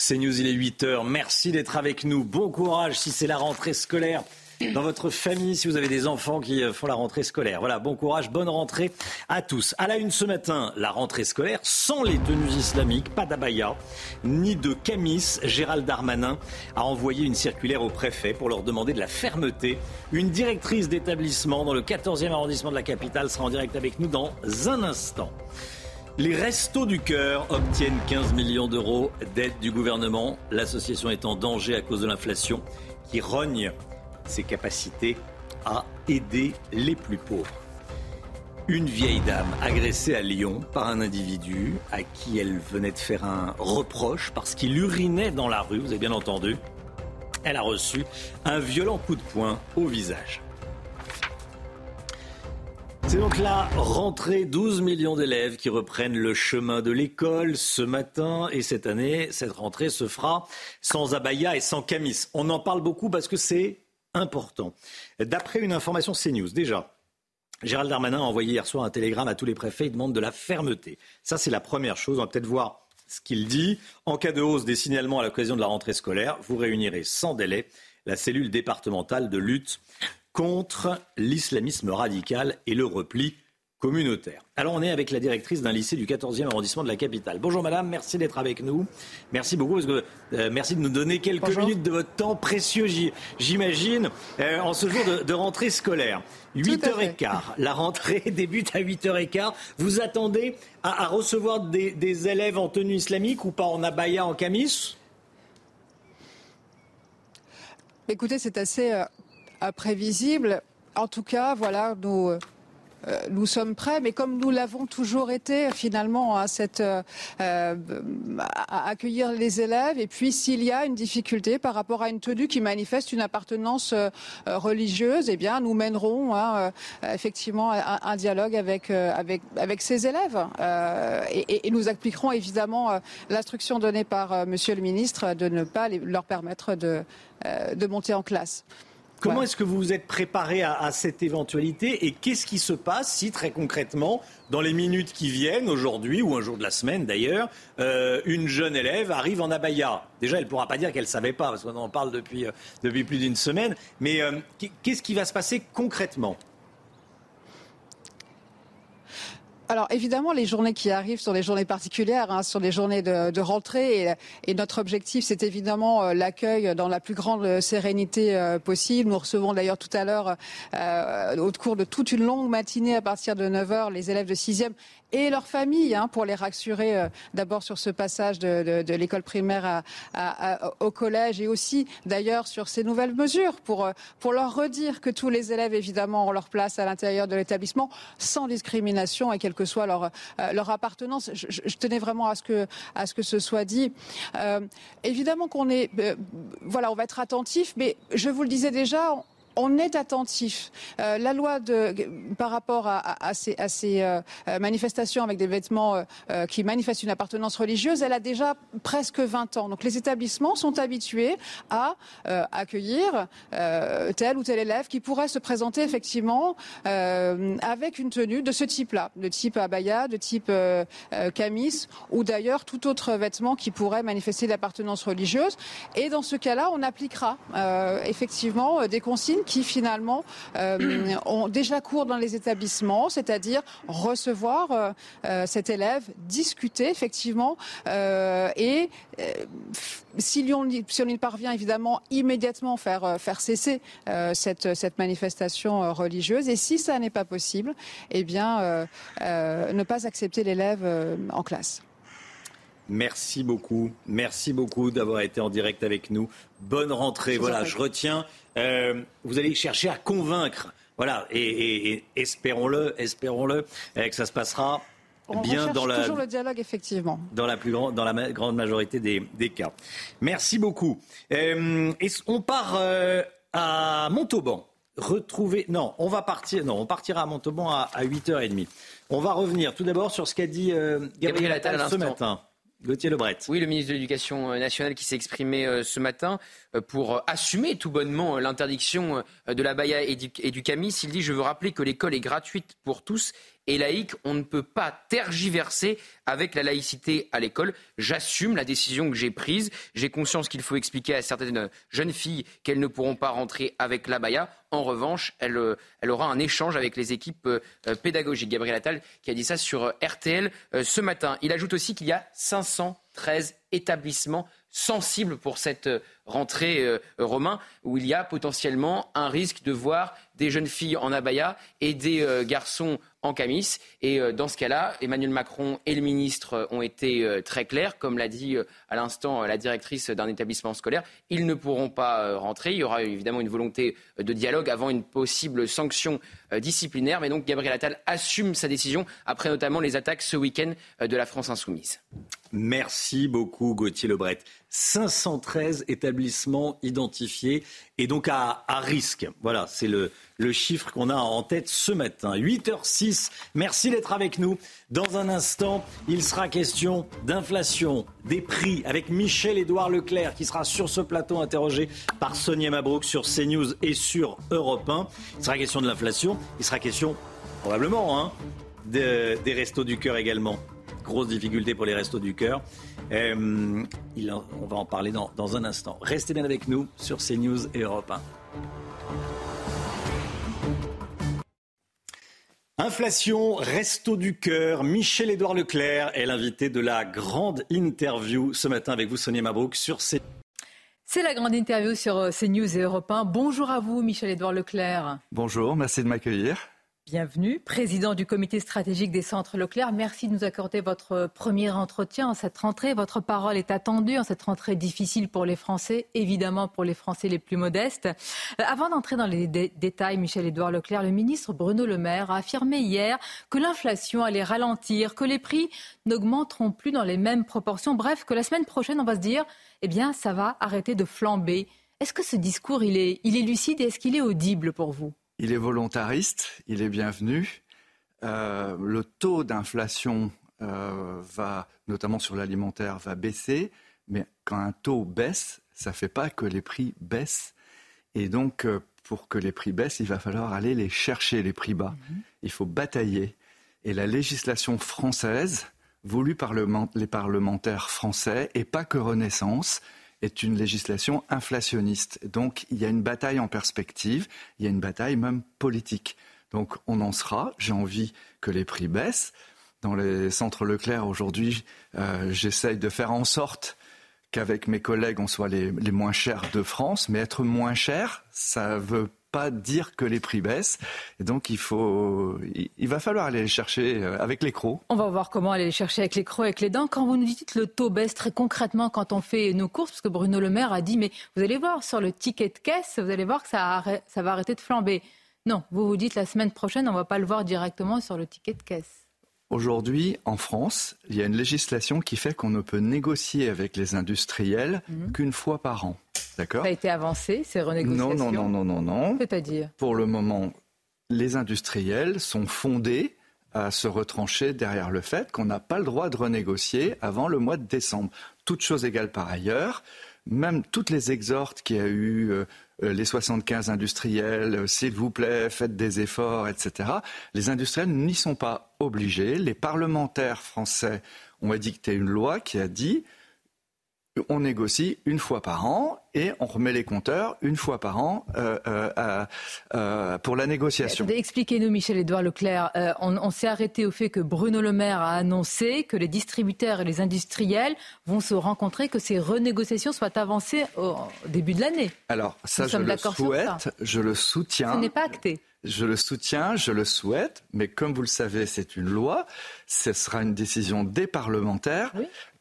C'est News, il est 8h. Merci d'être avec nous. Bon courage si c'est la rentrée scolaire dans votre famille, si vous avez des enfants qui euh, font la rentrée scolaire. Voilà, bon courage, bonne rentrée à tous. À la une ce matin, la rentrée scolaire sans les tenues islamiques, pas d'abaya, ni de camis. Gérald Darmanin a envoyé une circulaire au préfet pour leur demander de la fermeté. Une directrice d'établissement dans le 14e arrondissement de la capitale sera en direct avec nous dans un instant. Les Restos du Cœur obtiennent 15 millions d'euros d'aide du gouvernement. L'association est en danger à cause de l'inflation qui rogne ses capacités à aider les plus pauvres. Une vieille dame agressée à Lyon par un individu à qui elle venait de faire un reproche parce qu'il urinait dans la rue, vous avez bien entendu. Elle a reçu un violent coup de poing au visage. C'est donc la rentrée, 12 millions d'élèves qui reprennent le chemin de l'école ce matin. Et cette année, cette rentrée se fera sans abaya et sans camis. On en parle beaucoup parce que c'est important. D'après une information CNews, déjà, Gérald Darmanin a envoyé hier soir un télégramme à tous les préfets. Il demande de la fermeté. Ça, c'est la première chose. On va peut-être voir ce qu'il dit. En cas de hausse des signalements à l'occasion de la rentrée scolaire, vous réunirez sans délai la cellule départementale de lutte contre l'islamisme radical et le repli communautaire. Alors on est avec la directrice d'un lycée du 14e arrondissement de la capitale. Bonjour madame, merci d'être avec nous. Merci beaucoup, parce que, euh, merci de nous donner quelques minutes de votre temps précieux, j'imagine, euh, en ce jour de, rentrée scolaire. 8h15, la rentrée débute à 8h15. Vous attendez à, recevoir des, des, élèves en tenue islamique ou pas en abaya, en camis? Écoutez, c'est assez euh, prévisible. En tout cas, voilà, nous, euh, nous sommes prêts, mais comme nous l'avons toujours été finalement à, cette, euh, à accueillir les élèves. Et puis s'il y a une difficulté par rapport à une tenue qui manifeste une appartenance euh, religieuse, eh bien nous mènerons hein, effectivement un, dialogue avec, avec, ces élèves. Et, et, nous appliquerons évidemment l'instruction donnée par Monsieur le ministre de ne pas leur permettre de, de monter en classe. Comment est-ce que vous vous êtes préparé à, cette éventualité et qu'est-ce qui se passe si très concrètement, dans les minutes qui viennent, aujourd'hui ou un jour de la semaine d'ailleurs, euh, une jeune élève arrive en abaya? Déjà, elle ne pourra pas dire qu'elle ne savait pas, parce qu'on en parle depuis, euh, depuis plus d'une semaine, mais euh, qu'est-ce qui va se passer concrètement? Alors évidemment, les journées qui arrivent sont des journées particulières, hein, sont des journées de, rentrée. Et, notre objectif, c'est évidemment euh, l'accueil dans la plus grande euh, sérénité euh, possible. Nous recevons d'ailleurs tout à l'heure, au cours de toute une longue matinée à partir de 9h, les élèves de 6e et leurs familles hein, pour les rassurer euh, d'abord sur ce passage de, l'école primaire au collège et aussi d'ailleurs sur ces nouvelles mesures pour, euh, pour leur redire que tous les élèves évidemment ont leur place à l'intérieur de l'établissement sans discrimination et quelle que soit leur, euh, leur appartenance. Je, tenais vraiment à ce que, ce, soit dit. évidemment qu'on est, voilà, on va être attentif, mais je vous le disais déjà, est attentif. Euh, la loi de, par rapport à, ces, euh, manifestations avec des vêtements euh, qui manifestent une appartenance religieuse, elle a déjà presque 20 ans. Donc les établissements sont habitués à accueillir tel ou tel élève qui pourrait se présenter effectivement avec une tenue de ce type-là, de type abaya, de type camis ou d'ailleurs tout autre vêtement qui pourrait manifester l'appartenance religieuse. Et dans ce cas-là, on appliquera effectivement des consignes qui finalement euh, ont déjà cours dans les établissements, c'est-à-dire recevoir euh, euh, cet élève, discuter effectivement et si on, y parvient évidemment immédiatement faire, faire cesser cette, cette manifestation religieuse et si ça n'est pas possible, eh bien ne pas accepter l'élève en classe. Merci beaucoup. Merci beaucoup d'avoir été en direct avec nous. Bonne rentrée. voilà, je retiens. Euh, vous allez chercher à convaincre. Voilà, et, espérons-le, espérons-le, euh, que ça se passera bien dans la. Toujours le dialogue, effectivement. Dans la plus grande, dans la grande majorité des, cas. Merci beaucoup. Euh, on part à Montauban retrouver. Non, on va partir. Non, on partira à Montauban à, 8h30. On va revenir tout d'abord sur ce qu'a dit Gabriel Attal ce matin. Gauthier Lebret. Oui, le ministre de l'Éducation nationale qui s'est exprimé euh, ce matin euh, pour assumer tout bonnement euh, l'interdiction de la baya et du camis. Il dit Je veux rappeler que l'école est gratuite pour tous et laïque. On ne peut pas tergiverser avec la laïcité à l'école. J'assume la décision que j'ai prise. J'ai conscience qu'il faut expliquer à certaines jeunes filles qu'elles ne pourront pas rentrer avec la baya. En revanche, elle, euh, elle aura un échange avec les équipes euh, pédagogiques. Gabriel Attal qui a dit ça sur RTL euh, ce matin. Il ajoute aussi qu'il y a 513 établissements sensibles pour cette rentrée romain où il y a potentiellement un risque de voir des jeunes filles en abaya et des garçons en camis. Et euh, dans ce cas-là, Emmanuel Macron et le ministre euh, ont été euh, très clairs, comme l'a dit à l'instant la directrice d'un établissement scolaire. Ils ne pourront pas rentrer. Il y aura évidemment une volonté de dialogue avant une possible sanction disciplinaire. Mais donc Gabriel Attal assume sa décision après notamment les attaques ce week-end de la France insoumise. Merci beaucoup Gauthier Lebret. 513 établissements identifiés et donc à, risque. Voilà, c'est le, chiffre qu'on a en tête ce matin. 8h06, merci d'être avec nous. Dans un instant, il sera question d'inflation, des prix, avec Michel-Édouard Leclerc qui sera sur ce plateau interrogé par Sonia Mabrouk sur CNews et sur Europe 1. Il sera question de l'inflation, il sera question probablement hein, des restos du cœur également. Grosse difficulté pour les restos du cœur. Euh, on va en parler dans, dans un instant. Restez bien avec nous sur CNews et Europe 1. Inflation, resto du cœur, Michel-Édouard Leclerc est l'invité de la grande interview ce matin avec vous, Sonia Mabrouk, sur CNews. C'est la grande interview sur euh, CNews et Europe 1. Bonjour à vous, Michel-Édouard Leclerc. Bonjour, merci de m'accueillir. Bienvenue, président du comité stratégique des centres Leclerc. Merci de nous accorder votre premier entretien en cette rentrée. Votre parole est attendue en cette rentrée difficile pour les Français, évidemment pour les Français les plus modestes. Euh, avant d'entrer dans les détails, Michel-Édouard Leclerc, le ministre Bruno Le Maire a affirmé hier que l'inflation allait ralentir, que les prix n'augmenteront plus dans les mêmes proportions. Bref, que la semaine prochaine, on va se dire, eh bien, ça va arrêter de flamber. Est-ce que ce discours, il est lucide et est-ce qu'il est audible pour vous? Il est volontariste, il est bienvenu. Euh, le taux d'inflation euh, va, notamment sur l'alimentaire, va baisser, mais quand un taux baisse, ça ne fait pas que les prix baissent. Et donc, euh, pour que les prix baissent, il va falloir aller les chercher, les prix bas. Mhm. Il faut batailler. Et la législation française, voulue par le- les parlementaires français, et pas que Renaissance, est une législation inflationniste. Donc il y a une bataille en perspective, il y a une bataille même politique. Donc on en sera. J'ai envie que les prix baissent. Dans les centres Leclerc aujourd'hui, euh, j'essaye de faire en sorte qu'avec mes collègues, on soit les, les moins chers de France. Mais être moins cher, ça veut pas dire que les prix baissent. Et donc il faut, il, va falloir aller les chercher euh, avec les crocs. On va voir comment aller les chercher avec les crocs, avec les dents. Quand vous nous dites le taux baisse très concrètement quand on fait nos courses, parce que Bruno Le Maire a dit, mais vous allez voir sur le ticket de caisse, vous allez voir que ça, ça va arrêter de flamber. Non, vous vous dites la semaine prochaine, on va pas le voir directement sur le ticket de caisse. Aujourd'hui, en France, il y a une législation qui fait qu'on ne peut négocier avec les industriels Mhm. qu'une fois par an. D'accord Ça a été avancé, ces renégociations. non, non, non, non, non. C'est-à-dire Pour le moment, les industriels sont fondés à se retrancher derrière le fait qu'on n'a pas le droit de renégocier avant le mois de décembre. Toutes choses égales par ailleurs, même toutes les exhortes qu'il y a eu, euh, euh, les 75 industriels, euh, s'il vous plaît, faites des efforts, etc., les industriels n'y sont pas obligés. Les parlementaires français ont édicté une loi qui a dit on négocie une fois par an et on remet les compteurs une fois par an euh, euh, euh, pour la négociation. Expliquez-nous, Michel-Édouard Leclerc. On on s'est arrêté au fait que Bruno Le Maire a annoncé que les distributeurs et les industriels vont se rencontrer, que ces renégociations soient avancées au début de l'année. Alors ça, Nous je le souhaite, je le soutiens. Ce n'est pas acté. Je le soutiens, je le souhaite, mais comme vous le savez, c'est une loi. Ce sera une décision des parlementaires.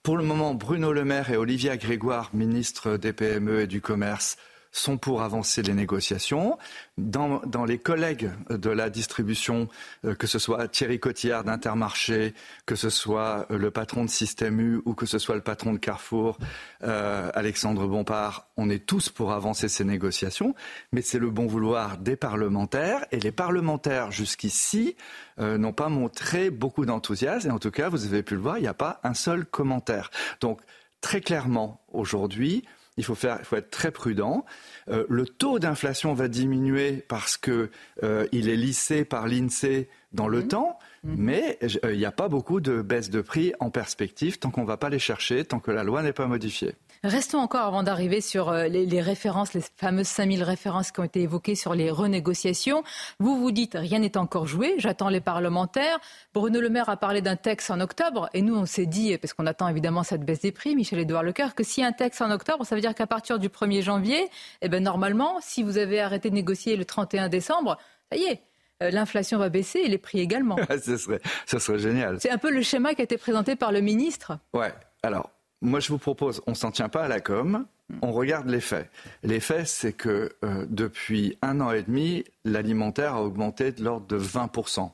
Pour le moment, Bruno Le Maire et Olivia Grégoire, ministre des PME et du Commerce, sont pour avancer les négociations. Dans, dans les collègues de la distribution, euh, que ce soit Thierry Cotillard d'Intermarché, que ce soit euh, le patron de Système U ou que ce soit le patron de Carrefour, euh, Alexandre Bompard, on est tous pour avancer ces négociations, mais c'est le bon vouloir des parlementaires et les parlementaires jusqu'ici n'ont pas montré beaucoup d'enthousiasme et en tout cas, vous avez pu le voir, il n'y a pas un seul commentaire. Donc très clairement, aujourd'hui, il faut, être très prudent. Euh, le taux d'inflation va diminuer parce que euh, il est lissé par l'INSEE dans le temps, mais euh, il n'y a pas beaucoup de baisse de prix en perspective tant qu'on ne va pas les chercher, tant que la loi n'est pas modifiée. Restons encore avant d'arriver sur euh, les, les références, les fameuses 5000 références qui ont été évoquées sur les renégociations. Vous vous dites, rien n'est encore joué, j'attends les parlementaires. Bruno Le Maire a parlé d'un texte en octobre et nous, on s'est dit, parce qu'on attend évidemment cette baisse des prix, Michel-Édouard Leclerc, que si un texte en octobre, ça veut dire qu'à partir du 1er janvier, eh ben, normalement, si vous avez arrêté de négocier le 31 décembre, ça y est, l'inflation va baisser et les prix également. ce, serait, ce serait génial. C'est un peu le schéma qui a été présenté par le ministre. Ouais. Alors, moi, je vous propose, on s'en tient pas à la com, on regarde les faits. Les faits, c'est que euh, depuis un an et demi, l'alimentaire a augmenté de l'ordre de 20%,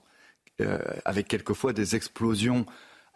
euh, avec quelquefois des explosions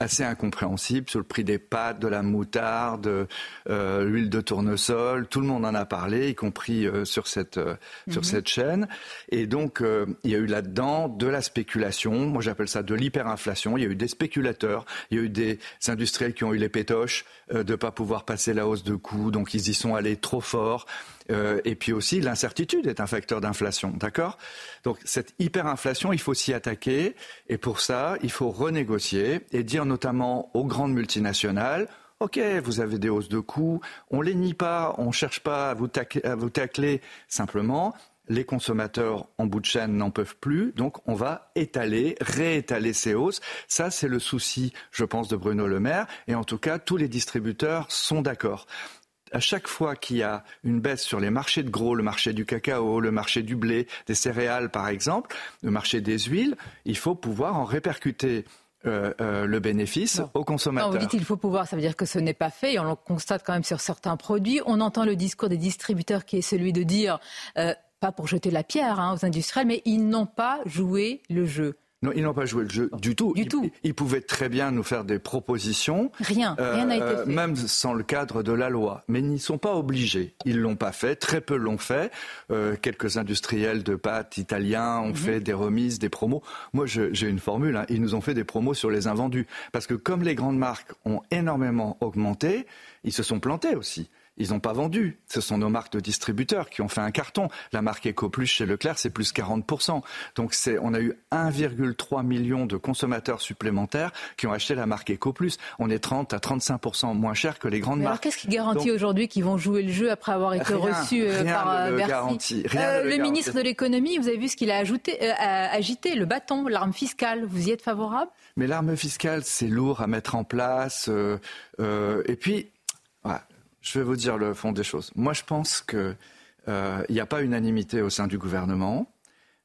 assez incompréhensibles sur le prix des pâtes, de la moutarde, euh, l'huile de tournesol. Tout le monde en a parlé, y compris euh, sur cette euh, sur Mhm. cette chaîne. Et donc, euh, il y a eu là-dedans de la spéculation. Moi, j'appelle ça de l'hyperinflation. Il y a eu des spéculateurs. Il y a eu des industriels qui ont eu les pétoches euh, de pas pouvoir passer la hausse de coûts. Donc, ils y sont allés trop fort. Euh, et puis aussi, l'incertitude est un facteur d'inflation, d'accord? Donc cette hyperinflation, il faut s'y attaquer, et pour ça, il faut renégocier et dire notamment aux grandes multinationales. Ok, vous avez des hausses de coûts, on les nie pas, on cherche pas à vous, à vous tacler, simplement. Les consommateurs en bout de chaîne n'en peuvent plus, donc on va étaler, réétaler ces hausses. Ça, c'est le souci, je pense, de Bruno Le Maire, et en tout cas, tous les distributeurs sont d'accord à chaque fois qu'il y a une baisse sur les marchés de gros, le marché du cacao, le marché du blé, des céréales par exemple, le marché des huiles, il faut pouvoir en répercuter euh, euh, le bénéfice aux Non, consommateurs. vous dites qu'il faut pouvoir, ça veut dire que ce n'est pas fait et on le constate quand même sur certains produits. On entend le discours des distributeurs qui est celui de dire, euh, pas pour jeter la pierre hein, aux industriels, mais ils n'ont pas joué le jeu. Non, ils n'ont pas joué le jeu du tout. Du ils, tout. Ils pouvaient très bien nous faire des propositions. Rien, euh, rien n'a été fait. Même sans le cadre de la loi. Mais ils n'y sont pas obligés. Ils l'ont pas fait. Très peu l'ont fait. Euh, quelques industriels de pâtes italiens ont mm -hmm. fait des remises, des promos. Moi, j'ai une formule. Hein. Ils nous ont fait des promos sur les invendus. Parce que comme les grandes marques ont énormément augmenté, ils se sont plantés aussi ils n'ont pas vendu. Ce sont nos marques de distributeurs qui ont fait un carton. La marque EcoPlus chez Leclerc, c'est plus 40%. Donc c'est, on a eu 1,3 million de consommateurs supplémentaires qui ont acheté la marque EcoPlus. On est 30 à 35% moins cher que les grandes Mais marques. alors qu'est-ce qui garantit aujourd'hui qu'ils vont jouer le jeu après avoir été Rien, reçus euh, rien par euh, le Bercy garantit, rien Euh, le Le ministre de l'économie, vous avez vu ce qu'il a ajouté, euh, agité, le bâton, l'arme fiscale. Vous y êtes favorable? Mais l'arme fiscale, c'est lourd à mettre en place. euh, et puis, voilà, je vais vous dire le fond des choses. Moi, je pense qu'il n'y a pas unanimité au sein du gouvernement.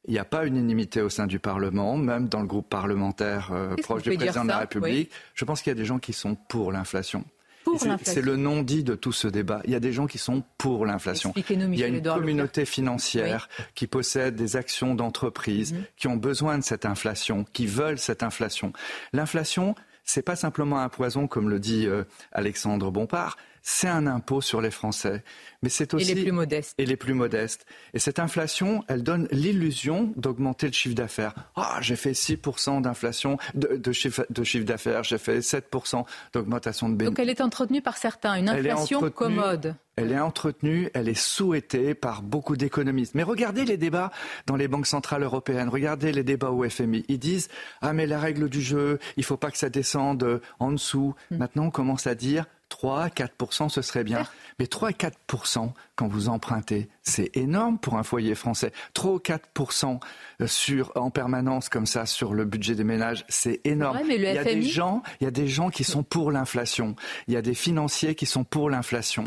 Il n'y a pas unanimité au sein du Parlement, même dans le groupe parlementaire euh, proche du président de la République. Je pense qu'il y a des gens qui sont pour l'inflation. C'est- l'inflation. C'est le non-dit de tout ce débat. Il y a des gens qui sont pour l'inflation. Il y a une communauté financière qui possède des actions d'entreprise, Mhm. qui ont besoin de cette inflation, qui veulent cette inflation. L'inflation, c'est pas simplement un poison, comme le dit euh, Alexandre Bompard. C'est un impôt sur les Français, mais c'est Et aussi les plus modestes. et les plus modestes. Et cette inflation, elle donne l'illusion d'augmenter le chiffre d'affaires. Ah, j'ai fait 6% d'inflation de, de chiffre, de chiffre d'affaires, j'ai fait 7% d'augmentation de bénéfices. Donc elle est entretenue par certains, une inflation commode. Elle est entretenue, elle est souhaitée par beaucoup d'économistes. Mais regardez les débats dans les banques centrales européennes, regardez les débats au FMI. Ils disent Ah, mais la règle du jeu, il faut pas que ça descende en dessous. Hmm. Maintenant, on commence à dire 3 à 4 ce serait bien. Mais 3 à 4 quand vous empruntez, c'est énorme pour un foyer français. 3 ou 4 sur, en permanence comme ça sur le budget des ménages, c'est énorme. vrai, mais le il y a des gens, il y a des gens qui sont pour l'inflation. Il y a des financiers qui sont pour l'inflation.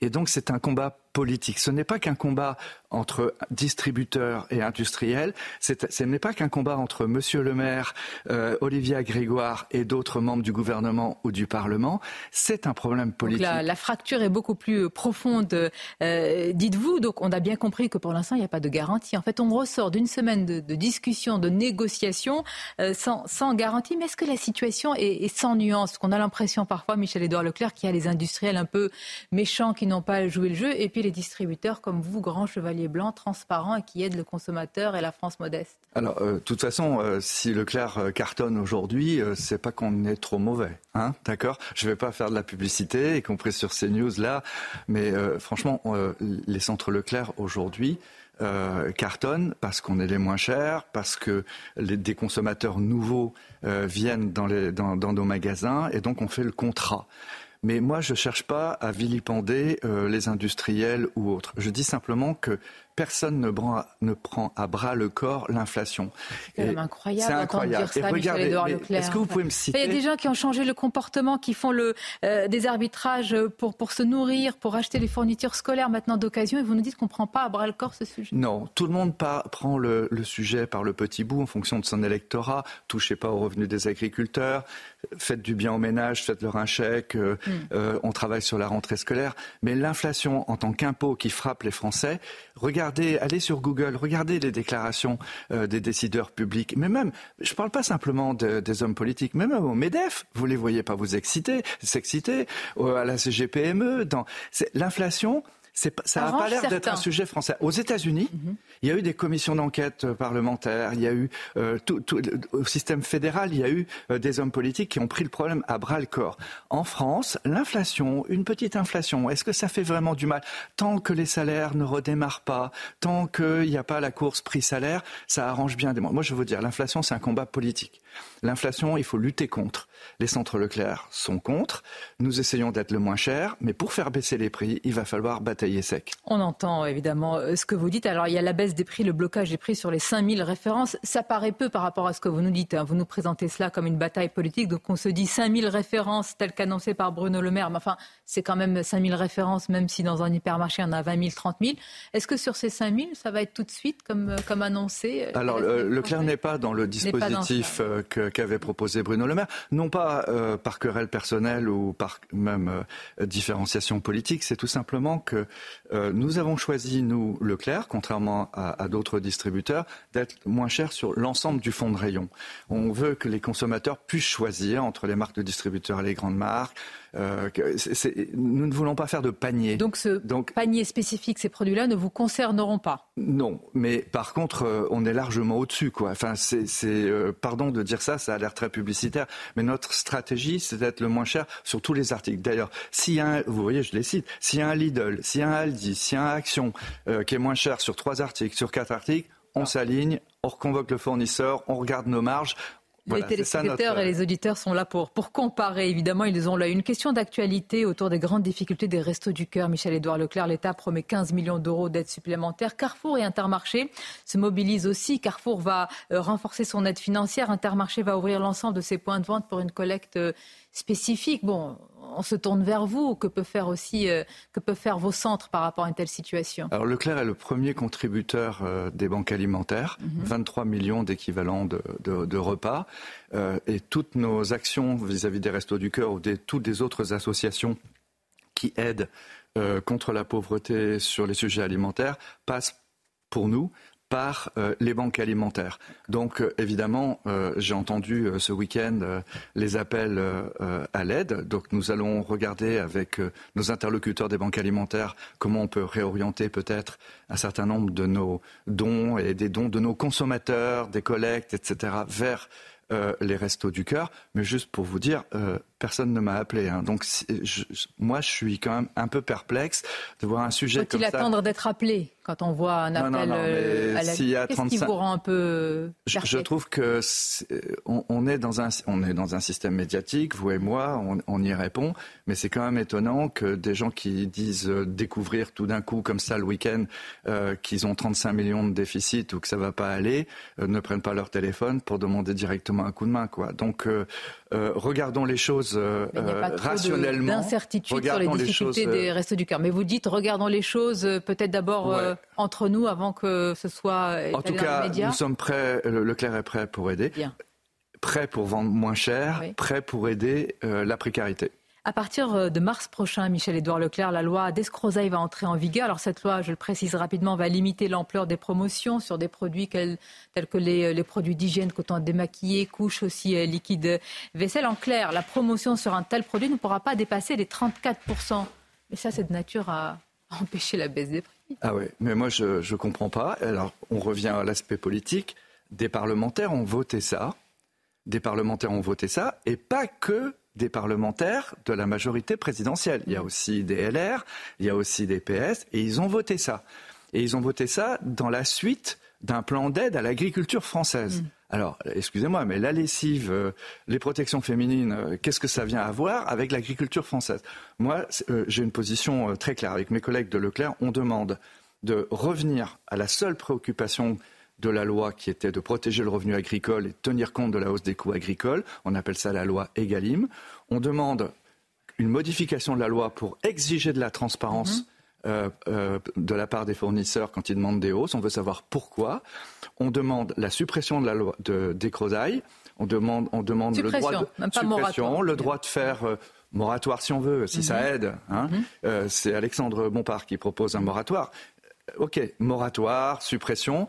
Et donc c'est un combat politique. Ce n'est pas qu'un combat entre distributeurs et industriels. Ce n'est pas qu'un combat entre Monsieur le Maire, euh, Olivier Grégoire et d'autres membres du gouvernement ou du Parlement. C'est un problème politique. la, la fracture est beaucoup plus euh, profonde, euh, dites-vous. Donc on a bien compris que pour l'instant, il n'y a pas de garantie. En fait, on ressort d'une semaine de, de discussion, de négociation euh, sans, sans garantie. Mais est-ce que la situation est, est sans nuance? Qu'on a l'impression parfois, Michel-Édouard Leclerc, qu'il y a les industriels un peu méchants qui n'ont pas joué le jeu, et puis les distributeurs comme vous, grands chevaliers blancs, transparents, et qui aident le consommateur et la France modeste. Alors, euh, de toute façon, euh, si Leclerc euh, cartonne aujourd'hui, euh, c'est pas qu'on est trop mauvais, hein, d'accord? Je vais pas faire de la publicité, y compris sur ces news là, mais franchement, les centres Leclerc aujourd'hui. Euh, cartonnent parce qu'on est les moins chers, parce que les, des consommateurs nouveaux viennent les, dans nos magasins et donc on fait le contrat. Mais moi, je ne cherche pas à vilipender euh, les industriels ou autres. Je dis simplement que personne ne prend, ne prend à bras le corps l'inflation. C'est quand même incroyable c'est incroyable. dire ça, Et regardez. Est-ce que vous pouvez me Il citer y a des gens qui ont changé le comportement, qui font le, euh, des arbitrages pour, pour se nourrir, pour acheter les fournitures scolaires maintenant d'occasion, et vous nous dites qu'on ne prend pas à bras le corps ce sujet. Non, tout le monde prend le, le sujet par le petit bout en fonction de son électorat. Touchez pas aux revenus des agriculteurs, faites du bien au ménage, faites-leur un chèque, euh, Hmm. euh, on travaille sur la rentrée scolaire. Mais l'inflation en tant qu'impôt qui frappe les Français, regardez, allez sur Google, regardez les déclarations euh, des décideurs publics. Mais même, je ne parle pas simplement de- des hommes politiques, mais même au MEDEF, vous les voyez pas vous exciter, s'exciter, euh, à la CGPME. Dans... c'est- L'inflation, ça n'a pas l'air d'être un sujet français. Aux États-Unis, il y a eu des commissions d'enquête euh, parlementaires, il y a eu euh, tout, tout- au système fédéral, il y a eu euh, des hommes politiques qui ont pris le problème à bras le corps. En France, l'inflation, une petite inflation, est-ce que ça fait vraiment du mal? Tant que les salaires ne redémarrent pas, tant qu'il n'y a pas la course prix-salaire, ça arrange bien des mois. Moi, je veux dire, l'inflation, c'est un combat politique. L'inflation, il faut lutter contre. Les centres Leclerc sont contre. Nous essayons d'être le moins cher, mais pour faire baisser les prix, il va falloir batailler sec. On entend évidemment euh, ce que vous dites. Alors il y a la baisse des prix, le blocage des prix sur les 5000 références. Ça paraît peu par rapport à ce que vous nous dites. hein. Vous nous présentez cela comme une bataille politique. Donc on se dit 5000 références telles qu'annoncées par Bruno Le Maire. Mais enfin, c'est quand même 5000 références, même si dans un hypermarché, on a 20 000, 30 000. Est-ce que sur ces 5000, ça va être tout de suite comme, euh, comme annoncé euh, Alors, le- Leclerc n'est pas dans le dispositif euh, que- qu'avait proposé Bruno Le Maire, non pas euh, par querelle personnelle ou par même euh, différenciation politique, c'est tout simplement que euh, nous avons choisi, nous, Leclerc, contrairement à, à d'autres distributeurs, d'être moins cher sur l'ensemble du fonds de rayon. On veut que les consommateurs puissent choisir entre les marques de distributeurs et les grandes marques. Nous ne voulons pas faire de panier. Donc ce panier spécifique, ces produits-là ne vous concerneront pas? Non, mais par contre, on est largement au-dessus, quoi. Enfin, c'est, pardon de dire dire ça, a l'air très publicitaire. Mais notre stratégie, c'est d'être le moins cher sur tous les articles. D'ailleurs, s'il y a un, vous voyez, je les cite, s'il un Lidl, s'il y a un Aldi, s'il un Action euh, qui est moins cher sur trois articles, sur quatre articles, on s'aligne, on reconvoque le fournisseur, on regarde nos marges, les téléspectateurs et les auditeurs sont là pour, pour comparer. Évidemment, ils ont là une question d'actualité autour des grandes difficultés des restos du cœur. Michel-Édouard Leclerc, l'État promet 15 millions d'euros d'aide supplémentaire. Carrefour et Intermarché se mobilisent aussi. Carrefour va euh, renforcer son aide financière. Intermarché va ouvrir l'ensemble de ses points de vente pour une collecte euh, spécifique. Bon, on se tourne vers vous. Que peut faire aussi, euh, que peuvent faire vos centres par rapport à une telle situation? Alors Leclerc est le premier contributeur euh, des banques alimentaires, 23 mhm. millions d'équivalents de, repas, euh, et toutes nos actions vis-à-vis des Restos du Cœur ou des, toutes les autres associations qui aident contre la pauvreté sur les sujets alimentaires passent pour nous par euh, les banques alimentaires. Donc euh, évidemment, euh, j'ai entendu ce week-end les appels à l'aide. Donc nous allons regarder avec nos interlocuteurs des banques alimentaires comment on peut réorienter peut-être un certain nombre de nos dons et des dons de nos consommateurs, des collectes, etc., vers les restos du cœur. Mais juste pour vous dire, personne ne m'a appelé. Hein. Donc moi, je suis quand même un peu perplexe de voir un sujet comme ça. Faut-il attendre d'être appelé quand on voit un appel euh, à la... Qu'est-ce qui vous rend un peu je, je, trouve que on, est dans un on est dans un système médiatique, vous et moi, on, y répond, mais c'est quand même étonnant que des gens qui disent euh, découvrir tout d'un coup comme ça le week-end euh, qu'ils ont 35 millions de déficit ou que ça va pas aller, ne prennent pas leur téléphone pour demander directement un coup de main, quoi. Donc regardons les choses choses euh, euh rationnellement. D'incertitude sur les difficultés des euh, restes du cœur. Mais vous dites, regardons les choses euh, peut-être d'abord entre nous avant que ce soit. En tout cas, nous sommes prêts. Leclerc est prêt pour aider. Prêt pour vendre moins cher. Prêt pour aider la précarité. À partir euh, de mars prochain, Michel-Édouard Leclerc, la loi d'escrozaille va entrer en vigueur. Alors cette loi, je le précise rapidement, va limiter l'ampleur des promotions sur des produits tels que les, les produits d'hygiène, coton démaquillé, couches aussi euh, liquide vaisselle. En clair, la promotion sur un tel produit ne pourra pas dépasser les 34%. Mais ça, c'est de nature à empêcher la baisse des prix. Ah oui, mais moi, je ne comprends pas. Alors, on revient à l'aspect politique. Des parlementaires ont voté ça. Des parlementaires ont voté ça, et pas que des parlementaires de la majorité présidentielle. Il y a aussi des LR, il y a aussi des PS, et ils ont voté ça. Et ils ont voté ça dans la suite d'un plan d'aide à l'agriculture française. Mm. Alors, excusez-moi, mais la lessive, euh, les protections féminines, euh, qu'est-ce que ça vient à voir avec l'agriculture française? Moi, euh, j'ai une position très claire. Avec mes collègues de Leclerc, on demande de revenir à la seule préoccupation de la loi qui était de protéger le revenu agricole et tenir compte de la hausse des coûts agricoles. On appelle ça la loi EGalim. On demande une modification de la loi pour exiger de la transparence. Mhm. Euh, euh, de la part des fournisseurs quand ils demandent des hausses. On veut savoir pourquoi. On demande la suppression de la loi de, des On demande, on demande le droit de suppression, le droit de faire euh, moratoire si on veut, si ça mhm. aide. Hein. Mhm. C'est Alexandre Bompard qui propose un moratoire. Ok, moratoire, suppression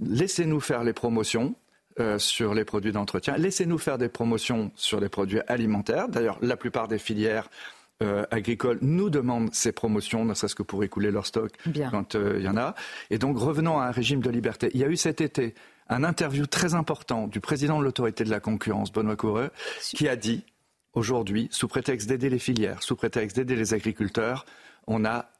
laissez-nous faire les promotions. Euh, sur les produits d'entretien. Laissez-nous faire des promotions sur les produits alimentaires. D'ailleurs, la plupart des filières euh, agricoles nous demandent ces promotions, ne serait-ce que pour écouler leur stock quand euh, il y en a. Et donc, revenons à un régime de liberté. Il y a eu cet été un interview très important du président de l'autorité de la concurrence, Benoît Coureux, qui a dit aujourd'hui, sous prétexte d'aider les filières, sous prétexte d'aider les agriculteurs, on a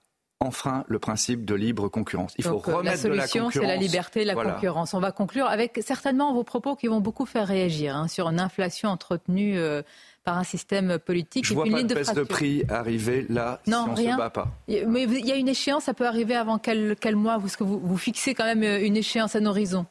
enfreint le principe de libre concurrence. Il faut euh, remettre la solution, c'est la liberté, la concurrence. On va conclure avec certainement vos propos qui vont beaucoup faire réagir hein, sur une inflation entretenue. Euh, par un système politique. Je et vois pas une de baisse de prix arriver là non, si on rien. se bat pas. Mais il y a une échéance, ça peut arriver avant quel, quel mois? Parce que vous, vous fixez quand même euh, une échéance à un horizon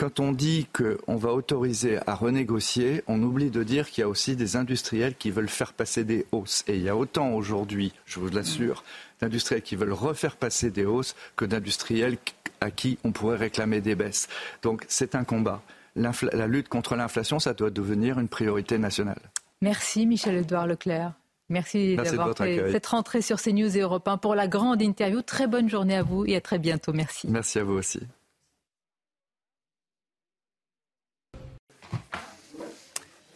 quand on dit qu'on va autoriser à renégocier, on oublie de dire qu'il y a aussi des industriels qui veulent faire passer des hausses. Et il y a autant aujourd'hui, je vous l'assure, d'industriels qui veulent refaire passer des hausses que d'industriels à qui on pourrait réclamer des baisses. Donc c'est un combat. La lutte contre l'inflation, ça doit devenir une priorité nationale. Merci Michel-Edouard Leclerc. Merci, d'avoir fait cette rentrée sur CNews et Europe 1 pour la grande interview. Très bonne journée à vous et à très bientôt. Merci. Merci à vous aussi.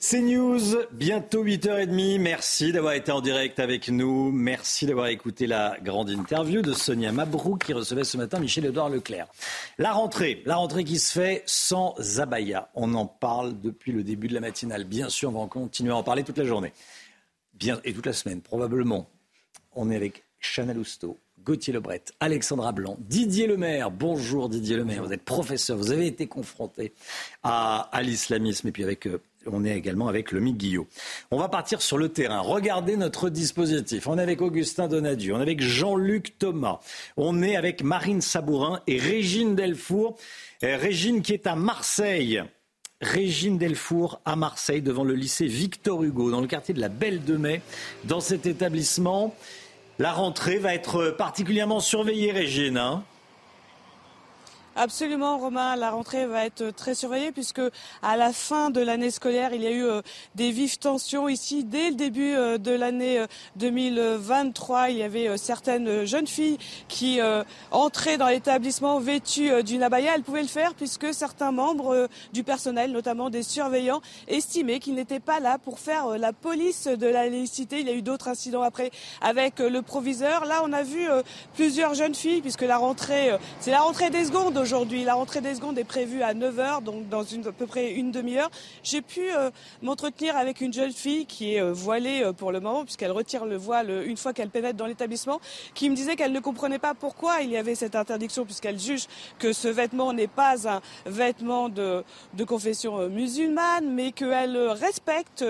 C'est News, bientôt 8h30. Merci d'avoir été en direct avec nous. Merci d'avoir écouté la grande interview de Sonia Mabrouk qui recevait ce matin Michel-Edouard Leclerc. La rentrée, la rentrée qui se fait sans abaya. On en parle depuis le début de la matinale. Bien sûr, on va continuer à en parler toute la journée. Bien, et toute la semaine, probablement. On est avec Chanel Housteau, Gauthier Lebret, Alexandra Blanc, Didier Lemaire. Bonjour Didier Lemaire, vous êtes professeur, vous avez été confronté à, à l'islamisme et puis avec euh, on est également avec le Guillot. On va partir sur le terrain. Regardez notre dispositif. On est avec Augustin Donadieu, on est avec Jean-Luc Thomas, on est avec Marine Sabourin et Régine Delfour. Euh, Régine qui est à Marseille. Régine Delfour à Marseille devant le lycée Victor Hugo dans le quartier de la Belle de Mai. Dans cet établissement, la rentrée va être particulièrement surveillée, Régine. Hein Absolument, Romain. La rentrée va être très surveillée puisque à la fin de l'année scolaire, il y a eu euh, des vives tensions ici. Dès le début euh, de l'année 2023, euh, il y avait certaines jeunes filles qui entraient dans l'établissement vêtues d'une abaya. Elles pouvaient le faire puisque certains membres du personnel, notamment des surveillants, estimaient qu'ils n'étaient pas là pour faire la police de la laïcité. Il y a eu d'autres incidents après avec le proviseur. Là, on a vu plusieurs jeunes filles puisque la rentrée, c'est la rentrée des secondes aujourd'hui. La rentrée des secondes est prévue à 9h, donc dans à peu près une demi-heure. J'ai pu euh, m'entretenir avec une jeune fille qui est euh, voilée euh, pour le moment, puisqu'elle retire le voile une fois qu'elle pénètre dans l'établissement, qui me disait qu'elle ne comprenait pas pourquoi il y avait cette interdiction, puisqu'elle juge que ce vêtement n'est pas un vêtement de, confession musulmane, mais qu'elle respecte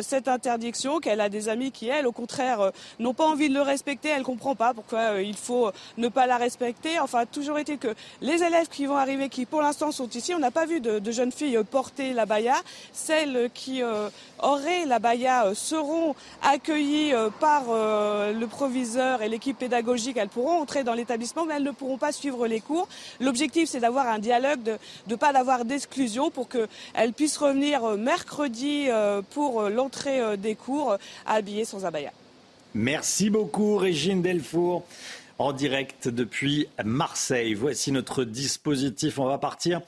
cette interdiction, qu'elle a des amis qui, elles, au contraire, n'ont pas envie de le respecter. Elle comprend pas pourquoi il faut ne pas la respecter. Enfin, toujours est-il que les élèves qui vont arriver, qui pour l'instant sont ici, on n'a pas vu de, jeunes filles porter la baya. Celles qui euh, auraient la baya euh, seront accueillies euh, par le proviseur et l'équipe pédagogique. Elles pourront entrer dans l'établissement, mais elles ne pourront pas suivre les cours. L'objectif, c'est d'avoir un dialogue, de ne pas d'avoir d'exclusion pour qu'elles puissent revenir mercredi pour l'entrée des cours habillées sans abaya. Merci beaucoup, Régine Delfour en direct depuis Marseille. Voici notre dispositif. On va partir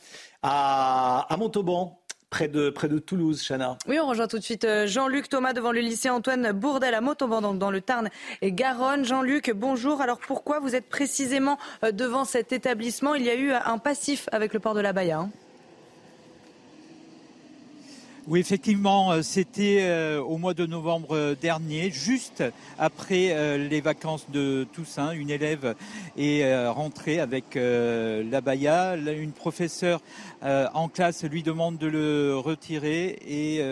à, Montauban. Près de, Toulouse, Chana. Oui, on rejoint tout de suite euh, Jean-Luc Thomas devant le lycée Antoine Bourdel à Montauban, donc dans le Tarn et Garonne. Jean-Luc, bonjour. Alors pourquoi vous êtes précisément euh, devant cet établissement? Il y a eu un passif avec le port de la Baïa. Hein. Oui, effectivement, euh, c'était euh, au mois de novembre euh, dernier, juste après les vacances de Toussaint. Une élève est rentrée avec la baya. Une professeure en classe lui demande de le retirer et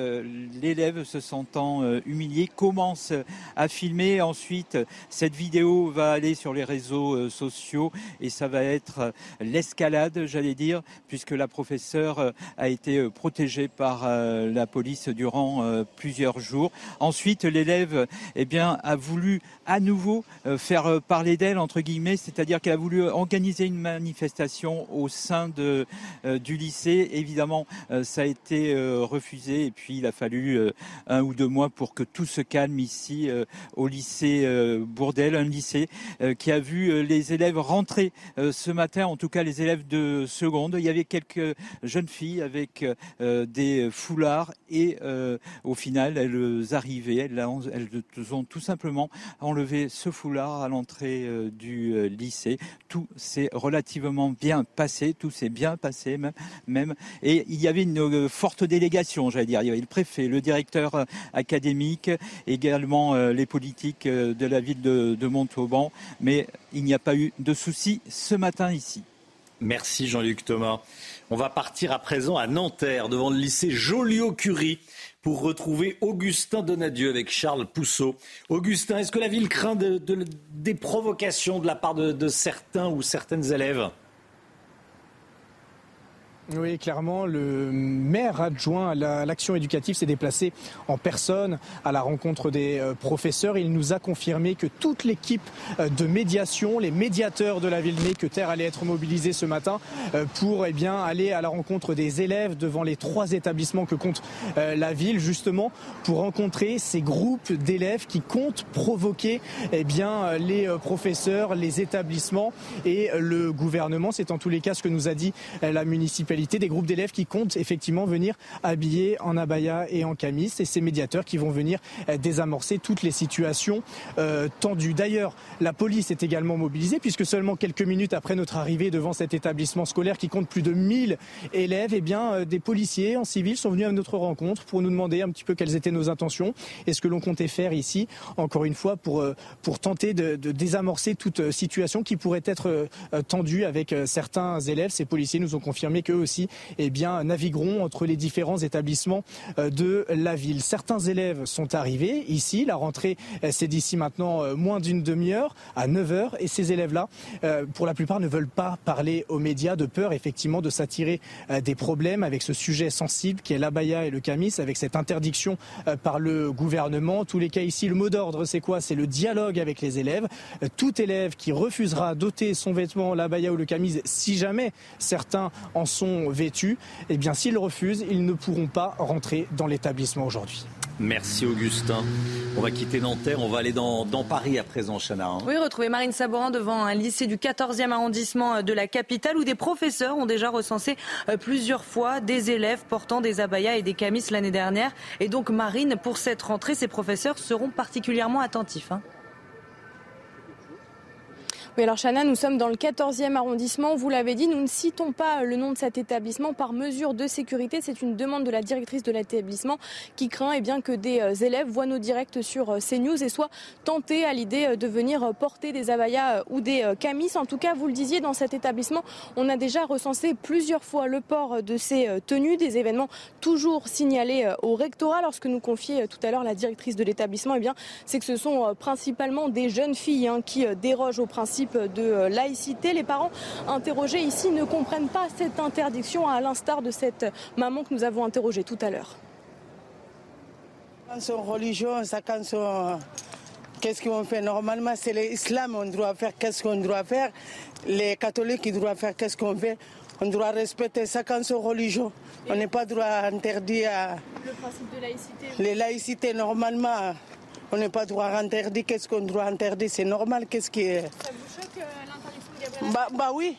l'élève, se sentant humilié, commence à filmer. Ensuite, cette vidéo va aller sur les réseaux sociaux et ça va être l'escalade, j'allais dire, puisque la professeure a été protégée par la police durant euh, plusieurs jours. Ensuite, l'élève eh bien, a voulu à nouveau euh, faire euh, parler d'elle, entre guillemets, c'est-à-dire qu'elle a voulu organiser une manifestation au sein du lycée. Évidemment, ça a été refusé et puis il a fallu un ou deux mois pour que tout se calme ici au lycée Bourdel, un lycée qui a vu les élèves rentrer ce matin, en tout cas les élèves de seconde. Il y avait quelques jeunes filles avec des foulards et euh, au final, elles arrivaient, elles, ont tout simplement enlevé ce foulard à l'entrée euh, du euh, lycée. Tout s'est relativement bien passé, tout s'est bien passé même, même. Et il y avait une forte délégation, j'allais dire. Il y avait le préfet, le directeur académique, également les politiques de la ville de, de Montauban. Mais il n'y a pas eu de soucis ce matin ici. Merci Jean-Luc Thomas. On va partir à présent à Nanterre, devant le lycée Joliot-Curie, pour retrouver Augustin Donadieu avec Charles Pousseau. Augustin, est-ce que la ville craint des provocations de la part de certains ou certaines élèves? Oui, clairement, le maire adjoint à l'action éducative s'est déplacé en personne à la rencontre des euh, professeurs. Il nous a confirmé que toute l'équipe euh, de médiation, les médiateurs de la ville Terre allait être mobilisée ce matin euh, pour eh bien, aller à la rencontre des élèves devant les trois établissements que compte la ville, justement pour rencontrer ces groupes d'élèves qui comptent provoquer eh bien, les professeurs, les établissements et le gouvernement. C'est en tous les cas ce que nous a dit la municipalité des groupes d'élèves qui comptent effectivement venir habillés en abaya et en camis. Et ces médiateurs qui vont venir désamorcer toutes les situations tendues. D'ailleurs, la police est également mobilisée puisque seulement quelques minutes après notre arrivée devant cet établissement scolaire qui compte plus de 1000 élèves, eh bien, des policiers en civil sont venus à notre rencontre pour nous demander un petit peu quelles étaient nos intentions et ce que l'on comptait faire ici, encore une fois, pour, euh, pour tenter de, désamorcer toute euh, situation qui pourrait être euh, tendue avec certains élèves. Ces policiers nous ont confirmé qu'eux aussi eh bien, navigueront entre les différents établissements de la ville. Certains élèves sont arrivés ici. La rentrée, c'est d'ici maintenant moins d'une demi-heure, à 9 heures. Et ces élèves-là, pour la plupart, ne veulent pas parler aux médias de peur, effectivement, de s'attirer des problèmes avec ce sujet sensible qui est l'abaya et le camis, avec cette interdiction par le gouvernement. En tous les cas, ici, le mot d'ordre, c'est quoi? C'est le dialogue avec les élèves. Tout élève qui refusera d'ôter son vêtement, la baya ou le camise, si jamais certains en sont vêtus, eh bien, s'ils refusent, ils ne pourront pas rentrer dans l'établissement aujourd'hui. Merci Augustin. On va quitter Nanterre, on va aller dans, Paris à présent, Chana. Hein. Oui, retrouver Marine Sabourin devant un lycée du 14e arrondissement de la capitale où des professeurs ont déjà recensé euh, plusieurs fois des élèves portant des abayas et des camis l'année dernière. Et donc Marine, pour cette rentrée, ces professeurs seront particulièrement attentifs. Hein. Oui, alors Chana, nous sommes dans le 14e arrondissement. Vous l'avez dit, nous ne citons pas le nom de cet établissement par mesure de sécurité. C'est une demande de la directrice de l'établissement qui craint eh bien, que des euh, élèves voient nos directs sur euh, CNews et soient tentés à l'idée euh, de venir porter des abayas ou des camis. En tout cas, vous le disiez, dans cet établissement, on a déjà recensé plusieurs fois le port de ces tenues, des événements toujours signalés au rectorat. Lorsque nous confiait tout à l'heure la directrice de l'établissement, eh c'est que ce sont principalement des jeunes filles hein, qui dérogent au principe de euh, laïcité. Les parents interrogés ici ne comprennent pas cette interdiction, à l'instar de cette maman que nous avons interrogée tout à l'heure. Son religion, chacun son... Qu'est-ce qu'on fait Normalement, c'est l'islam, on doit faire qu'est-ce qu'on doit faire? Les catholiques, ils doivent faire qu'est-ce qu'on fait? On doit respecter chacun son religion. On n'est pas droit interdire Le principe de laïcité Les laïcités, normalement, on n'est pas droit interdire. Qu'est-ce qu'on doit interdire C'est normal. Qu'est-ce qui est. Ça vous choque euh, l'interdiction de Gabriel bah, bah oui,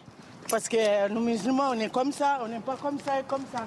parce que nous musulmans, on est comme ça, on n'est pas comme ça et comme ça.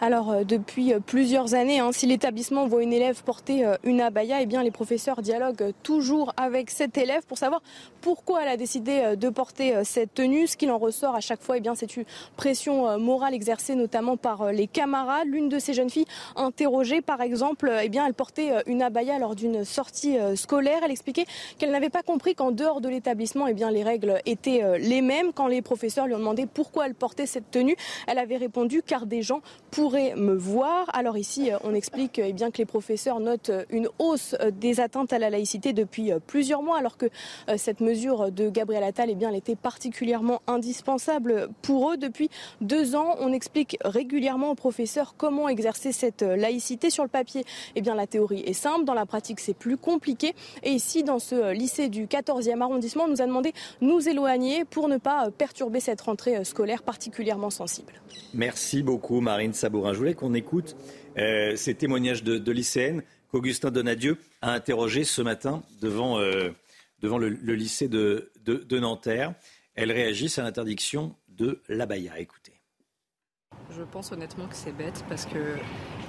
Alors euh, depuis euh, plusieurs années, hein, si l'établissement voit une élève porter euh, une abaya, eh bien les professeurs dialoguent toujours avec cet élève pour savoir pourquoi elle a décidé de porter cette tenue. Ce qu'il en ressort à chaque fois, eh bien c'est une pression morale exercée notamment par les camarades. L'une de ces jeunes filles interrogée, par exemple, eh bien elle portait une abaya lors d'une sortie scolaire. Elle expliquait qu'elle n'avait pas compris qu'en dehors de l'établissement, eh les règles étaient les mêmes. Quand les professeurs lui ont demandé pourquoi elle portait cette tenue, elle avait répondu car des gens pour pourrait me voir. Alors ici, on explique eh bien, que les professeurs notent une hausse des atteintes à la laïcité depuis plusieurs mois, alors que euh, cette mesure de Gabriel Attal eh bien, elle était particulièrement indispensable pour eux. Depuis deux ans, on explique régulièrement aux professeurs comment exercer cette laïcité. Sur le papier, eh bien, la théorie est simple, dans la pratique, c'est plus compliqué. Et ici, dans ce lycée du 14e arrondissement, on nous a demandé nous éloigner pour ne pas perturber cette rentrée scolaire particulièrement sensible. Merci beaucoup, Marine Sabot. Je voulais qu'on écoute euh, ces témoignages de, lycéennes qu'Augustin Donadieu a interrogé ce matin devant, euh, devant le, lycée de, de, Nanterre. Elles réagissent à l'interdiction de l'abaya. Écoutez. Je pense honnêtement que c'est bête parce que,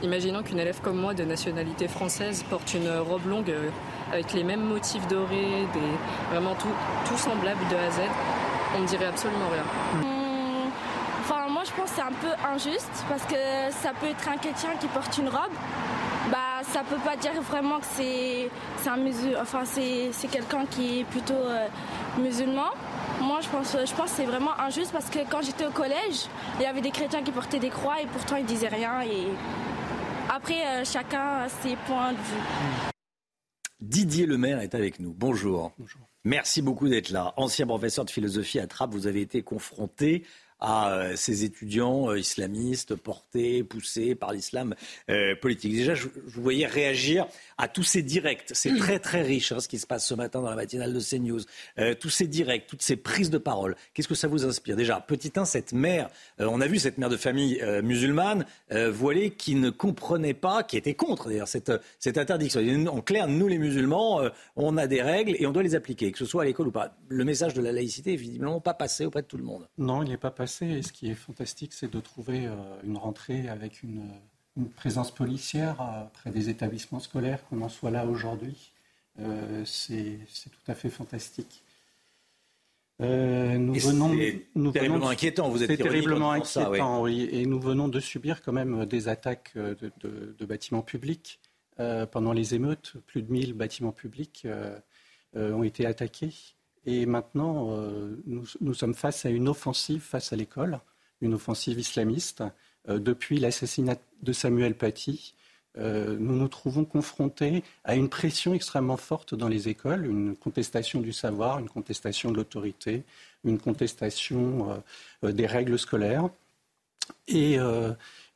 imaginons qu'une élève comme moi de nationalité française porte une robe longue euh, avec les mêmes motifs dorés, vraiment tout, tout semblable de A à Z, on ne dirait absolument rien je pense que c'est un peu injuste parce que ça peut être un chrétien qui porte une robe. Bah, ça peut pas dire vraiment que c'est un musulman, enfin c'est quelqu'un qui est plutôt euh, musulman. Moi, je pense, je pense que c'est vraiment injuste parce que quand j'étais au collège, il y avait des chrétiens qui portaient des croix et pourtant ils disaient rien. Et après, euh, chacun a ses points de vue. Didier Lemaire est avec nous. Bonjour. Bonjour. Merci beaucoup d'être là. Ancien professeur de philosophie à Trappes, vous avez été confronté à euh, ces étudiants euh, islamistes portés, poussés par l'islam euh, politique. Déjà, je, vous voyais réagir à tous ces directs. C'est très très riche hein, ce qui se passe ce matin dans la matinale de CNews. tous ces directs, toutes ces prises de parole. Qu'est-ce que ça vous inspire? Déjà, petit 1, cette mère, on a vu cette mère de famille musulmane voilée qui ne comprenait pas, qui était contre d'ailleurs cette, cette interdiction. En clair, nous les musulmans, on a des règles et on doit les appliquer, que ce soit à l'école ou pas. Le message de la laïcité est visiblement pas passé auprès de tout le monde. Non, il n'est pas passé et ce qui est fantastique, c'est de trouver euh, une rentrée avec une, présence policière euh, près des établissements scolaires, qu'on en soit là aujourd'hui. Euh, c'est tout à fait fantastique. nous venons, nous terriblement inquiétant. Vous êtes terriblement inquiétant, oui. Et nous venons de subir quand même des attaques de, bâtiments publics pendant les émeutes. Plus de 1000 bâtiments publics ont été attaqués. Et maintenant, euh, nous, sommes face à une offensive face à l'école, une offensive islamiste. Euh, depuis l'assassinat de Samuel Paty, euh, nous nous trouvons confrontés à une pression extrêmement forte dans les écoles, une contestation du savoir, une contestation de l'autorité, une contestation des règles scolaires.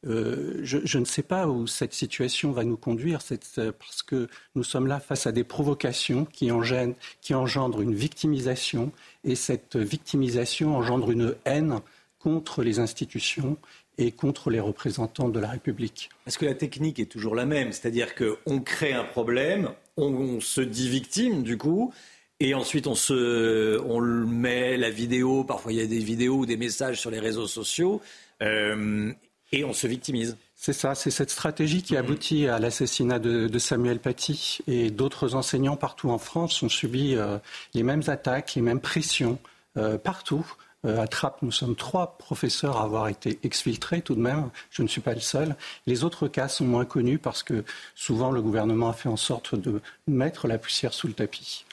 Euh, je, ne sais pas où cette situation va nous conduire, euh, parce que nous sommes là face à des provocations qui, engendrent une victimisation, et cette victimisation engendre une haine contre les institutions et contre les représentants de la République. Est-ce que la technique est toujours la même C'est-à-dire qu'on crée un problème, on, se dit victime du coup, et ensuite on, se, met la vidéo, parfois il y a des vidéos ou des messages sur les réseaux sociaux. Euh, et on se victimise. C'est ça, c'est cette stratégie qui aboutit à l'assassinat de, Samuel Paty et d'autres enseignants partout en France ont subi euh, les mêmes attaques, les mêmes pressions euh, partout. Euh, à Trappes, nous sommes trois professeurs à avoir été exfiltrés tout de même. Je ne suis pas le seul. Les autres cas sont moins connus parce que souvent le gouvernement a fait en sorte de mettre la poussière sous le tapis.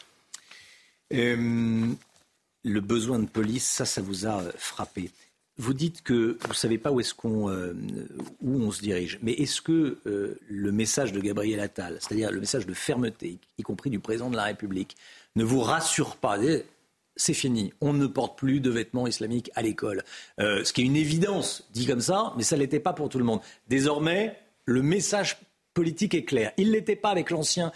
le besoin de police, ça, ça vous a frappé. Vous dites que vous ne savez pas où est-ce qu'on euh, où on se dirige, mais est-ce que euh, le message de Gabriel Attal, c'est-à-dire le message de fermeté, y compris du président de la République, ne vous rassure pas c'est fini. On ne porte plus de vêtements islamiques à l'école. Euh, ce qui est une évidence, dit comme ça, mais ça ne l'était pas pour tout le monde. Désormais, le message politique est clair. Il ne l'était pas avec l'ancien,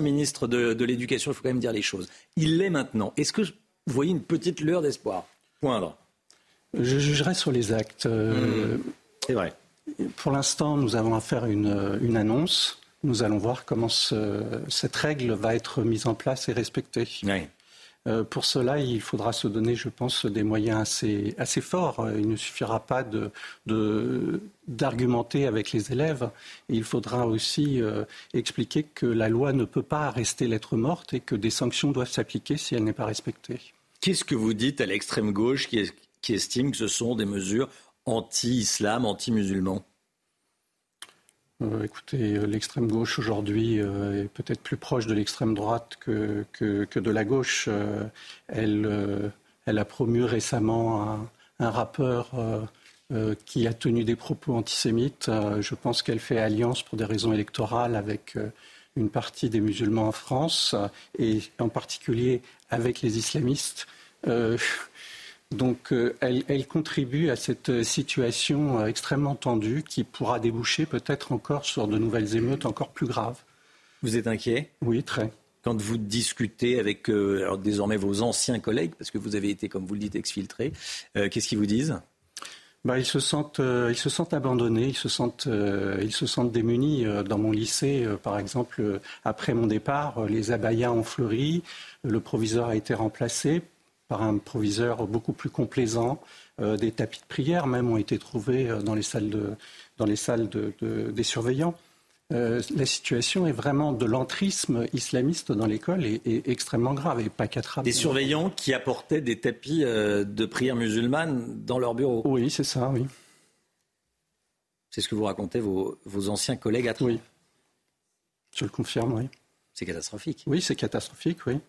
ministre de, de l'Éducation, il faut quand même dire les choses. Il l'est maintenant. Est-ce que vous voyez une petite lueur d'espoir? Poindre je jugerai sur les actes. Euh, mmh. C'est vrai. Pour l'instant, nous avons à faire une, une annonce. Nous allons voir comment cette règle va être mise en place et respectée. Euh, pour cela, il faudra se donner, je pense, des moyens assez, assez forts. Il ne suffira pas d'argumenter de, avec les élèves. Il faudra aussi euh, expliquer que la loi ne peut pas rester lettre morte et que des sanctions doivent s'appliquer si elle n'est pas respectée. Qu'est-ce que vous dites à l'extrême gauche qui est qui estiment que ce sont des mesures anti-islam, anti-musulmans euh, écoutez, euh, l'extrême gauche aujourd'hui euh, est peut-être plus proche de l'extrême droite que, que, de la gauche. elle, a promu récemment un rappeur qui a tenu des propos antisémites. je pense qu'elle fait alliance pour des raisons électorales avec une partie des musulmans en France et en particulier avec les islamistes. Donc euh, elle, contribue à cette situation euh, extrêmement tendue qui pourra déboucher peut-être encore sur de nouvelles émeutes encore plus graves. Vous êtes inquiet? Oui, très. Quand vous discutez avec euh, désormais vos anciens collègues, parce que vous avez été, comme vous le dites, exfiltré, qu'est-ce qu'ils vous disent? Bah, ils, se sentent, ils se sentent abandonnés, ils se sentent, ils se sentent démunis. Dans mon lycée, par exemple, après mon départ, les abayas ont fleuri, le proviseur a été remplacé par un proviseur beaucoup plus complaisant. Euh, des tapis de prière même ont été trouvés euh, dans les salles, de, dans les salles de, des surveillants. Euh, la situation est vraiment de l'entrisme islamiste dans l'école est, extrêmement grave et pas Des surveillants qui apportaient des tapis de prière musulmane dans leur bureau. Oui, c'est ça, oui. C'est ce que vous racontez vos, vos anciens collègues à Oui, je le confirme, oui. C'est catastrophique. Oui, c'est catastrophique, oui.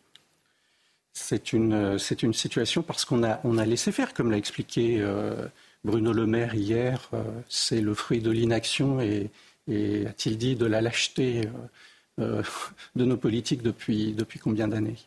C'est une, c'est une situation parce qu'on a, on a laissé faire, comme l'a expliqué euh, Bruno Le Maire hier. Euh, c'est le fruit de l'inaction et, a-t-il dit, de la lâcheté euh, de nos politiques depuis, depuis combien d'années?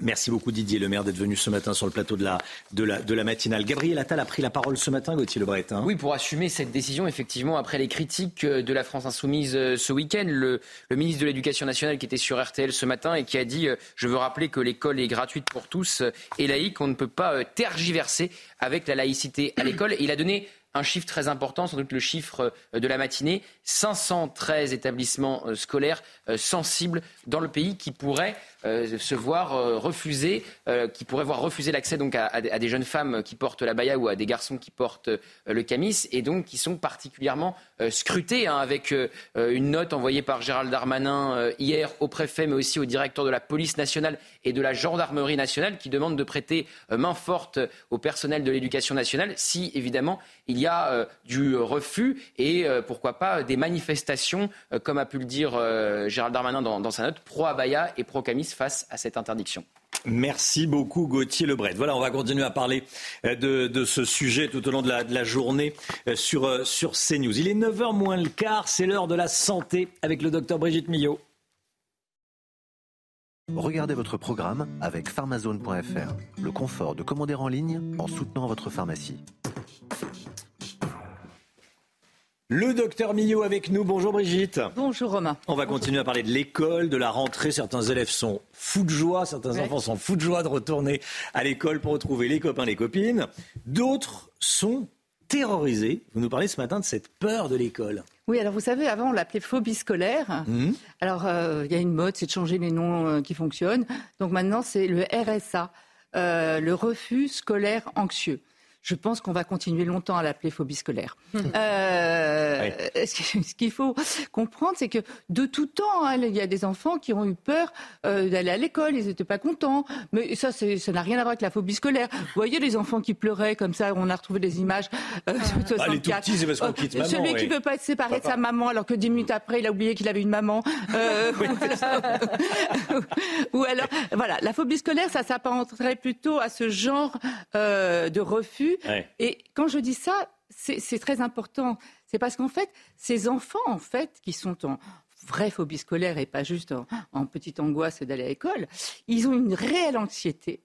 Merci beaucoup Didier Le Maire d'être venu ce matin sur le plateau de la, matinale. Gabriel Attal a pris la parole ce matin, Gauthier Lebret. Hein. Oui, pour assumer cette décision, effectivement, après les critiques de la France insoumise euh, ce week-end, le, le ministre de l'Éducation nationale qui était sur RTL ce matin et qui a dit, euh, je veux rappeler que l'école est gratuite pour tous euh, et laïque, on ne peut pas tergiverser avec la laïcité à l'école. Il a donné un chiffre très important, sans doute le chiffre de la matinée, 513 établissements scolaires sensibles dans le pays qui pourraient euh, se voir euh, refuser, euh, qui pourraient voir refuser l'accès donc à, des jeunes femmes qui portent la baya ou à des garçons qui portent le camis et donc qui sont particulièrement scrutés hein, avec une note envoyée par Gérald Darmanin hier au préfet mais aussi au directeur de la police nationale et de la gendarmerie nationale qui demande de prêter main forte au personnel de l'éducation nationale si évidemment il y a du refus et pourquoi pas des manifestations comme a pu le dire Gérald Darmanin dans, dans sa note pro abaya et pro camis face à cette interdiction. Merci beaucoup Gauthier Lebret. Voilà, on va continuer à parler euh, de, ce sujet tout au long de la, journée euh, sur, euh, sur CNews. Il est 9h moins le quart, c'est l'heure de la santé avec le docteur Brigitte Millot. Regardez votre programme avec pharmazone.fr, le confort de commander en ligne en soutenant votre pharmacie. Le docteur Millot avec nous. Bonjour Brigitte. Bonjour Romain. On va continuer à parler de l'école, de la rentrée. Certains élèves sont fous de joie, certains enfants sont fous de joie de retourner à l'école pour retrouver les copains, les copines. D'autres sont terrorisés. Vous nous parlez ce matin de cette peur de l'école. Oui, alors vous savez, avant on l'appelait phobie scolaire. Mmh. Alors euh, il y a une mode, c'est de changer les noms euh, qui fonctionnent. Donc maintenant c'est le RSA, euh, le refus scolaire anxieux je pense qu'on va continuer longtemps à l'appeler phobie scolaire. Euh, ce qu'il faut comprendre, c'est que de tout temps, hein, il y a des enfants qui ont eu peur euh, d'aller à l'école, ils n'étaient pas contents. Mais ça, ça n'a rien à voir avec la phobie scolaire. Vous voyez les enfants qui pleuraient comme ça, on a retrouvé des images. Euh, ah, les tout petits, c'est parce qu'on quitte maman. Celui qui ne veut pas être séparé de sa maman, alors que dix minutes après, il a oublié qu'il avait une maman. Ou alors, voilà, la phobie scolaire, ça s'apparenterait plutôt à ce genre de refus et quand je dis ça, c'est très important. C'est parce qu'en fait, ces enfants, en fait, qui sont en vraie phobie scolaire et pas juste en, en petite angoisse d'aller à l'école, ils ont une réelle anxiété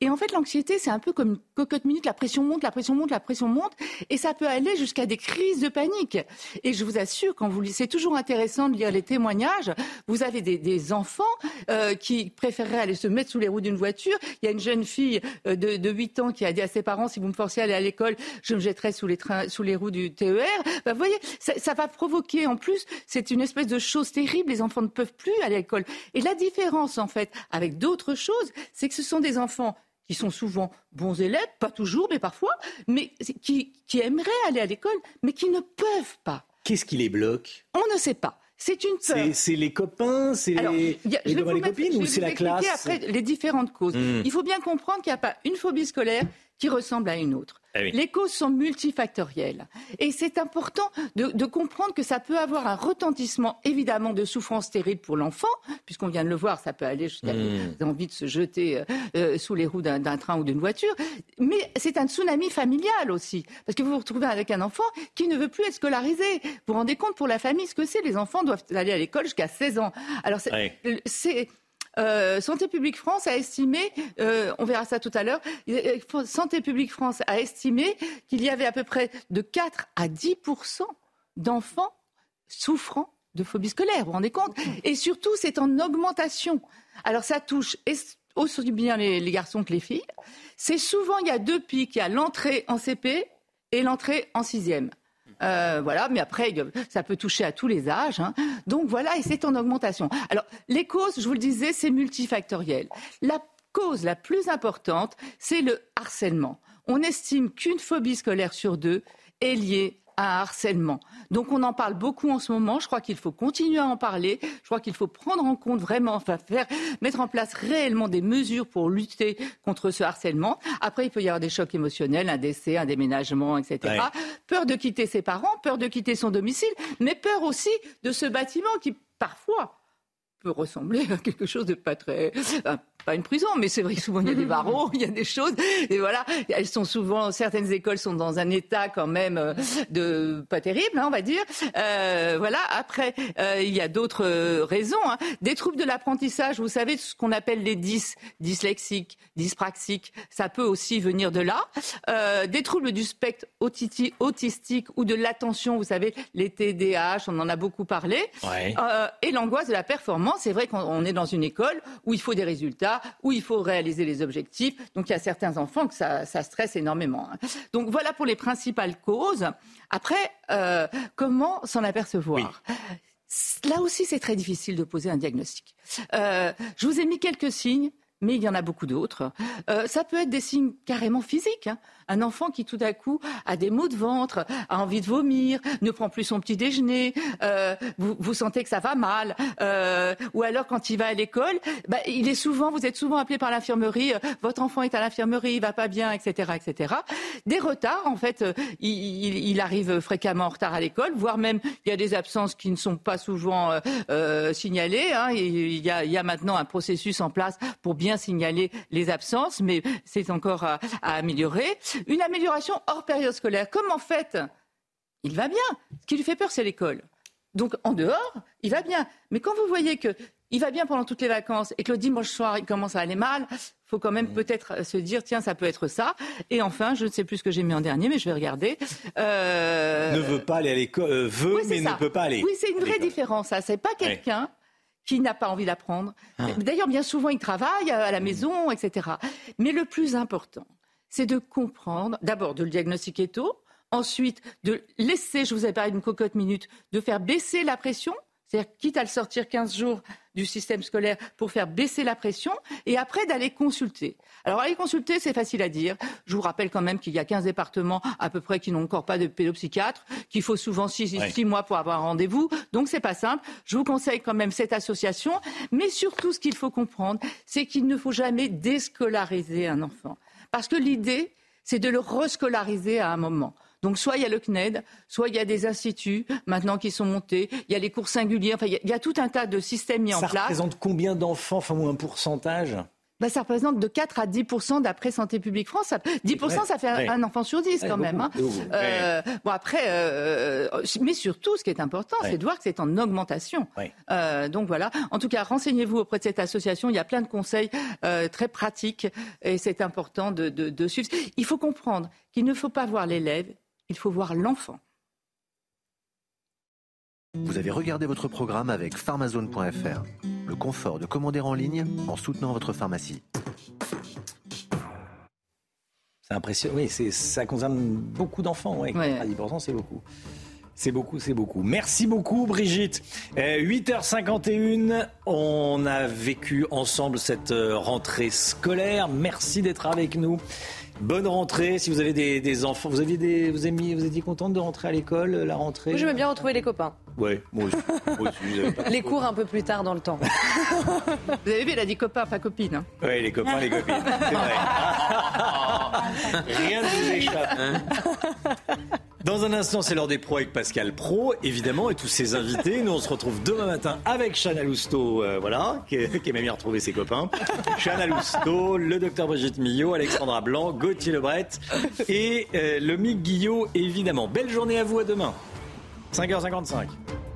et en fait, l'anxiété, c'est un peu comme une cocotte minute. La pression monte, la pression monte, la pression monte. Et ça peut aller jusqu'à des crises de panique. Et je vous assure, quand vous c'est toujours intéressant de lire les témoignages. Vous avez des, enfants euh, qui préféreraient aller se mettre sous les roues d'une voiture. Il y a une jeune fille euh, de, de 8 ans qui a dit à ses parents, si vous me forcez à aller à l'école, je me jetterai sous les, trains, sous les roues du TER. Ben, vous voyez, ça, ça va provoquer, en plus, c'est une espèce de chose terrible. Les enfants ne peuvent plus aller à l'école. Et la différence, en fait, avec d'autres choses, c'est que ce sont des enfants qui sont souvent bons élèves, pas toujours, mais parfois, mais qui, aimeraient aller à l'école, mais qui ne peuvent pas. Qu'est-ce qui les bloque? On ne sait pas. C'est une peur. C'est les copains, c'est les, les, copines ou c'est la classe? après les différentes causes. Hmm. Il faut bien comprendre qu'il n'y a pas une phobie scolaire qui ressemble à une autre. Eh Les causes sont multifactorielles. Et c'est important de, comprendre que ça peut avoir un retentissement, évidemment, de souffrance terrible pour l'enfant, puisqu'on vient de le voir, ça peut aller jusqu'à mmh. l'envie de se jeter euh, euh, sous les roues d'un train ou d'une voiture. Mais c'est un tsunami familial aussi. Parce que vous vous retrouvez avec un enfant qui ne veut plus être scolarisé. Vous vous rendez compte pour la famille ce que c'est Les enfants doivent aller à l'école jusqu'à 16 ans. Alors, c'est euh, Santé publique France a estimé, euh, on verra ça tout à l'heure, euh, Santé publique France a estimé qu'il y avait à peu près de 4 à 10 d'enfants souffrant de phobie scolaire, vous vous rendez compte? Et surtout, c'est en augmentation. Alors ça touche aussi bien les, les garçons que les filles. C'est souvent, il y a deux pics, il y a l'entrée en CP et l'entrée en sixième. Euh, voilà, mais après, ça peut toucher à tous les âges. Hein. Donc voilà, et c'est en augmentation. Alors, les causes, je vous le disais, c'est multifactoriel. La cause la plus importante, c'est le harcèlement. On estime qu'une phobie scolaire sur deux est liée un harcèlement. Donc on en parle beaucoup en ce moment. Je crois qu'il faut continuer à en parler. Je crois qu'il faut prendre en compte vraiment, enfin faire, mettre en place réellement des mesures pour lutter contre ce harcèlement. Après, il peut y avoir des chocs émotionnels, un décès, un déménagement, etc. Peur de quitter ses parents, peur de quitter son domicile, mais peur aussi de ce bâtiment qui parfois peut ressembler à quelque chose de pas très, pas une prison, mais c'est vrai que souvent il y a des barreaux, il y a des choses. Et voilà, elles sont souvent, certaines écoles sont dans un état quand même euh, de pas terrible, hein, on va dire. Euh, voilà. Après, euh, il y a d'autres raisons. Hein. Des troubles de l'apprentissage, vous savez ce qu'on appelle les dys, dyslexiques, dyspraxiques, ça peut aussi venir de là. des troubles du spectre autistique ou de l'attention, vous savez, les TDAH, on en a beaucoup parlé. et l'angoisse de la performance, c'est vrai qu'on est dans une école où il faut des résultats, où il faut réaliser les objectifs. Donc il y a certains enfants que ça, stresse énormément. Hein. Donc voilà pour les principales causes. Après, euh, comment s'en apercevoir Là aussi, c'est très difficile de poser un diagnostic. Euh, je vous ai mis quelques signes mais il y en a beaucoup d'autres. Euh, ça peut être des signes carrément physiques. Hein un enfant qui tout à coup a des maux de ventre, a envie de vomir, ne prend plus son petit déjeuner, euh, vous, sentez que ça va mal, euh, ou alors quand il va à l'école, bah, il est souvent, vous êtes souvent appelé par l'infirmerie, votre enfant est à l'infirmerie, il va pas bien, etc., etc. Des retards, en fait, il, arrive fréquemment en retard à l'école, voire même il y a des absences qui ne sont pas souvent signalées. Hein, il, y a, maintenant un processus en place pour bien signaler les absences, mais c'est encore à, à améliorer. Une amélioration hors période scolaire. Comme en fait, il va bien. Ce qui lui fait peur, c'est l'école. Donc en dehors, il va bien. Mais quand vous voyez que il va bien pendant toutes les vacances et que le dimanche soir, il commence à aller mal, faut quand même peut-être se dire, tiens, ça peut être ça. Et enfin, je ne sais plus ce que j'ai mis en dernier, mais je vais regarder. Euh... Ne veut pas aller à l'école, euh, veut, mais ne peut pas aller. Oui, c'est une vraie différence, ça. C'est pas quelqu'un qui n'a pas envie d'apprendre. Ah. D'ailleurs, bien souvent, il travaille à la maison, etc. Mais le plus important, c'est de comprendre, d'abord de le diagnostiquer tôt, ensuite de laisser, je vous ai parlé d'une cocotte minute, de faire baisser la pression, c'est-à-dire quitte à le sortir 15 jours du système scolaire pour faire baisser la pression, et après d'aller consulter. Alors aller consulter, c'est facile à dire. Je vous rappelle quand même qu'il y a 15 départements à peu près qui n'ont encore pas de pédopsychiatre, qu'il faut souvent 6 mois pour avoir un rendez-vous, donc c'est pas simple. Je vous conseille quand même cette association, mais surtout ce qu'il faut comprendre, c'est qu'il ne faut jamais déscolariser un enfant. Parce que l'idée, c'est de le rescolariser à un moment. Donc soit il y a le CNED, soit il y a des instituts maintenant qui sont montés, il y a les cours singuliers, enfin il y, a, tout un tas de systèmes mis en place. Ça représente combien d'enfants, enfin ou un pourcentage? Bah, ça représente de 4 à 10 d'après Santé publique France. 10% ça fait un enfant sur 10 quand même. Hein. Euh, bon après, euh, mais surtout, ce qui est important, c'est de voir que c'est en augmentation. Euh, donc voilà. En tout cas, renseignez-vous auprès de cette association. Il y a plein de conseils très pratiques et c'est important de, de suivre. Il faut comprendre qu'il ne faut pas voir l'élève, il faut voir l'enfant. Vous avez regardé votre programme avec pharmazone.fr, le confort de commander en ligne en soutenant votre pharmacie. C'est impressionnant, oui, ça concerne beaucoup d'enfants, oui. 10%, c'est beaucoup. C'est beaucoup, c'est beaucoup. Merci beaucoup, Brigitte. 8h51, euh, on a vécu ensemble cette euh, rentrée scolaire. Merci d'être avec nous. Bonne rentrée. Si vous avez des, enfants, vous aviez des, vous, étiez contente de rentrer à l'école, la rentrée? Moi, j'aimais bien retrouver les copains. Oui, moi aussi. les cours un peu plus tard dans le temps. vous avez vu, elle a dit copains, pas copines. Hein. Oui, les copains, les copines. C'est vrai. Rien ne vous échappe. Dans un instant, c'est l'heure des pros avec Pascal Pro, évidemment, et tous ses invités. Nous, on se retrouve demain matin avec Chana Lousteau, euh, voilà, qui, qui aime bien retrouver ses copains. Chana Lousteau, le docteur Brigitte Millot, Alexandra Blanc, Gauthier Lebret et euh, le Mick Guillot, évidemment. Belle journée à vous, à demain. 5h55.